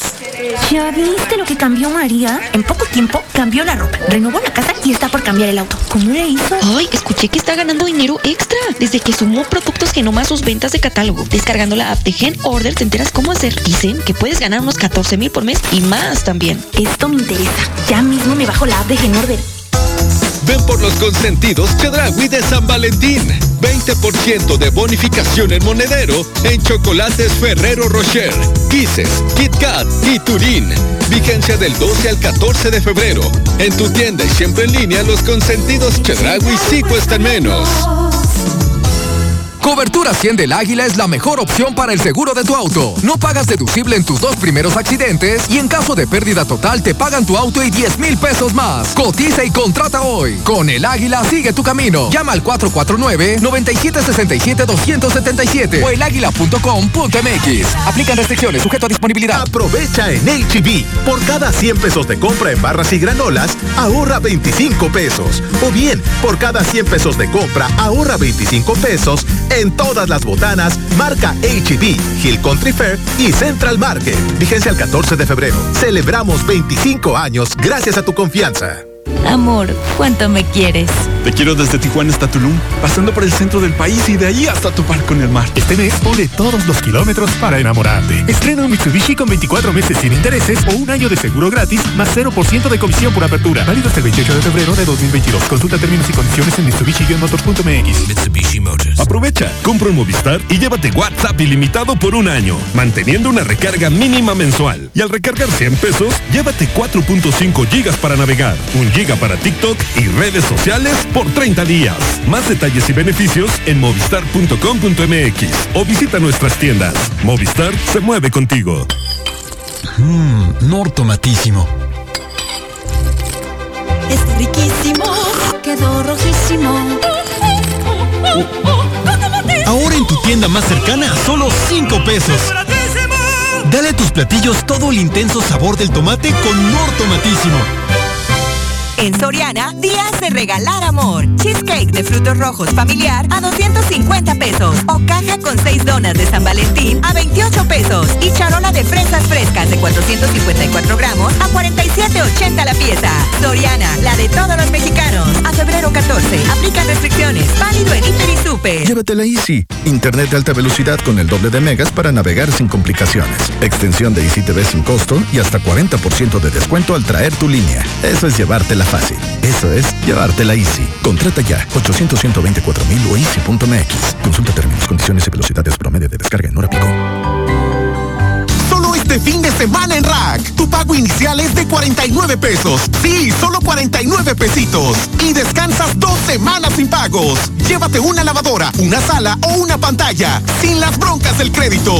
¿Ya viste lo que cambió María? En poco tiempo cambió la ropa, renovó la casa y está por cambiar el auto. ¿Cómo le hizo? Ay, escuché que está ganando dinero extra desde que sumó productos Genoma a sus ventas de catálogo. Descargando la app de Gen Order te enteras cómo hacer. Dicen que puedes ganar unos 14 mil por mes y más también. Esto me interesa. Ya mismo me bajo la app de Gen Order. Ven por los consentidos Chedragui de San Valentín. 20% de bonificación en monedero en chocolates Ferrero Rocher, Kisses, Kit Kat y Turín. Vigencia del 12 al 14 de febrero. En tu tienda y siempre en línea, los consentidos Chedragui sí cuestan menos. Cobertura 100 del Águila es la mejor opción para el seguro de tu auto. No pagas deducible en tus dos primeros accidentes y en caso de pérdida total te pagan tu auto y 10 mil pesos más. Cotiza y contrata hoy. Con el Águila sigue tu camino. Llama al 449-9767-277 o eláguila.com.mx. Aplican restricciones sujeto a disponibilidad. Aprovecha en HB. Por cada 100 pesos de compra en barras y granolas, ahorra 25 pesos. O bien, por cada 100 pesos de compra, ahorra 25 pesos en todas las botanas marca HB, Hill Country Fair y Central Market. Vigencia el 14 de febrero. Celebramos 25 años gracias a tu confianza. Amor, ¿cuánto me quieres? Te quiero desde Tijuana hasta Tulum, pasando por el centro del país y de ahí hasta topar con el mar. Este mes pone todos los kilómetros para enamorarte. Estrena un Mitsubishi con 24 meses sin intereses o un año de seguro gratis más 0% de comisión por apertura. Válido hasta el 28 de febrero de 2022. Consulta términos y condiciones en mitsubishi-motors.mx. Mitsubishi Motors. Aprovecha, compra un Movistar y llévate WhatsApp ilimitado por un año, manteniendo una recarga mínima mensual. Y al recargar 100 pesos, llévate 4.5 gigas para navegar, un giga para TikTok y redes sociales por 30 días. Más detalles y beneficios en movistar.com.mx o visita nuestras tiendas. Movistar se mueve contigo. Mmm, nortomatísimo. Está riquísimo. Quedó rojísimo. Ahora en tu tienda más cercana, solo 5 pesos. Dale a tus platillos todo el intenso sabor del tomate con Nortomatísimo. En Soriana, días de regalar amor. Cheesecake de frutos rojos familiar a 250 pesos. O caja con 6 donas de San Valentín a 28 pesos. Y charola de fresas frescas de 454 gramos a 47,80 la pieza. Soriana, la de todos los mexicanos. A febrero 14. Aplican restricciones. Válido en Inter y Super. Llévatela Easy. Internet de alta velocidad con el doble de megas para navegar sin complicaciones. Extensión de Easy TV sin costo y hasta 40% de descuento al traer tu línea. Eso es llevártela fácil. Eso es llevártela Easy. Contrata ya 800 124 mil o easy.mx. Consulta términos, condiciones y velocidades promedio de descarga en hora pico. Este fin de semana en Rack. Tu pago inicial es de 49 pesos. Sí, solo 49 pesitos. Y descansas dos semanas sin pagos. Llévate una lavadora, una sala o una pantalla. Sin las broncas del crédito.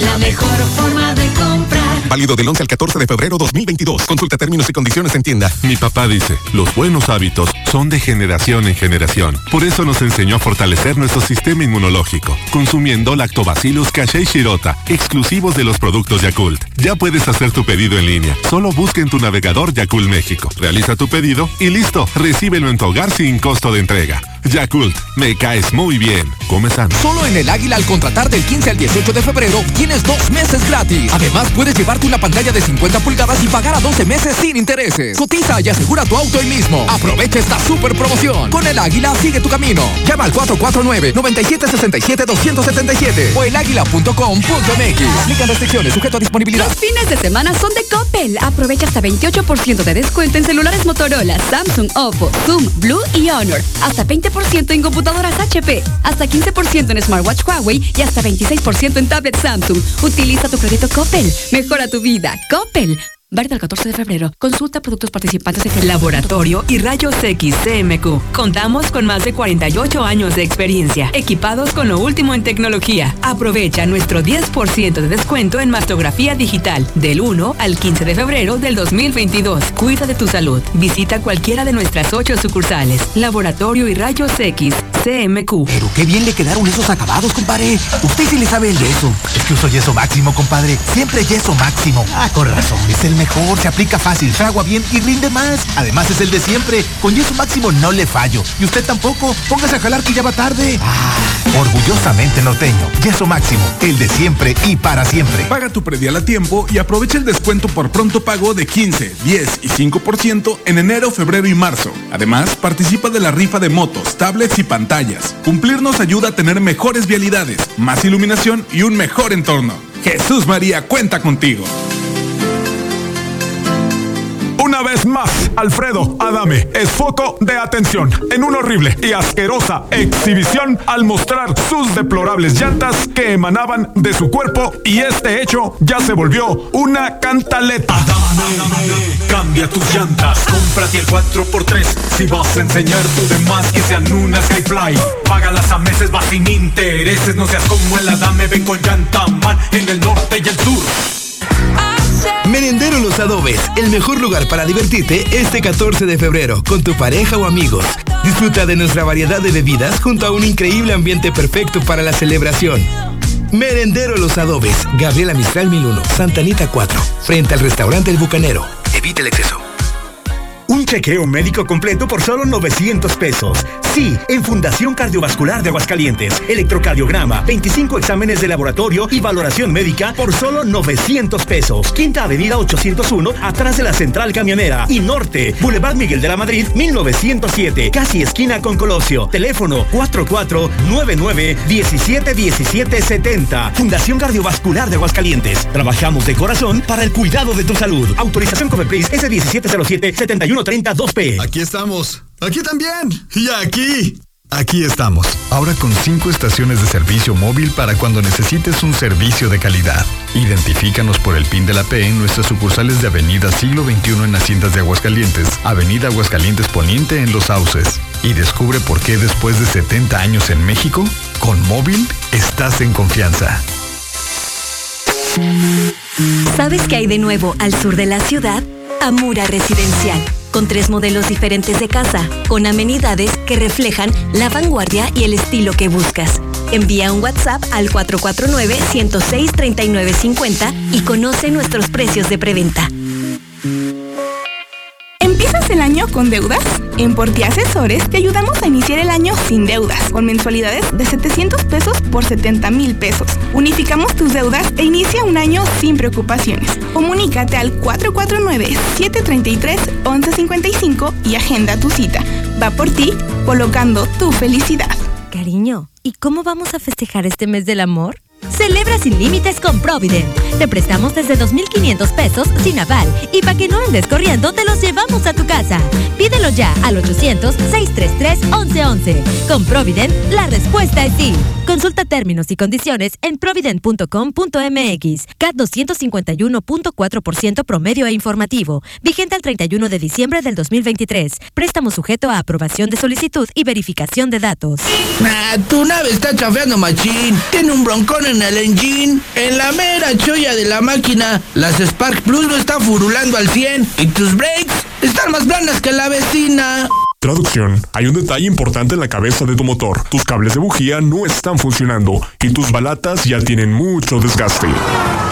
La mejor forma de comprar. Válido del 11 al 14 de febrero 2022. Consulta términos y condiciones en tienda. Mi papá dice, los buenos hábitos son de generación en generación. Por eso nos enseñó a fortalecer nuestro sistema inmunológico, consumiendo lactobacillus casei shirota, exclusivos de los productos Yakult. Ya puedes hacer tu pedido en línea. Solo busca en tu navegador Yakult México. Realiza tu pedido y listo. Recíbelo en tu hogar sin costo de entrega. Yakult, me caes muy bien. Come sano. Solo en el Águila al contratar del 15 al 18 de febrero tienes dos meses gratis. Además puedes llevarte una pantalla de 50 pulgadas y pagar a 12 meses sin intereses. Cotiza y asegura tu auto hoy mismo. Aprovecha esta super promoción. Con el Águila sigue tu camino. Llama al 449-9767-277 o elaguila.com.mx. Aplican restricciones sujeto a disponibilidad. Los fines de semana son de Coppel. Aprovecha hasta 28% de descuento en celulares Motorola, Samsung, Oppo, Zoom, Blue y Honor. Hasta 20% en computadoras HP. Hasta 15% en smartwatch Huawei y hasta 26% en tablet Samsung. Utiliza tu crédito Coppel. Mejora tu vida. Coppel. Válido el 14 de febrero. Consulta productos participantes en Laboratorio y Rayos X CMQ. Contamos con más de 48 años de experiencia, equipados con lo último en tecnología. Aprovecha nuestro 10% de descuento en mastografía digital del 1 al 15 de febrero del 2022. Cuida de tu salud. Visita cualquiera de nuestras ocho sucursales. Laboratorio y Rayos X CMQ. Pero qué bien le quedaron esos acabados, compadre. Usted sí le sabe el yeso. Es que uso yeso máximo, compadre. Siempre yeso máximo. Ah, con razón. Es el mejor. Se aplica fácil, fragua bien y rinde más. Además es el de siempre. Con yeso máximo no le fallo. Y usted tampoco. Póngase a jalar que ya va tarde. Ah, orgullosamente norteño. Yeso máximo. El de siempre y para siempre. Paga tu predial a tiempo y aprovecha el descuento por pronto pago de 15, 10 y 5% en enero, febrero y marzo. Además, participa de la rifa de motos, tablets y pantallas. Cumplir nos ayuda a tener mejores vialidades, más iluminación y un mejor entorno. Jesús María cuenta contigo. Una vez más, Alfredo Adame es foco de atención en una horrible y asquerosa exhibición al mostrar sus deplorables llantas que emanaban de su cuerpo y este hecho ya se volvió una cantaleta. Adame, cambia tus llantas, cómprate el 4x3 si vas a enseñar tu demás que sean una Skyfly. Págalas a meses, vas sin intereses, no seas como el Adame, ven con Llantaman en el norte y el sur. Merendero Los Adobes, el mejor lugar para divertirte este 14 de febrero con tu pareja o amigos. Disfruta de nuestra variedad de bebidas junto a un increíble ambiente perfecto para la celebración. Merendero Los Adobes, Gabriela Mistral 1001, Santanita 4, frente al restaurante El Bucanero. Evite el exceso. Un chequeo médico completo por solo 900 pesos. Sí, en Fundación Cardiovascular de Aguascalientes, electrocardiograma, 25 exámenes de laboratorio y valoración médica por solo 900 pesos. Quinta Avenida 801, atrás de la Central Camionera y Norte, Boulevard Miguel de la Madrid, 1907, casi esquina con Colosio. Teléfono 4499-171770. Fundación Cardiovascular de Aguascalientes. Trabajamos de corazón para el cuidado de tu salud. Autorización COFEPRIS S1707 71 130-2P. Aquí estamos. Aquí también. Y aquí. Aquí estamos. Ahora con cinco estaciones de servicio móvil para cuando necesites un servicio de calidad. Identifícanos por el PIN de la P en nuestras sucursales de Avenida Siglo XXI en Haciendas de Aguascalientes, Avenida Aguascalientes Poniente en Los Sauces. Y descubre por qué después de 70 años en México, con móvil estás en confianza. ¿Sabes qué hay de nuevo al sur de la ciudad? Amura Residencial con tres modelos diferentes de casa, con amenidades que reflejan la vanguardia y el estilo que buscas. Envía un WhatsApp al 449-106-3950 y conoce nuestros precios de preventa. ¿Empiezas el año con deudas? En Porti Asesores te ayudamos a iniciar el año sin deudas, con mensualidades de 700 pesos por 70 mil pesos. Unificamos tus deudas e inicia un año sin preocupaciones. Comunícate al 449-733-1155 y agenda tu cita. Va por ti, colocando tu felicidad. Cariño, ¿y cómo vamos a festejar este mes del amor? Celebra sin límites con Provident. Te prestamos desde 2.500 pesos sin aval y para que no andes corriendo te los llevamos a tu casa. Pídelo ya al 800-633-1111. Con Provident, la respuesta es sí. Consulta términos y condiciones en provident.com.mx. CAT 251.4% promedio e informativo. Vigente al 31 de diciembre del 2023. Préstamo sujeto a aprobación de solicitud y verificación de datos. Nah, tu nave está chafeando machín. Tiene un broncón en el engine. En la mera cholla de la máquina, las Spark Plus no están furulando al 100. Y tus brakes están más blandas que la vecina. Traducción. Hay un detalle importante en la cabeza de tu motor. Tus cables de bujía no están funcionando y tus balatas ya tienen mucho desgaste.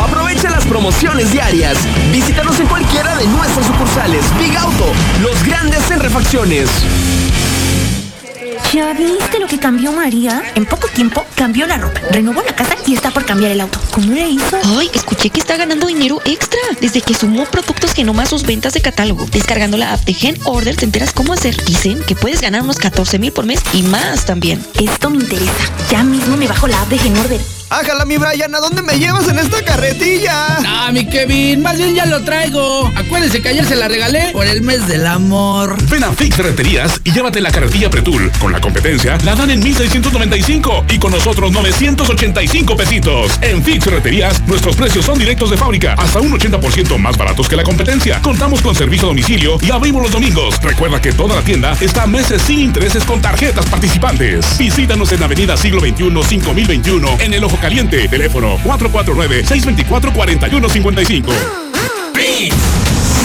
Aprovecha las promociones diarias. Visítanos en cualquiera de nuestras sucursales. Big Auto, los grandes en refacciones. ¿Ya viste lo que cambió María? En poco tiempo cambió la ropa, renovó la casa y está por cambiar el auto. ¿Cómo le hizo? Ay, escuché que está ganando dinero extra desde que sumó productos que nomás sus ventas de catálogo. Descargando la app de Gen Order te enteras cómo hacer. Dicen que puedes ganar unos 14 mil por mes y más también. Esto me interesa. Ya mismo me bajo la app de Gen Order. Ájala, mi Brian, ¿a dónde me llevas en esta carretilla? Ah, mi Kevin, más bien ya lo traigo. Acuérdense que ayer se la regalé por el mes del amor. Ven a Fix Ferreterías y llévate la carretilla Pretul. Con la competencia, la dan en 1695 y con nosotros 985 pesitos. En Fix Ferreterías, nuestros precios son directos de fábrica, hasta un 80% más baratos que la competencia. Contamos con servicio a domicilio y abrimos los domingos. Recuerda que toda la tienda está a meses sin intereses con tarjetas participantes. Visítanos en Avenida Siglo XXI 5021 en el Ojo Caliente. Teléfono 449-624-4155.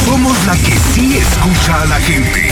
Somos la que sí escucha a la gente.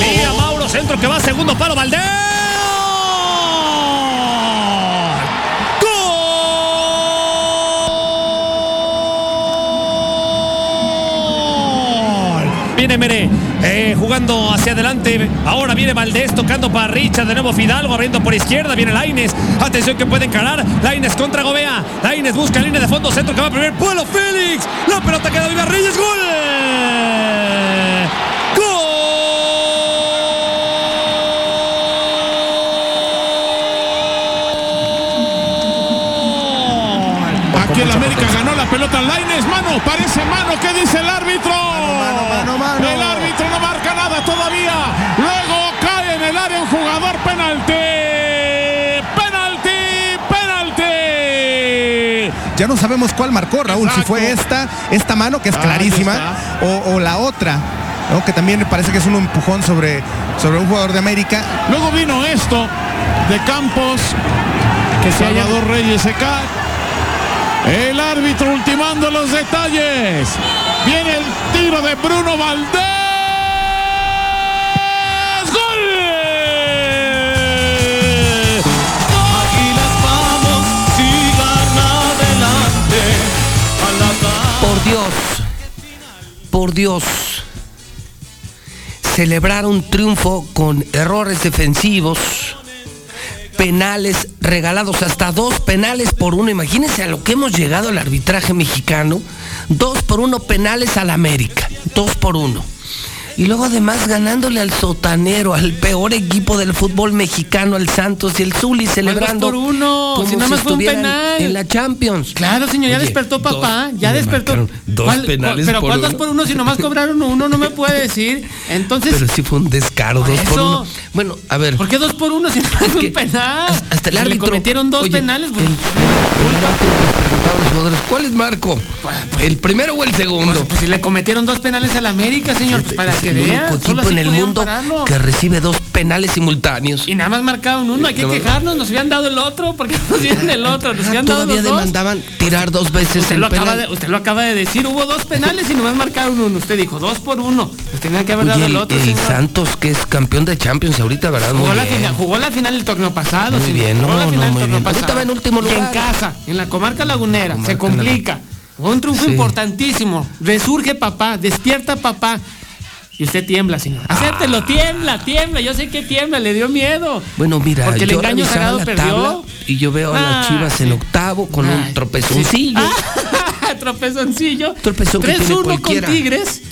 Mira Mauro, centro que va segundo palo, Valdés. Viene Mere, eh, jugando hacia adelante. Ahora viene Valdés tocando para Richard. De nuevo Fidalgo abriendo por izquierda. Viene Laines. Atención que puede encarar. Laines contra Gobea. Laines busca línea de fondo. Centro que va a primer. Pueblo Félix. La pelota queda viva Reyes. Gol. Pelota Laines, mano, parece mano, ¿qué dice el árbitro? El árbitro no marca nada todavía. Luego cae en el área un jugador penalti. Penalti, penalti. Ya no sabemos cuál marcó, Raúl, si fue esta, esta mano que es clarísima, o, o la otra, ¿no? que también parece que es un empujón sobre, sobre un jugador de América. Luego vino esto de Campos, que Salvador Reyes se cae. El árbitro ultimando los detalles. Viene el tiro de Bruno Valdés. ¡Gol! Águilas vamos, sigan adelante. Por Dios, por Dios, celebrar un triunfo con errores defensivos, penales regalados, hasta dos penales por uno. Imagínense a lo que hemos llegado al arbitraje mexicano. Dos por uno penales al América, dos por uno. Y luego además ganándole al sotanero, al peor equipo del fútbol mexicano, al Santos y el Zuli celebrando por uno, como si nada más fue un penal. en la Champions. Claro, señor, ya Oye, despertó papá, dos- ya despertó. dos ¿Cuál- penales Pero por ¿cuál dos por uno si nomás cobraron uno? No me puede decir. Entonces, Pero sí fue un descaro, dos por uno. Bueno, a ver. ¿por qué dos por uno si no es un penal? hasta el Le árbitro- cometieron dos Oye, penales. pues, ¿cuál es Marco? ¿El primero o el segundo? Pues si le cometieron dos penales al América, señor, pues para que el vea. único solo en el mundo pararlo. que recibe dos penales simultáneos. Y nada más marcaron uno, hay que No, no. quejarnos, nos habían dado el otro, porque nos dieron el otro, nos habían dado Todavía los dos. demandaban tirar dos veces Usted el lo, acaba de, usted lo acaba de decir, hubo dos penales y nomás marcaron uno. Usted dijo dos por uno. Pues tenía que haber Oye, dado el el, otro, señor. Santos, que es campeón de Champions ahorita, ¿verdad? Jugó la, final, jugó la final del torneo pasado. Muy bien, Jugó no, la no, muy bien. Ahorita va en último Y en lugar. casa, en la comarca lagunera. se Comarca complica. Un triunfo Sí. importantísimo. Resurge papá, despierta papá. Y usted tiembla, señor. Acéptelo, tiembla, tiembla. Yo sé que tiembla, le dio miedo. Bueno, mira, Porque el yo engaño sagrado la perdió. tabla y yo veo a las Ah, Chivas en octavo con un tropezoncillo. Ah, tropezoncillo. Tropezón que tiene 3-1 con. Tigres.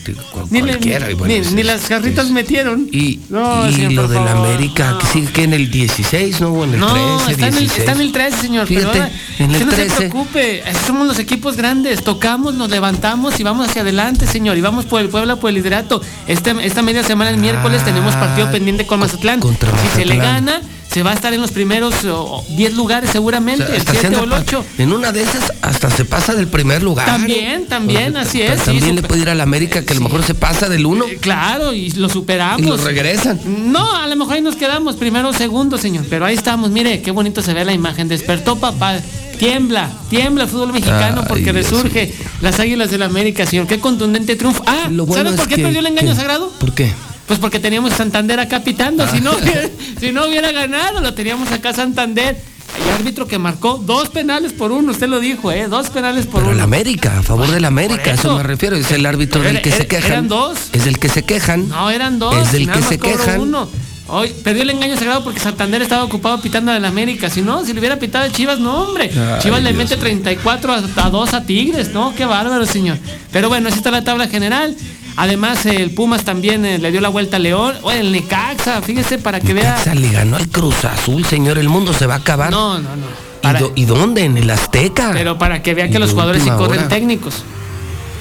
Ni, le- bueno, ni- es- ni las jarritas metieron. Y, No, y señor, lo del favor, América, que sigue que en el 16, ¿no? O en el No, 13, está, en el, 16. está en el 13, señor. pero Fíjate, ahora, en el no 13. se preocupe. Así somos los equipos grandes. Tocamos, nos levantamos y vamos hacia adelante, señor. Y vamos por el Puebla, por el liderato. Este, esta media semana, el miércoles, tenemos partido pendiente con Mazatlán. si se le Mazatlán. gana, se va a estar en los primeros oh, 10 lugares O seguramente. sea, el hasta se 7 o el pa- 8. En una de esas hasta se pasa del primer lugar. También, también, así es. sí, También le puede ir a la América que a lo mejor se pasa del uno. Claro, y lo superamos. Y lo regresan. No, a lo mejor ahí nos quedamos primero o segundo, señor. Pero ahí estamos, mire, qué bonito se ve la imagen. Despertó papá. Tiembla, tiembla el fútbol mexicano Ay, porque Dios resurge las águilas del América, señor. Qué contundente triunfo. Ah, bueno ¿sabes por qué que- perdió el engaño que- sagrado? ¿Por qué? Pues porque teníamos a Santander acá pitando. Si, no, hubiera- si no hubiera ganado, lo teníamos acá Santander. El árbitro que marcó dos penales por uno, usted lo dijo, ¿eh? Dos penales por Pero el uno. América, a favor del América, eso eso. me refiero. Es el árbitro del Era- que se quejan. eran dos. Es del que se quejan. No, eran dos. Es del que se quejan. Uno. Hoy perdió el engaño sagrado porque Santander estaba ocupado pitando al América. Si no, si le hubiera pitado a Chivas, no, hombre. Ay, Chivas le Dios mete 34 a, a 2 a Tigres, ¿no? Qué bárbaro, señor. Pero bueno, así está la tabla general. Además, el Pumas también eh, le dio la vuelta a León. O el Necaxa, fíjese para que vea. Necaxa le ganó al Cruz Azul, señor. El mundo se va a acabar. No, no, no. ¿Y, do- y dónde? En el Azteca. Pero para que vea que los jugadores sí corren hora. técnicos.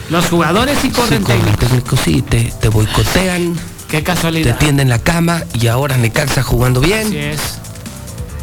Los jugadores sí corren el técnicos. técnico sí, te, te boicotean. Qué Te casualidad. tienden la cama y ahora Necaxa jugando bien. Así es.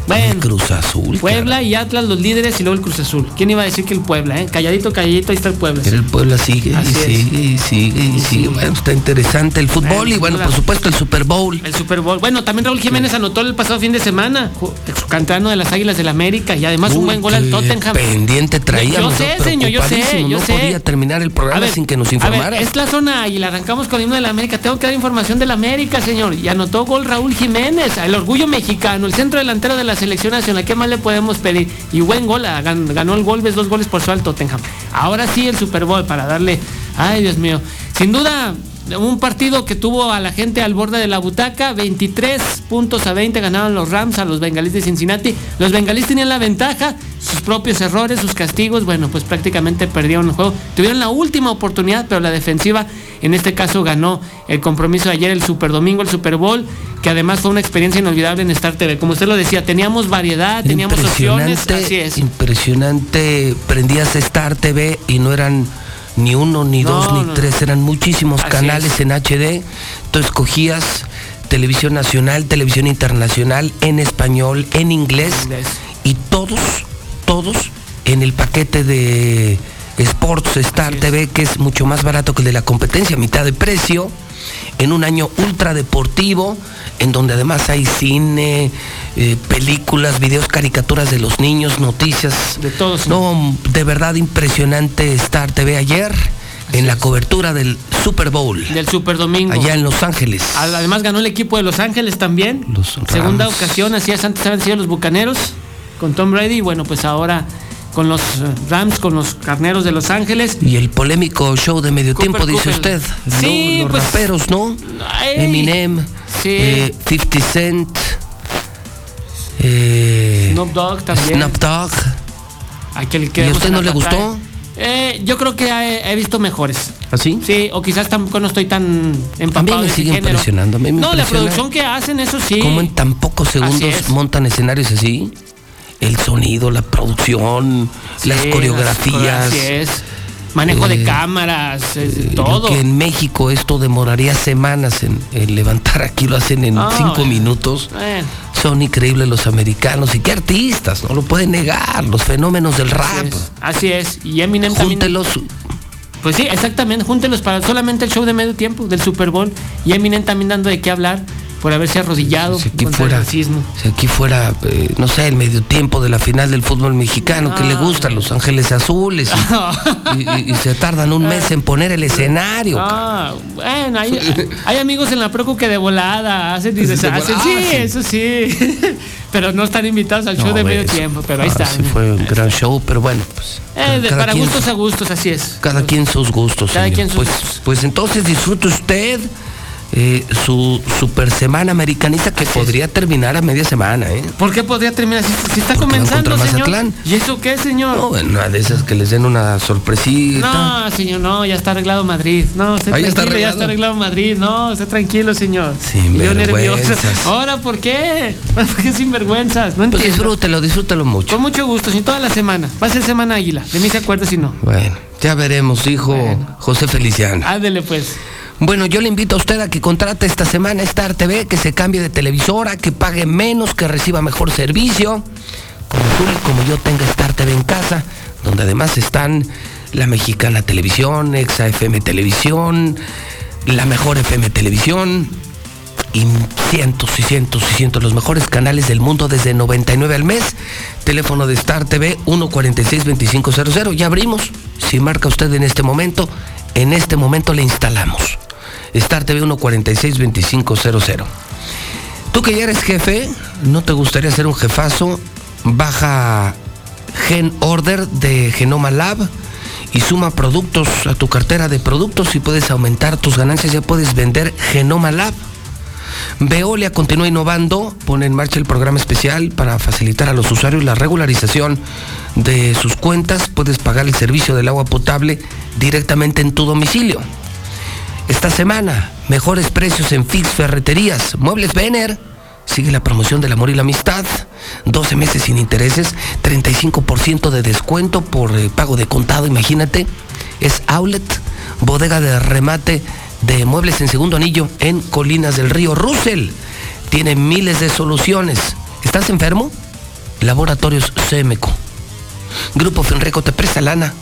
Bueno, Cruz Azul. Puebla y Atlas los líderes y luego el Cruz Azul. ¿Quién iba a decir que el Puebla, eh? Calladito, calladito, ahí está el Puebla. Pero el Puebla sigue Así sigue y sigue y sigue. Bueno, está interesante el fútbol y bueno, por supuesto el Super Bowl. El Super Bowl. Bueno, también Raúl Jiménez anotó el pasado fin de semana. Excanterano de las Águilas del América y además un buen gol al Tottenham. Pendiente traíamos. Yo sé, señor, yo sé, yo no sé. podía terminar el programa ver, sin que nos A informara. ver, es la zona y la arrancamos con el himno de la América. Tengo que dar información de la América, señor. Y anotó gol Raúl Jiménez, el orgullo mexicano, el centro delantero de la selección nacional. ¿Qué más le podemos pedir? Y buen gol, ah, gan- ganó el Wolves, dos goles por su al Tottenham. Ahora sí el Super Bowl para darle. Ay, Dios mío. Sin duda. Un partido que tuvo a la gente al borde de la butaca, 23 puntos a 20 ganaron los Rams a los Bengalíes de Cincinnati. Los Bengalíes tenían la ventaja, sus propios errores, sus castigos, bueno, pues prácticamente perdieron el juego. Tuvieron la última oportunidad, pero la defensiva en este caso ganó el compromiso de ayer, el Super Domingo, el Super Bowl, que además fue una experiencia inolvidable en Star TV. Como usted lo decía, teníamos variedad, teníamos opciones, así es. Impresionante. Prendías Star TV y no eran ni uno, ni No, dos, ni no. tres, eran muchísimos Así canales es. en HD. Tú escogías televisión nacional, televisión internacional, en español, en inglés, y todos, todos en el paquete de Sports Star TV, que es mucho más barato que el de la competencia, mitad de precio, en un año ultra deportivo, en donde además hay cine, eh, películas, videos, caricaturas de los niños, noticias. De todos. No, de verdad impresionante Star TV ayer en la cobertura del Super Bowl. Del Super Domingo. Allá en Los Ángeles. Además ganó el equipo de Los Ángeles también. Segunda Rams. ocasión, así es, antes habían sido los Bucaneros con Tom Brady y bueno, pues ahora con los eh, Rams, con los Carneros de Los Ángeles. Y el polémico show de medio Cooper, tiempo, dice Cooper. usted. Sí, ¿no? Los pues, raperos, ¿no? Ay. Eminem, Sí. eh, 50 Cent, eh, Snoop Dogg también. Snoop Dogg. Aquel ¿Y que a usted no le gustó? Eh, yo creo que he, he visto mejores. ¿Así? Sí, o quizás tampoco no estoy tan A mí empapado me de ese sigue género. impresionando. a mí me no, la producción que hacen, eso sí. Cómo en tan pocos segundos montan escenarios así. El sonido, la producción, las coreografías. Manejo de Eh, cámaras, eh, Lo todo. que en México esto demoraría semanas en, en levantar aquí, lo hacen en cinco minutos. Son increíbles los americanos y qué artistas, no lo pueden negar, los fenómenos del rap. Así es. Y Eminem también. Júntelos. Pues sí, exactamente. Júntelos para solamente el show de medio tiempo del Super Bowl. Y Eminem también dando de qué hablar por haberse arrodillado Si aquí contra fuera, el racismo. si aquí fuera, eh, no sé, el medio tiempo de la final del fútbol mexicano, que le Ah. gustan Los Ángeles Azules y, y- y- y se tardan un mes en poner el escenario. Ah, bueno, hay, hay amigos en la Procu que de volada hacen y De deshacen. volada, Sí, sí. eso sí. pero no están invitados al show No, de medio eso. tiempo, pero ahí Ah, están. sí fue un gran show, pero bueno, pues. Eh, de- para quien- gustos a gustos, así es. Cada quien sus gustos. Cada señor. quien sus pues, pues entonces disfrute usted eh, su super semana americanista que podría terminar a media semana, ¿eh? ¿Por qué podría terminar? Si está Porque comenzando, señor. Mazatlán. ¿Y eso qué, señor? No, una de esas que les den una sorpresita. No, señor, no, ya está arreglado Madrid. No, Ah, ya está tranquilo, ya está arreglado Madrid. No, usted tranquilo, señor. Sin Yo nervioso. vergüenzas. Ahora, ¿por qué? ¿Por qué sin vergüenzas? No Pues disfrútelo, disfrútelo mucho. Con mucho gusto, sin toda la semana. Va a ser semana águila. De mí se acuerda si no. Bueno, ya veremos, hijo José Feliciano. Ándele pues. Bueno, yo le invito a usted a que contrate esta semana Star TV, que se cambie de televisora, que pague menos, que reciba mejor servicio. Como como yo tenga Star TV en casa, donde además están la Mexicana Televisión, Exa FM Televisión, la mejor FM Televisión y cientos y cientos y cientos los mejores canales del mundo desde 99 al mes. Teléfono de Star TV 146-2500. Ya abrimos. Si marca usted en este momento, en este momento le instalamos. Star TV 146-2500. Tú que ya eres jefe, ¿no te gustaría ser un jefazo? Baja Gen Order de Genoma Lab y suma productos a tu cartera de productos y puedes aumentar tus ganancias, ya puedes vender Genoma Lab. Veolia continúa innovando, pone en marcha el programa especial para facilitar a los usuarios la regularización de sus cuentas. Puedes pagar el servicio del agua potable directamente en tu domicilio. Esta semana, mejores precios en Fix Ferreterías, Muebles Vener. Sigue la promoción del amor y la amistad. 12 meses sin intereses, 35% de descuento por eh, pago de contado, imagínate. Es Outlet, bodega de remate de muebles en segundo anillo en Colinas del Río. Russell tiene miles de soluciones. ¿Estás enfermo? Laboratorios CMQ. Grupo Fenreco te presta lana.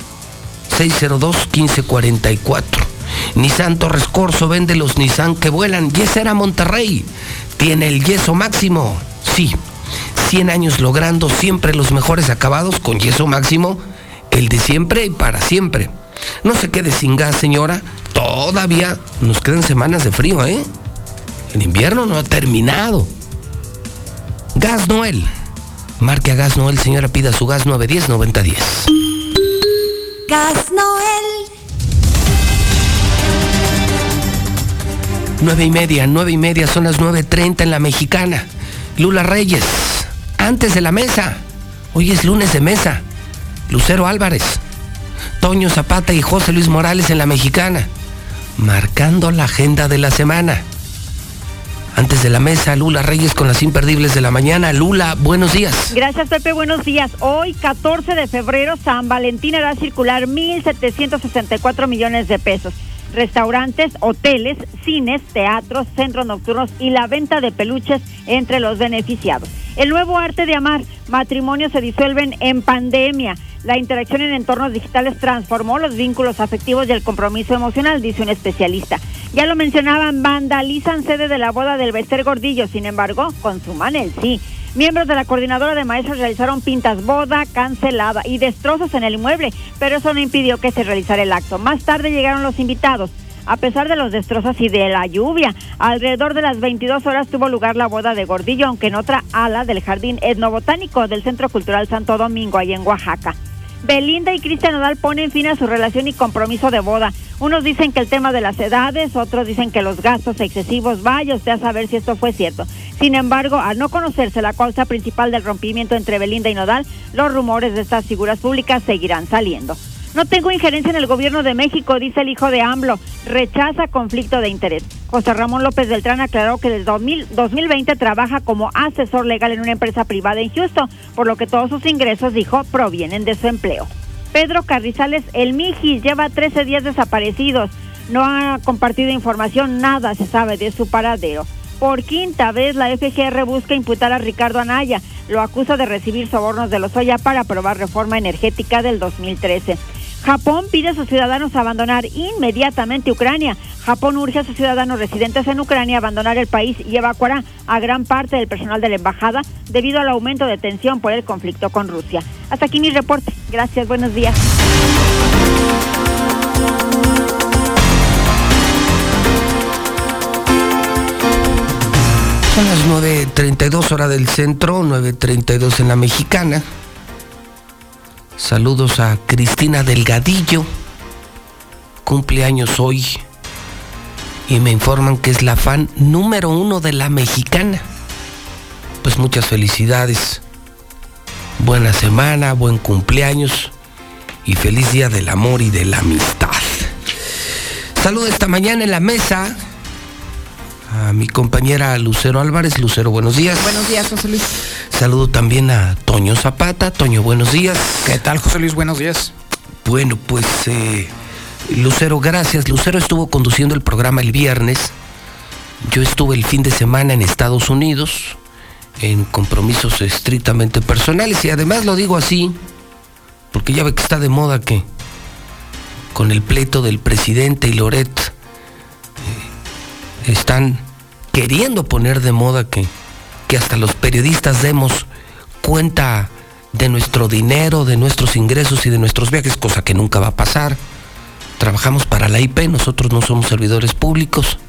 602-1544. Nissan Torres Corso vende los Nissan que vuelan. Yesera Monterrey. Tiene el yeso máximo. Sí. 100 años logrando siempre los mejores acabados con yeso máximo. El de siempre y para siempre. No se quede sin gas, señora. Todavía nos quedan semanas de frío, ¿eh? El invierno no ha terminado. Gas Noel. Marque a Gas Noel, señora, pida su gas 910-9010. Gas Noel. Nueve y media, nueve y media, son las 9.30 en la mexicana. Lula Reyes, antes de la mesa. Hoy es lunes de mesa. Lucero Álvarez, Toño Zapata y José Luis Morales en la mexicana. Marcando la agenda de la semana. Antes de la mesa, Lula Reyes con las imperdibles de la mañana. Lula, buenos días. Gracias, Pepe. Buenos días. Hoy, 14 de febrero, San Valentín hará circular 1.764 millones de pesos. Restaurantes, hoteles, cines, teatros, centros nocturnos y la venta de peluches entre los beneficiados. El nuevo arte de amar, matrimonios se disuelven en pandemia. La interacción en entornos digitales transformó los vínculos afectivos y el compromiso emocional, dice un especialista. Ya lo mencionaban, vandalizan sede de la boda del Bester Gordillo, sin embargo, consuman el sí. Miembros de la coordinadora de maestros realizaron pintas boda cancelada y destrozos en el inmueble, pero eso no impidió que se realizara el acto. Más tarde llegaron los invitados. A pesar de los destrozos y de la lluvia, alrededor de las 22 horas tuvo lugar la boda de Gordillo, aunque en otra ala del Jardín Etnobotánico del Centro Cultural Santo Domingo, ahí en Oaxaca. Belinda y Cristian Nodal ponen fin a su relación y compromiso de boda. Unos dicen que el tema de las edades, otros dicen que los gastos excesivos, vaya usted a saber si esto fue cierto. Sin embargo, al no conocerse la causa principal del rompimiento entre Belinda y Nodal, los rumores de estas figuras públicas seguirán saliendo. No tengo injerencia en el gobierno de México, dice el hijo de AMLO. Rechaza conflicto de interés. José Ramón López Beltrán aclaró que desde 2020 trabaja como asesor legal en una empresa privada en Houston, por lo que todos sus ingresos, dijo, provienen de su empleo. Pedro Carrizales, el Mijis, lleva 13 días desaparecidos. No ha compartido información, nada se sabe de su paradero. Por quinta vez, la FGR busca imputar a Ricardo Anaya. Lo acusa de recibir sobornos de los Oya para aprobar reforma energética del 2013. Japón pide a sus ciudadanos abandonar inmediatamente Ucrania. Japón urge a sus ciudadanos residentes en Ucrania a abandonar el país y evacuará a gran parte del personal de la embajada debido al aumento de tensión por el conflicto con Rusia. Hasta aquí mi reporte. Gracias, buenos días. Son las 9.32 hora del centro, 9.32 en la mexicana. Saludos a Cristina Delgadillo, cumpleaños hoy. Y me informan que es la fan número uno de la mexicana. Pues muchas felicidades. Buena semana, buen cumpleaños y feliz día del amor y de la amistad. Saludo esta mañana en la mesa a mi compañera Lucero Álvarez. Lucero, buenos días. Buenos días, José Luis. Saludo también a Toño Zapata. Toño, buenos días. ¿Qué tal, José Luis? Buenos días. Bueno, pues eh, Lucero, gracias. Lucero estuvo conduciendo el programa el viernes. Yo estuve el fin de semana en Estados Unidos en compromisos estrictamente personales y además lo digo así porque ya ve que está de moda que con el pleito del presidente y Loret eh, están queriendo poner de moda que, que hasta los periodistas demos cuenta de nuestro dinero, de nuestros ingresos y de nuestros viajes, cosa que nunca va a pasar. Trabajamos para la IP, nosotros no somos servidores públicos.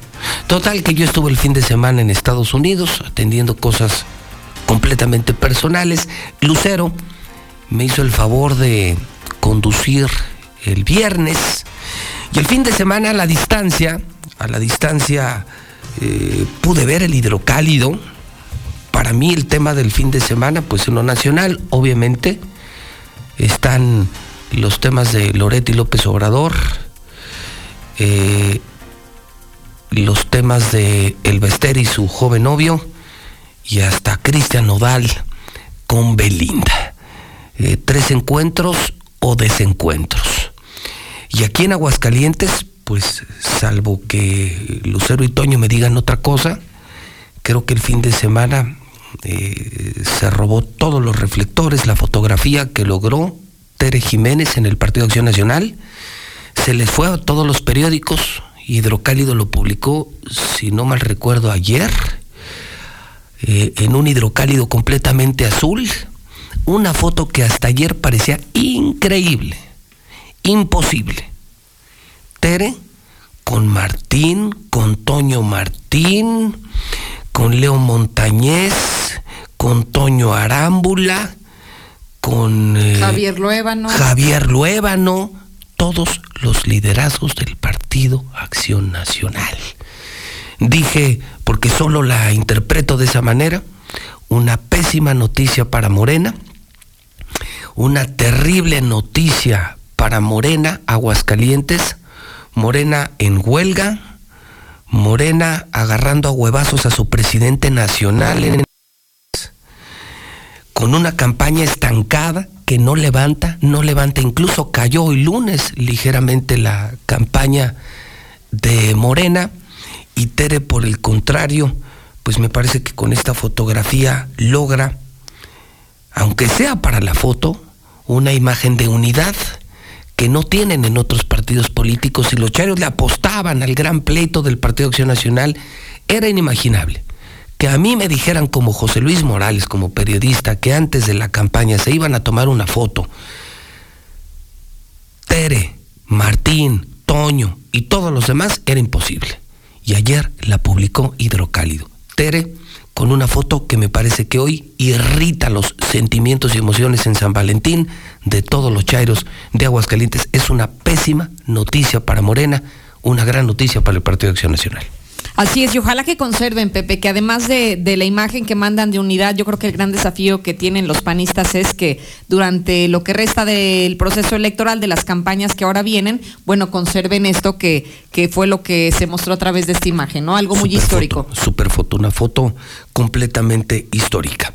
Total que yo estuve el fin de semana en Estados Unidos atendiendo cosas completamente personales. Lucero me hizo el favor de conducir el viernes y el fin de semana a la distancia, a la distancia eh, pude ver el hidrocálido. Para mí el tema del fin de semana, pues en lo nacional, obviamente, están los temas de Loretti López Obrador, eh, los temas de El Bester y su joven novio, y hasta Cristian Nodal con Belinda. Eh, tres encuentros o desencuentros. Y aquí en Aguascalientes, pues salvo que Lucero y Toño me digan otra cosa, creo que el fin de semana eh, se robó todos los reflectores, la fotografía que logró Tere Jiménez en el Partido Acción Nacional. Se les fue a todos los periódicos. Hidrocálido lo publicó, si no mal recuerdo, ayer, eh, en un hidrocálido completamente azul. Una foto que hasta ayer parecía increíble, imposible. Tere con Martín, con Toño Martín, con Leo Montañez, con Toño Arámbula, con eh, Javier Luébano. Javier Luébano, todos los liderazgos del Partido Acción Nacional. Dije, porque solo la interpreto de esa manera, una pésima noticia para Morena, una terrible noticia para Morena, Aguascalientes, Morena en huelga, Morena agarrando a huevazos a su presidente nacional en con una campaña estancada que no levanta, no levanta, incluso cayó hoy lunes ligeramente la campaña de Morena y Tere por el contrario, pues me parece que con esta fotografía logra, aunque sea para la foto, una imagen de unidad que no tienen en otros partidos políticos y los charios le apostaban al gran pleito del Partido Acción Nacional, era inimaginable que a mí me dijeran como José Luis Morales, como periodista, que antes de la campaña se iban a tomar una foto. Tere, Martín, Toño y todos los demás era imposible. Y ayer la publicó Hidrocálido. Tere con una foto que me parece que hoy irrita los sentimientos y emociones en San Valentín de todos los chairos de Aguascalientes. Es una pésima noticia para Morena, una gran noticia para el Partido de Acción Nacional. Así es, y ojalá que conserven, Pepe, que además de, de, la imagen que mandan de unidad, yo creo que el gran desafío que tienen los panistas es que durante lo que resta del proceso electoral, de las campañas que ahora vienen, bueno, conserven esto que, que fue lo que se mostró a través de esta imagen, ¿no? Algo muy Super histórico. Foto, super foto, una foto completamente histórica.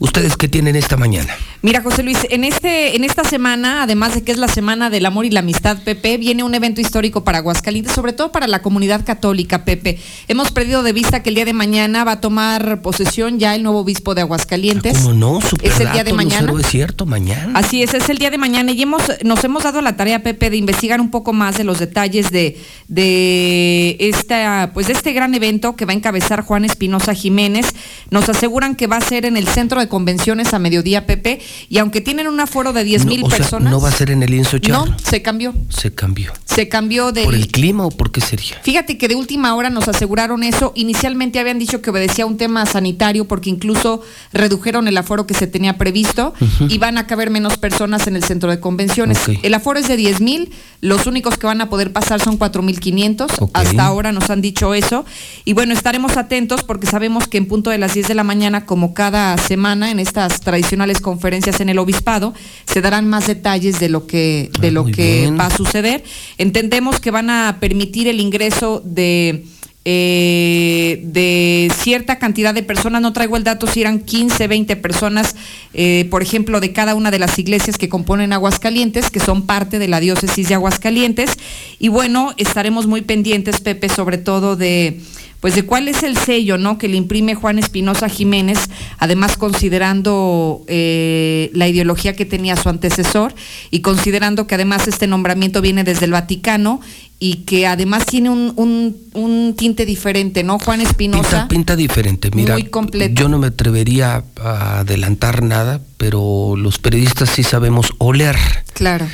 ¿Ustedes qué tienen esta mañana? Mira, José Luis, en, este, en esta semana, además de que es la Semana del Amor y la Amistad, Pepe, viene un evento histórico para Aguascalientes, sobre todo para la comunidad católica, Pepe. Hemos perdido de vista que el día de mañana va a tomar posesión ya el nuevo obispo de Aguascalientes. ¿Cómo no? Super es el día de mañana. Es cierto, mañana. Así es, es el día de mañana y hemos, nos hemos dado la tarea, Pepe, de investigar un poco más de los detalles de, de, esta, pues de este gran evento que va a encabezar Juan Espinosa Jiménez. Nos aseguran que va a ser en el centro de convenciones a mediodía, Pepe, y aunque tienen un aforo de 10 mil sea, personas. ¿No va a ser en el Inso? No, se cambió. Se cambió. Se cambió de. ¿Por el clima o por qué sería? Fíjate que de última hora nos aseguraron eso. Inicialmente habían dicho que obedecía a un tema sanitario porque incluso redujeron el aforo que se tenía previsto y van a caber menos personas en el centro de convenciones. El aforo es de 10 mil, los únicos que van a poder pasar son 4.500. Ok. Hasta ahora nos han dicho eso. Y bueno, estaremos atentos porque sabemos que en punto de las 10 de la mañana, como cada semana en estas tradicionales conferencias en el obispado, se darán más detalles de lo que, de lo muy que bien. va a suceder. Entendemos que van a permitir el ingreso de eh, de cierta cantidad de personas, no traigo el dato si eran 15, 20 personas, eh, por ejemplo, de cada una de las iglesias que componen Aguascalientes, que son parte de la diócesis de Aguascalientes. Y bueno, estaremos muy pendientes, Pepe, sobre todo de pues de cuál es el sello ¿no? que le imprime Juan Espinosa Jiménez, además considerando eh, la ideología que tenía su antecesor y considerando que además este nombramiento viene desde el Vaticano y que además tiene un, un- un tinte diferente, ¿no? Juan Espinosa. Pinta, pinta diferente. Mira, Muy completo. yo no me atrevería a adelantar nada, pero los periodistas sí sabemos oler. Claro.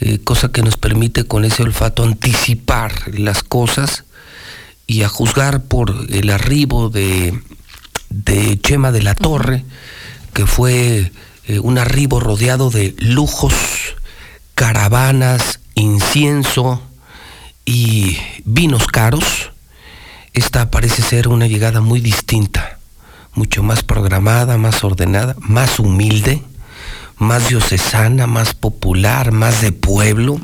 eh, cosa que nos permite con ese olfato anticipar las cosas y a juzgar por el arribo de, de Chema de la Torre, que fue eh, un arribo rodeado de lujos, caravanas, incienso y vinos caros. Esta parece ser una llegada muy distinta, mucho más programada, más ordenada, más humilde, más diocesana, más popular, más de pueblo,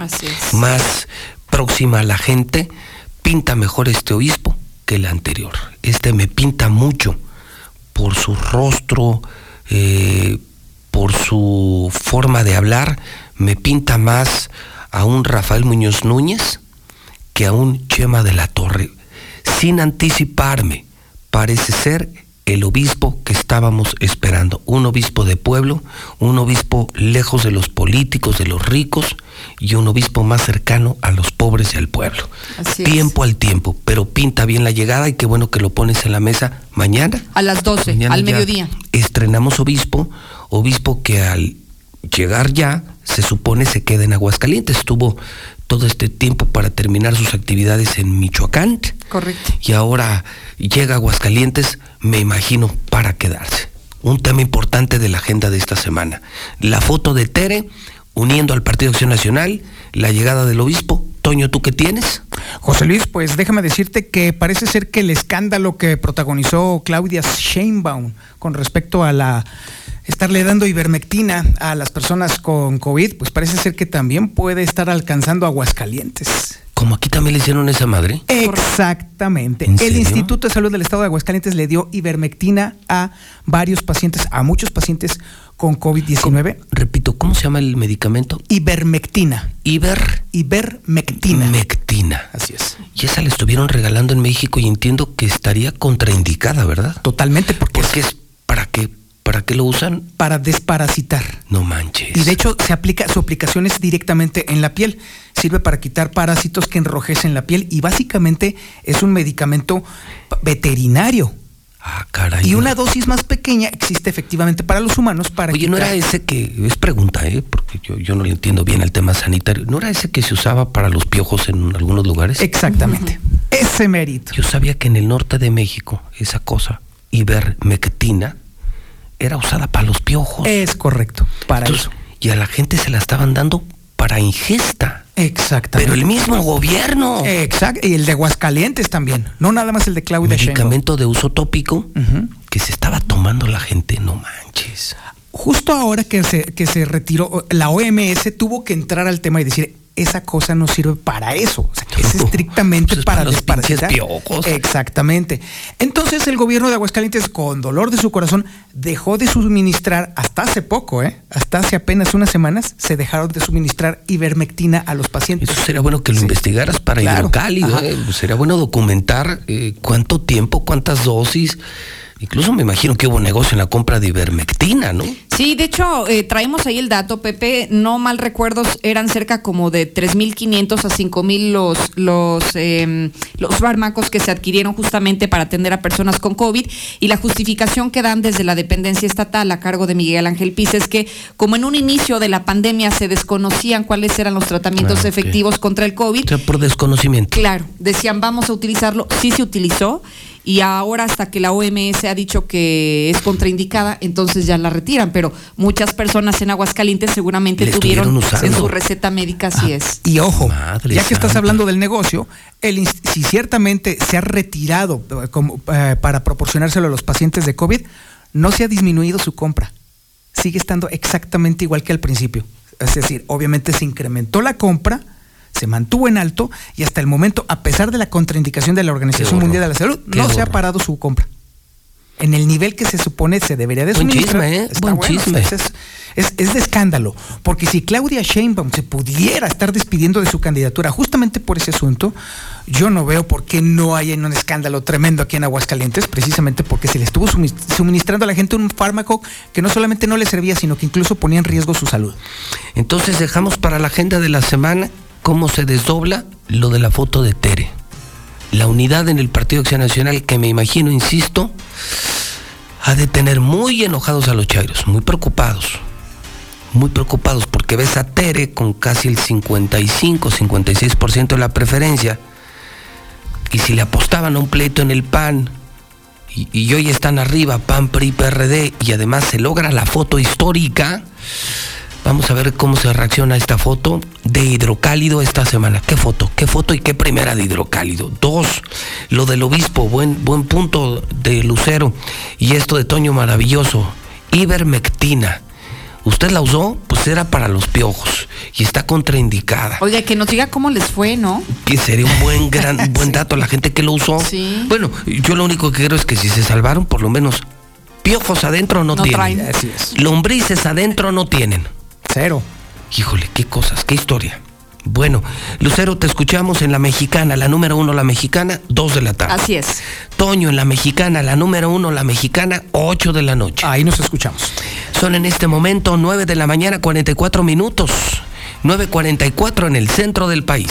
más próxima a la gente. Pinta mejor este obispo que el anterior. Este me pinta mucho por su rostro, eh, por su forma de hablar, me pinta más a un Rafael Muñoz Núñez que a un Chema de la Torre. Sin anticiparme, parece ser el obispo que estábamos esperando. Un obispo de pueblo, un obispo lejos de los políticos, de los ricos, y un obispo más cercano a los pobres y al pueblo. Así es. tiempo al tiempo, pero pinta bien la llegada y qué bueno que lo pones en la mesa mañana. A las 12, Mañana al mediodía. Estrenamos obispo, obispo que al llegar ya se supone se queda en Aguascalientes. Estuvo todo este tiempo para terminar sus actividades en Michoacán Correcto. y ahora llega a Aguascalientes, me imagino, para quedarse. Un tema importante de la agenda de esta semana. La foto de Tere uniendo al Partido Acción Nacional, la llegada del obispo. Toño, ¿tú qué tienes? José Luis, pues déjame decirte que parece ser que el escándalo que protagonizó Claudia Sheinbaum con respecto a la estarle dando ivermectina a las personas con COVID, pues parece ser que también puede estar alcanzando Aguascalientes. Como aquí también le hicieron esa madre. Exactamente. ¿En El serio? Instituto de Salud del Estado de Aguascalientes le dio ivermectina a varios pacientes, a muchos pacientes con COVID-19. Repito, ¿cómo se llama el medicamento? Ivermectina. Iber. Ivermectina. Mectina. Así es. Y esa la estuvieron regalando en México y entiendo que estaría contraindicada, ¿verdad? Totalmente, porque, es para qué para qué lo usan? Para desparasitar. No manches. Y de hecho se aplica, su aplicación es directamente en la piel. Sirve para quitar parásitos que enrojecen la piel y básicamente es un medicamento veterinario. Ah, caray. Y una dosis más pequeña existe efectivamente para los humanos para Oye, no era ese que, es pregunta, ¿eh? porque yo, yo no le entiendo bien al tema sanitario, ¿no era ese que se usaba para los piojos en algunos lugares? Exactamente. Ese mérito. Yo sabía que en el norte de México esa cosa, ivermectina, era usada para los piojos. Es correcto, para eso. Y a la gente se la estaban dando para ingesta. Exactamente. Pero el mismo gobierno. Exacto. Y el de Aguascalientes también. No nada más el de Claudia. Medicamento de uso tópico que se estaba tomando la gente, no manches. Justo ahora que se, que se retiró, la OMS tuvo que entrar al tema y decir, esa cosa no sirve para eso. O sea, que es estrictamente Pues para, para los desparasitar. piojos. Exactamente. Entonces el gobierno de Aguascalientes, con dolor de su corazón, dejó de suministrar, hasta hace poco, ¿eh? hasta hace apenas unas semanas, se dejaron de suministrar ivermectina a los pacientes. Eso sería bueno que lo investigaras para Claro. hidrocálido. ¿eh? Sería bueno documentar eh, cuánto tiempo, cuántas dosis. Incluso me imagino que hubo negocio en la compra de ivermectina, ¿no? Sí, de hecho, eh, traemos ahí el dato, Pepe. No mal recuerdos, eran cerca como de 3.500 a 5.000 los, los, eh, los fármacos que se adquirieron justamente para atender a personas con COVID. Y la justificación que dan desde la dependencia estatal a cargo de Miguel Ángel Piz es que, como en un inicio de la pandemia se desconocían cuáles eran los tratamientos efectivos contra el COVID, O sea, por desconocimiento. Claro, decían vamos a utilizarlo, sí se utilizó y ahora hasta que la OMS ha dicho que es contraindicada, entonces ya la retiran, pero muchas personas en Aguascalientes seguramente tuvieron usando. en su receta médica, así es. Y ojo, Madre ya que estás hablando del negocio, el si ciertamente se ha retirado eh, como, eh, para proporcionárselo a los pacientes de COVID, no se ha disminuido su compra. Sigue estando exactamente igual que al principio. Es decir, obviamente se incrementó la compra, se mantuvo en alto y hasta el momento, a pesar de la contraindicación de la Organización. Mundial de la Salud, Qué no se ha parado su compra. En el nivel que se supone se debería de Buen suministrar. chisme, ¿eh? Está Buen bueno, chisme. es- es- es, es de escándalo, porque si Claudia Sheinbaum se pudiera estar despidiendo de su candidatura justamente por ese asunto, yo no veo por qué no hay un escándalo tremendo aquí en Aguascalientes, precisamente porque se le estuvo suministrando a la gente un fármaco que no solamente no le servía, sino que incluso ponía en riesgo su salud. Entonces dejamos para la agenda de la semana cómo se desdobla lo de la foto de Tere. La unidad en el Partido Acción Nacional que me imagino, insisto, ha de tener muy enojados a los chairos, muy preocupados. Muy preocupados porque ves a Tere con casi el 55, 56% de la preferencia. Y si le apostaban a un pleito en el PAN y, y hoy están arriba, PAN, PRI, PRD, y además se logra la foto histórica, Vamos a ver cómo se reacciona esta foto de hidrocálido esta semana. ¿Qué foto? ¿Qué foto y qué primera de hidrocálido? Dos, lo del obispo, buen, buen punto de Lucero. Y esto de Toño maravilloso, ivermectina. ¿Usted la usó? Pues era para los piojos y está contraindicada. Oiga, que nos diga cómo les fue, ¿no? Que sería un buen gran buen dato la gente que lo usó. Sí. Bueno, yo lo único que creo es que si se salvaron, por lo menos piojos adentro no, No tienen. traen. Lombrices adentro no tienen. Cero. Híjole, qué cosas, qué historia. Bueno, Lucero, te escuchamos en la mexicana, la número uno, la mexicana, dos de la tarde. Así es. Toño en la mexicana, la número uno, la mexicana, ocho de la noche. Ahí nos escuchamos. Son en este momento nueve de la mañana, 44 minutos. 9.44 en el centro del país.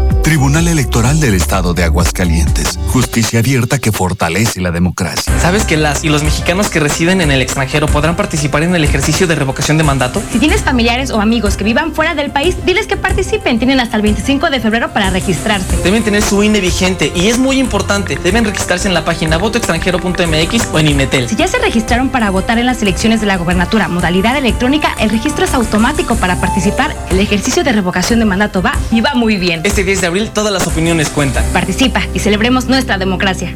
Tribunal Electoral del Estado de Aguascalientes. Justicia abierta que fortalece la democracia. ¿Sabes que las y los mexicanos que residen en el extranjero podrán participar en el ejercicio de revocación de mandato? Si tienes familiares o amigos que vivan fuera del país, diles que participen. Tienen hasta el 25 de febrero para registrarse. Deben tener su INE vigente y es muy importante. Deben registrarse en la página votoextranjero.mx o en INETEL. Si ya se registraron para votar en las elecciones de la gobernatura modalidad electrónica, el registro es automático para participar. El ejercicio de revocación de mandato va y va muy bien. Este 10 de abril todas las opiniones cuentan. Participa y celebremos nuestra democracia.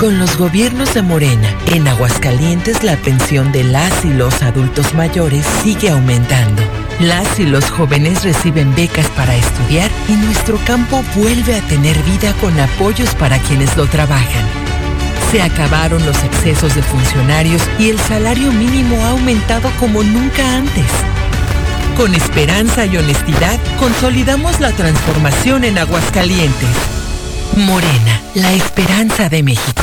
Con los gobiernos de Morena, en Aguascalientes la pensión de las y los adultos mayores sigue aumentando. Las y los jóvenes reciben becas para estudiar y nuestro campo vuelve a tener vida con apoyos para quienes lo trabajan. Se acabaron los excesos de funcionarios y el salario mínimo ha aumentado como nunca antes. Con esperanza y honestidad, consolidamos la transformación en Aguascalientes. Morena, la esperanza de México.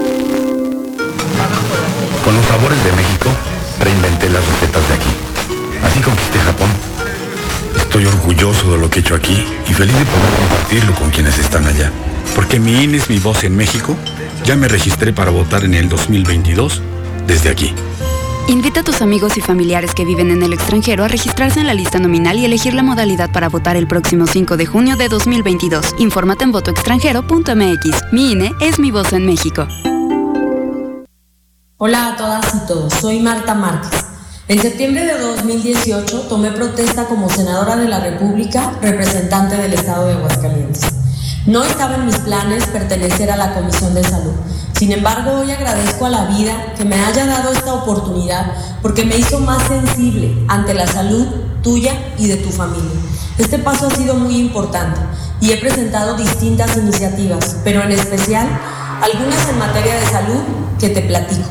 Con los sabores de México, reinventé las recetas de aquí. Así conquisté Japón. Estoy orgulloso de lo que he hecho aquí y feliz de poder compartirlo con quienes están allá. Porque mi INE es mi voz en México, ya me registré para votar en el 2022 desde aquí. Invita a tus amigos y familiares que viven en el extranjero a registrarse en la lista nominal y elegir la modalidad para votar el próximo 5 de junio de 2022. Infórmate en votoextranjero.mx. Mi INE es mi voz en México. Hola a todas y todos, soy Marta Márquez. En septiembre de 2018 tomé protesta como senadora de la República, representante del Estado de Aguascalientes. No estaba en mis planes pertenecer a la Comisión de Salud. Sin embargo, hoy agradezco a la vida que me haya dado esta oportunidad porque me hizo más sensible ante la salud tuya y de tu familia. Este paso ha sido muy importante y he presentado distintas iniciativas, pero en especial algunas en materia de salud que te platico.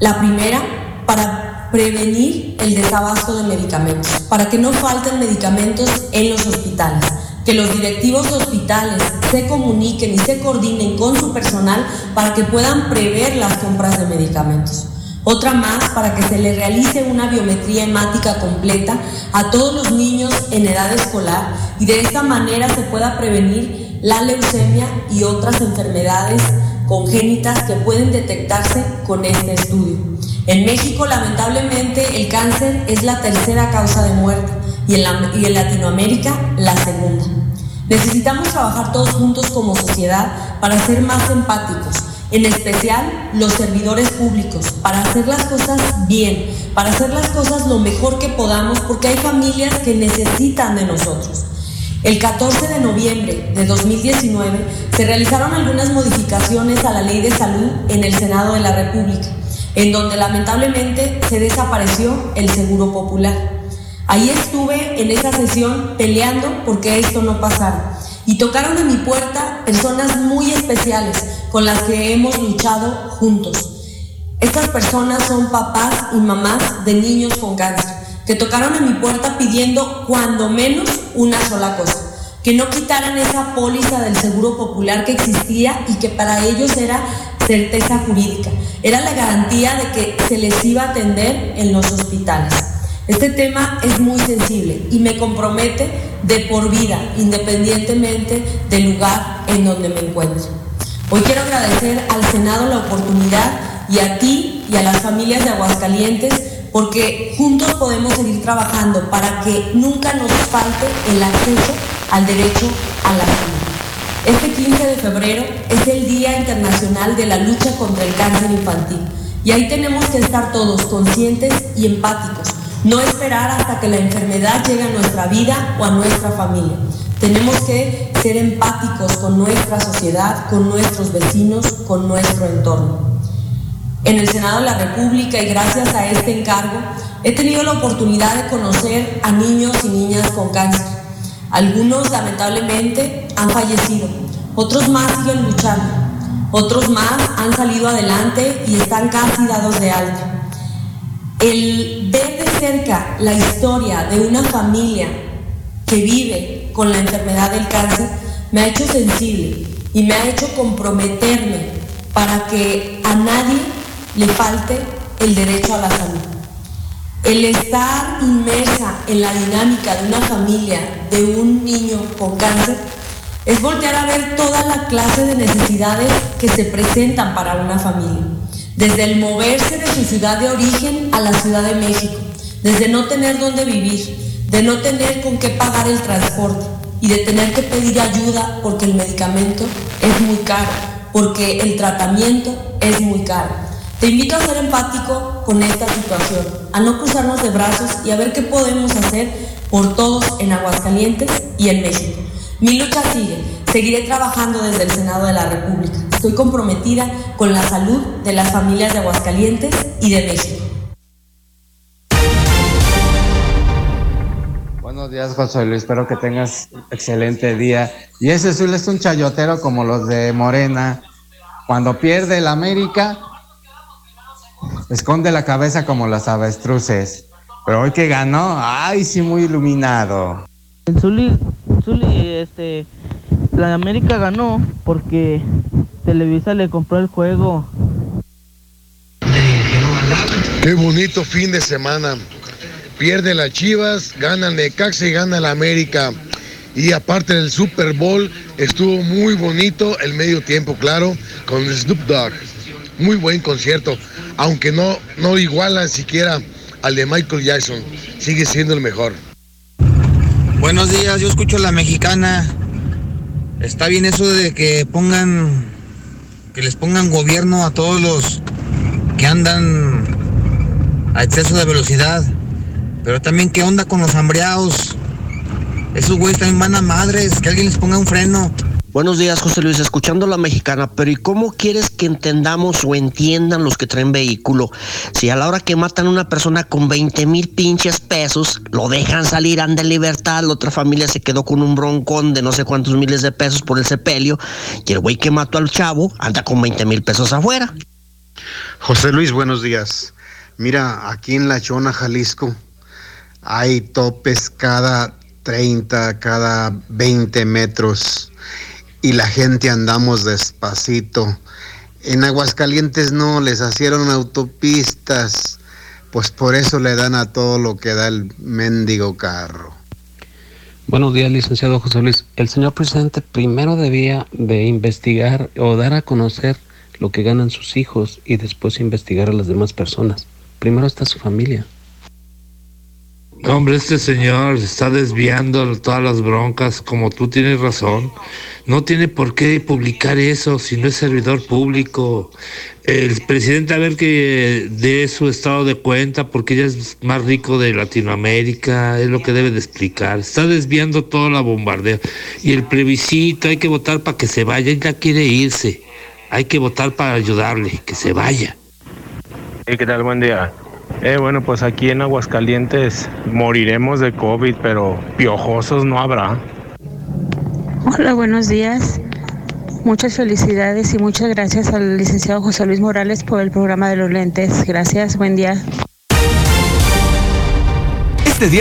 La primera, para prevenir el desabasto de medicamentos, para que no falten medicamentos en los hospitales, que los directivos de hospitales se comuniquen y se coordinen con su personal para que puedan prever las compras de medicamentos. Otra más para que se le realice una biometría hemática completa a todos los niños en edad escolar y de esta manera se pueda prevenir la leucemia y otras enfermedades congénitas que pueden detectarse con este estudio. En México, lamentablemente, el cáncer es la tercera causa de muerte y en, la, y en Latinoamérica la segunda. Necesitamos trabajar todos juntos como sociedad para ser más empáticos, en especial los servidores públicos, para hacer las cosas bien, para hacer las cosas lo mejor que podamos, porque hay familias que necesitan de nosotros. El 14 de noviembre de 2019 se realizaron algunas modificaciones a la ley de salud en el Senado de la República, en donde lamentablemente se desapareció el Seguro Popular. Ahí estuve en esa sesión peleando porque esto no pasara. Y tocaron en mi puerta personas muy especiales con las que hemos luchado juntos. Estas personas son papás y mamás de niños con cáncer, que tocaron en mi puerta pidiendo cuando menos una sola cosa, que no quitaran esa póliza del Seguro Popular que existía y que para ellos era certeza jurídica, era la garantía de que se les iba a atender en los hospitales. Este tema es muy sensible y me compromete de por vida, independientemente del lugar en donde me encuentre. Hoy quiero agradecer al Senado la oportunidad y a ti y a las familias de Aguascalientes porque juntos podemos seguir trabajando para que nunca nos falte el acceso al derecho a la salud. Este 15 de febrero es el Día Internacional de la Lucha contra el Cáncer Infantil y ahí tenemos que estar todos conscientes y empáticos no esperar hasta que la enfermedad llegue a nuestra vida o a nuestra familia. Tenemos que ser empáticos con nuestra sociedad, con nuestros vecinos, con nuestro entorno. En el Senado de la República y gracias a este encargo, he tenido la oportunidad de conocer a niños y niñas con cáncer. Algunos lamentablemente han fallecido, otros más siguen luchando, otros más han salido adelante y están casi dados de alta. El ver de cerca la historia de una familia que vive con la enfermedad del cáncer me ha hecho sensible y me ha hecho comprometerme para que a nadie le falte el derecho a la salud. El estar inmersa en la dinámica de una familia, de un niño con cáncer, es voltear a ver toda la clase de necesidades que se presentan para una familia desde el moverse de su ciudad de origen a la Ciudad de México, desde no tener dónde vivir, de no tener con qué pagar el transporte y de tener que pedir ayuda porque el medicamento es muy caro, porque el tratamiento es muy caro. Te invito a ser empático con esta situación, a no cruzarnos de brazos y a ver qué podemos hacer por todos en Aguascalientes y en México. Mi lucha sigue, seguiré trabajando desde el Senado de la República Estoy comprometida con la salud de las familias de Aguascalientes y de México. Buenos días, José Luis. Espero que tengas excelente día. Y ese azul es un chayotero como los de Morena. Cuando pierde el América, esconde la cabeza como las avestruces. Pero hoy que ganó, ay, sí, muy iluminado. El Zuli, este, la América ganó porque Televisa le compró el juego. Qué bonito fin de semana. Pierde las Chivas, gana el Necaxa y gana la América. Y aparte del Super Bowl, estuvo muy bonito el medio tiempo, claro, con Snoop Dogg. Muy buen concierto, aunque no, no iguala siquiera al de Michael Jackson. Sigue siendo el mejor. Buenos días, yo escucho la mexicana. Está bien eso de que pongan que les pongan gobierno a todos los que andan a exceso de velocidad. Pero también qué onda con los hambreados. Esos güeyes también van a madres, que alguien les ponga un freno. Buenos días, José Luis, escuchando la mexicana, pero ¿y cómo quieres que entendamos o entiendan los que traen vehículo? Si a la hora que matan a una persona con 20 mil pinches pesos, lo dejan salir, anda en libertad, la otra familia se quedó con un broncón de no sé cuántos miles de pesos por el sepelio, y el güey que mató al chavo anda con 20 mil pesos afuera. José Luis, buenos días. Mira, aquí en La Chona, Jalisco, hay topes cada 30, cada 20 metros y la gente andamos despacito. En Aguascalientes no, les hicieron autopistas, pues por eso le dan a todo lo que da el mendigo carro. Buenos días, licenciado José Luis. El señor presidente primero debía de investigar o dar a conocer lo que ganan sus hijos y después investigar a las demás personas. Primero está su familia. Hombre, este señor está desviando todas las broncas, como tú tienes razón. No tiene por qué publicar eso si no es servidor público. El presidente a ver que dé su estado de cuenta porque ella es más rico de Latinoamérica, es lo que debe de explicar. Está desviando toda la bombardeo. Y el plebiscito, hay que votar para que se vaya, ya quiere irse. Hay que votar para ayudarle, que se vaya. ¿qué tal? Buen día. Eh, bueno, pues aquí en Aguascalientes moriremos de COVID, pero piojosos no habrá. Hola, buenos días. Muchas felicidades y muchas gracias al licenciado José Luis Morales por el programa de los lentes. Gracias, buen día.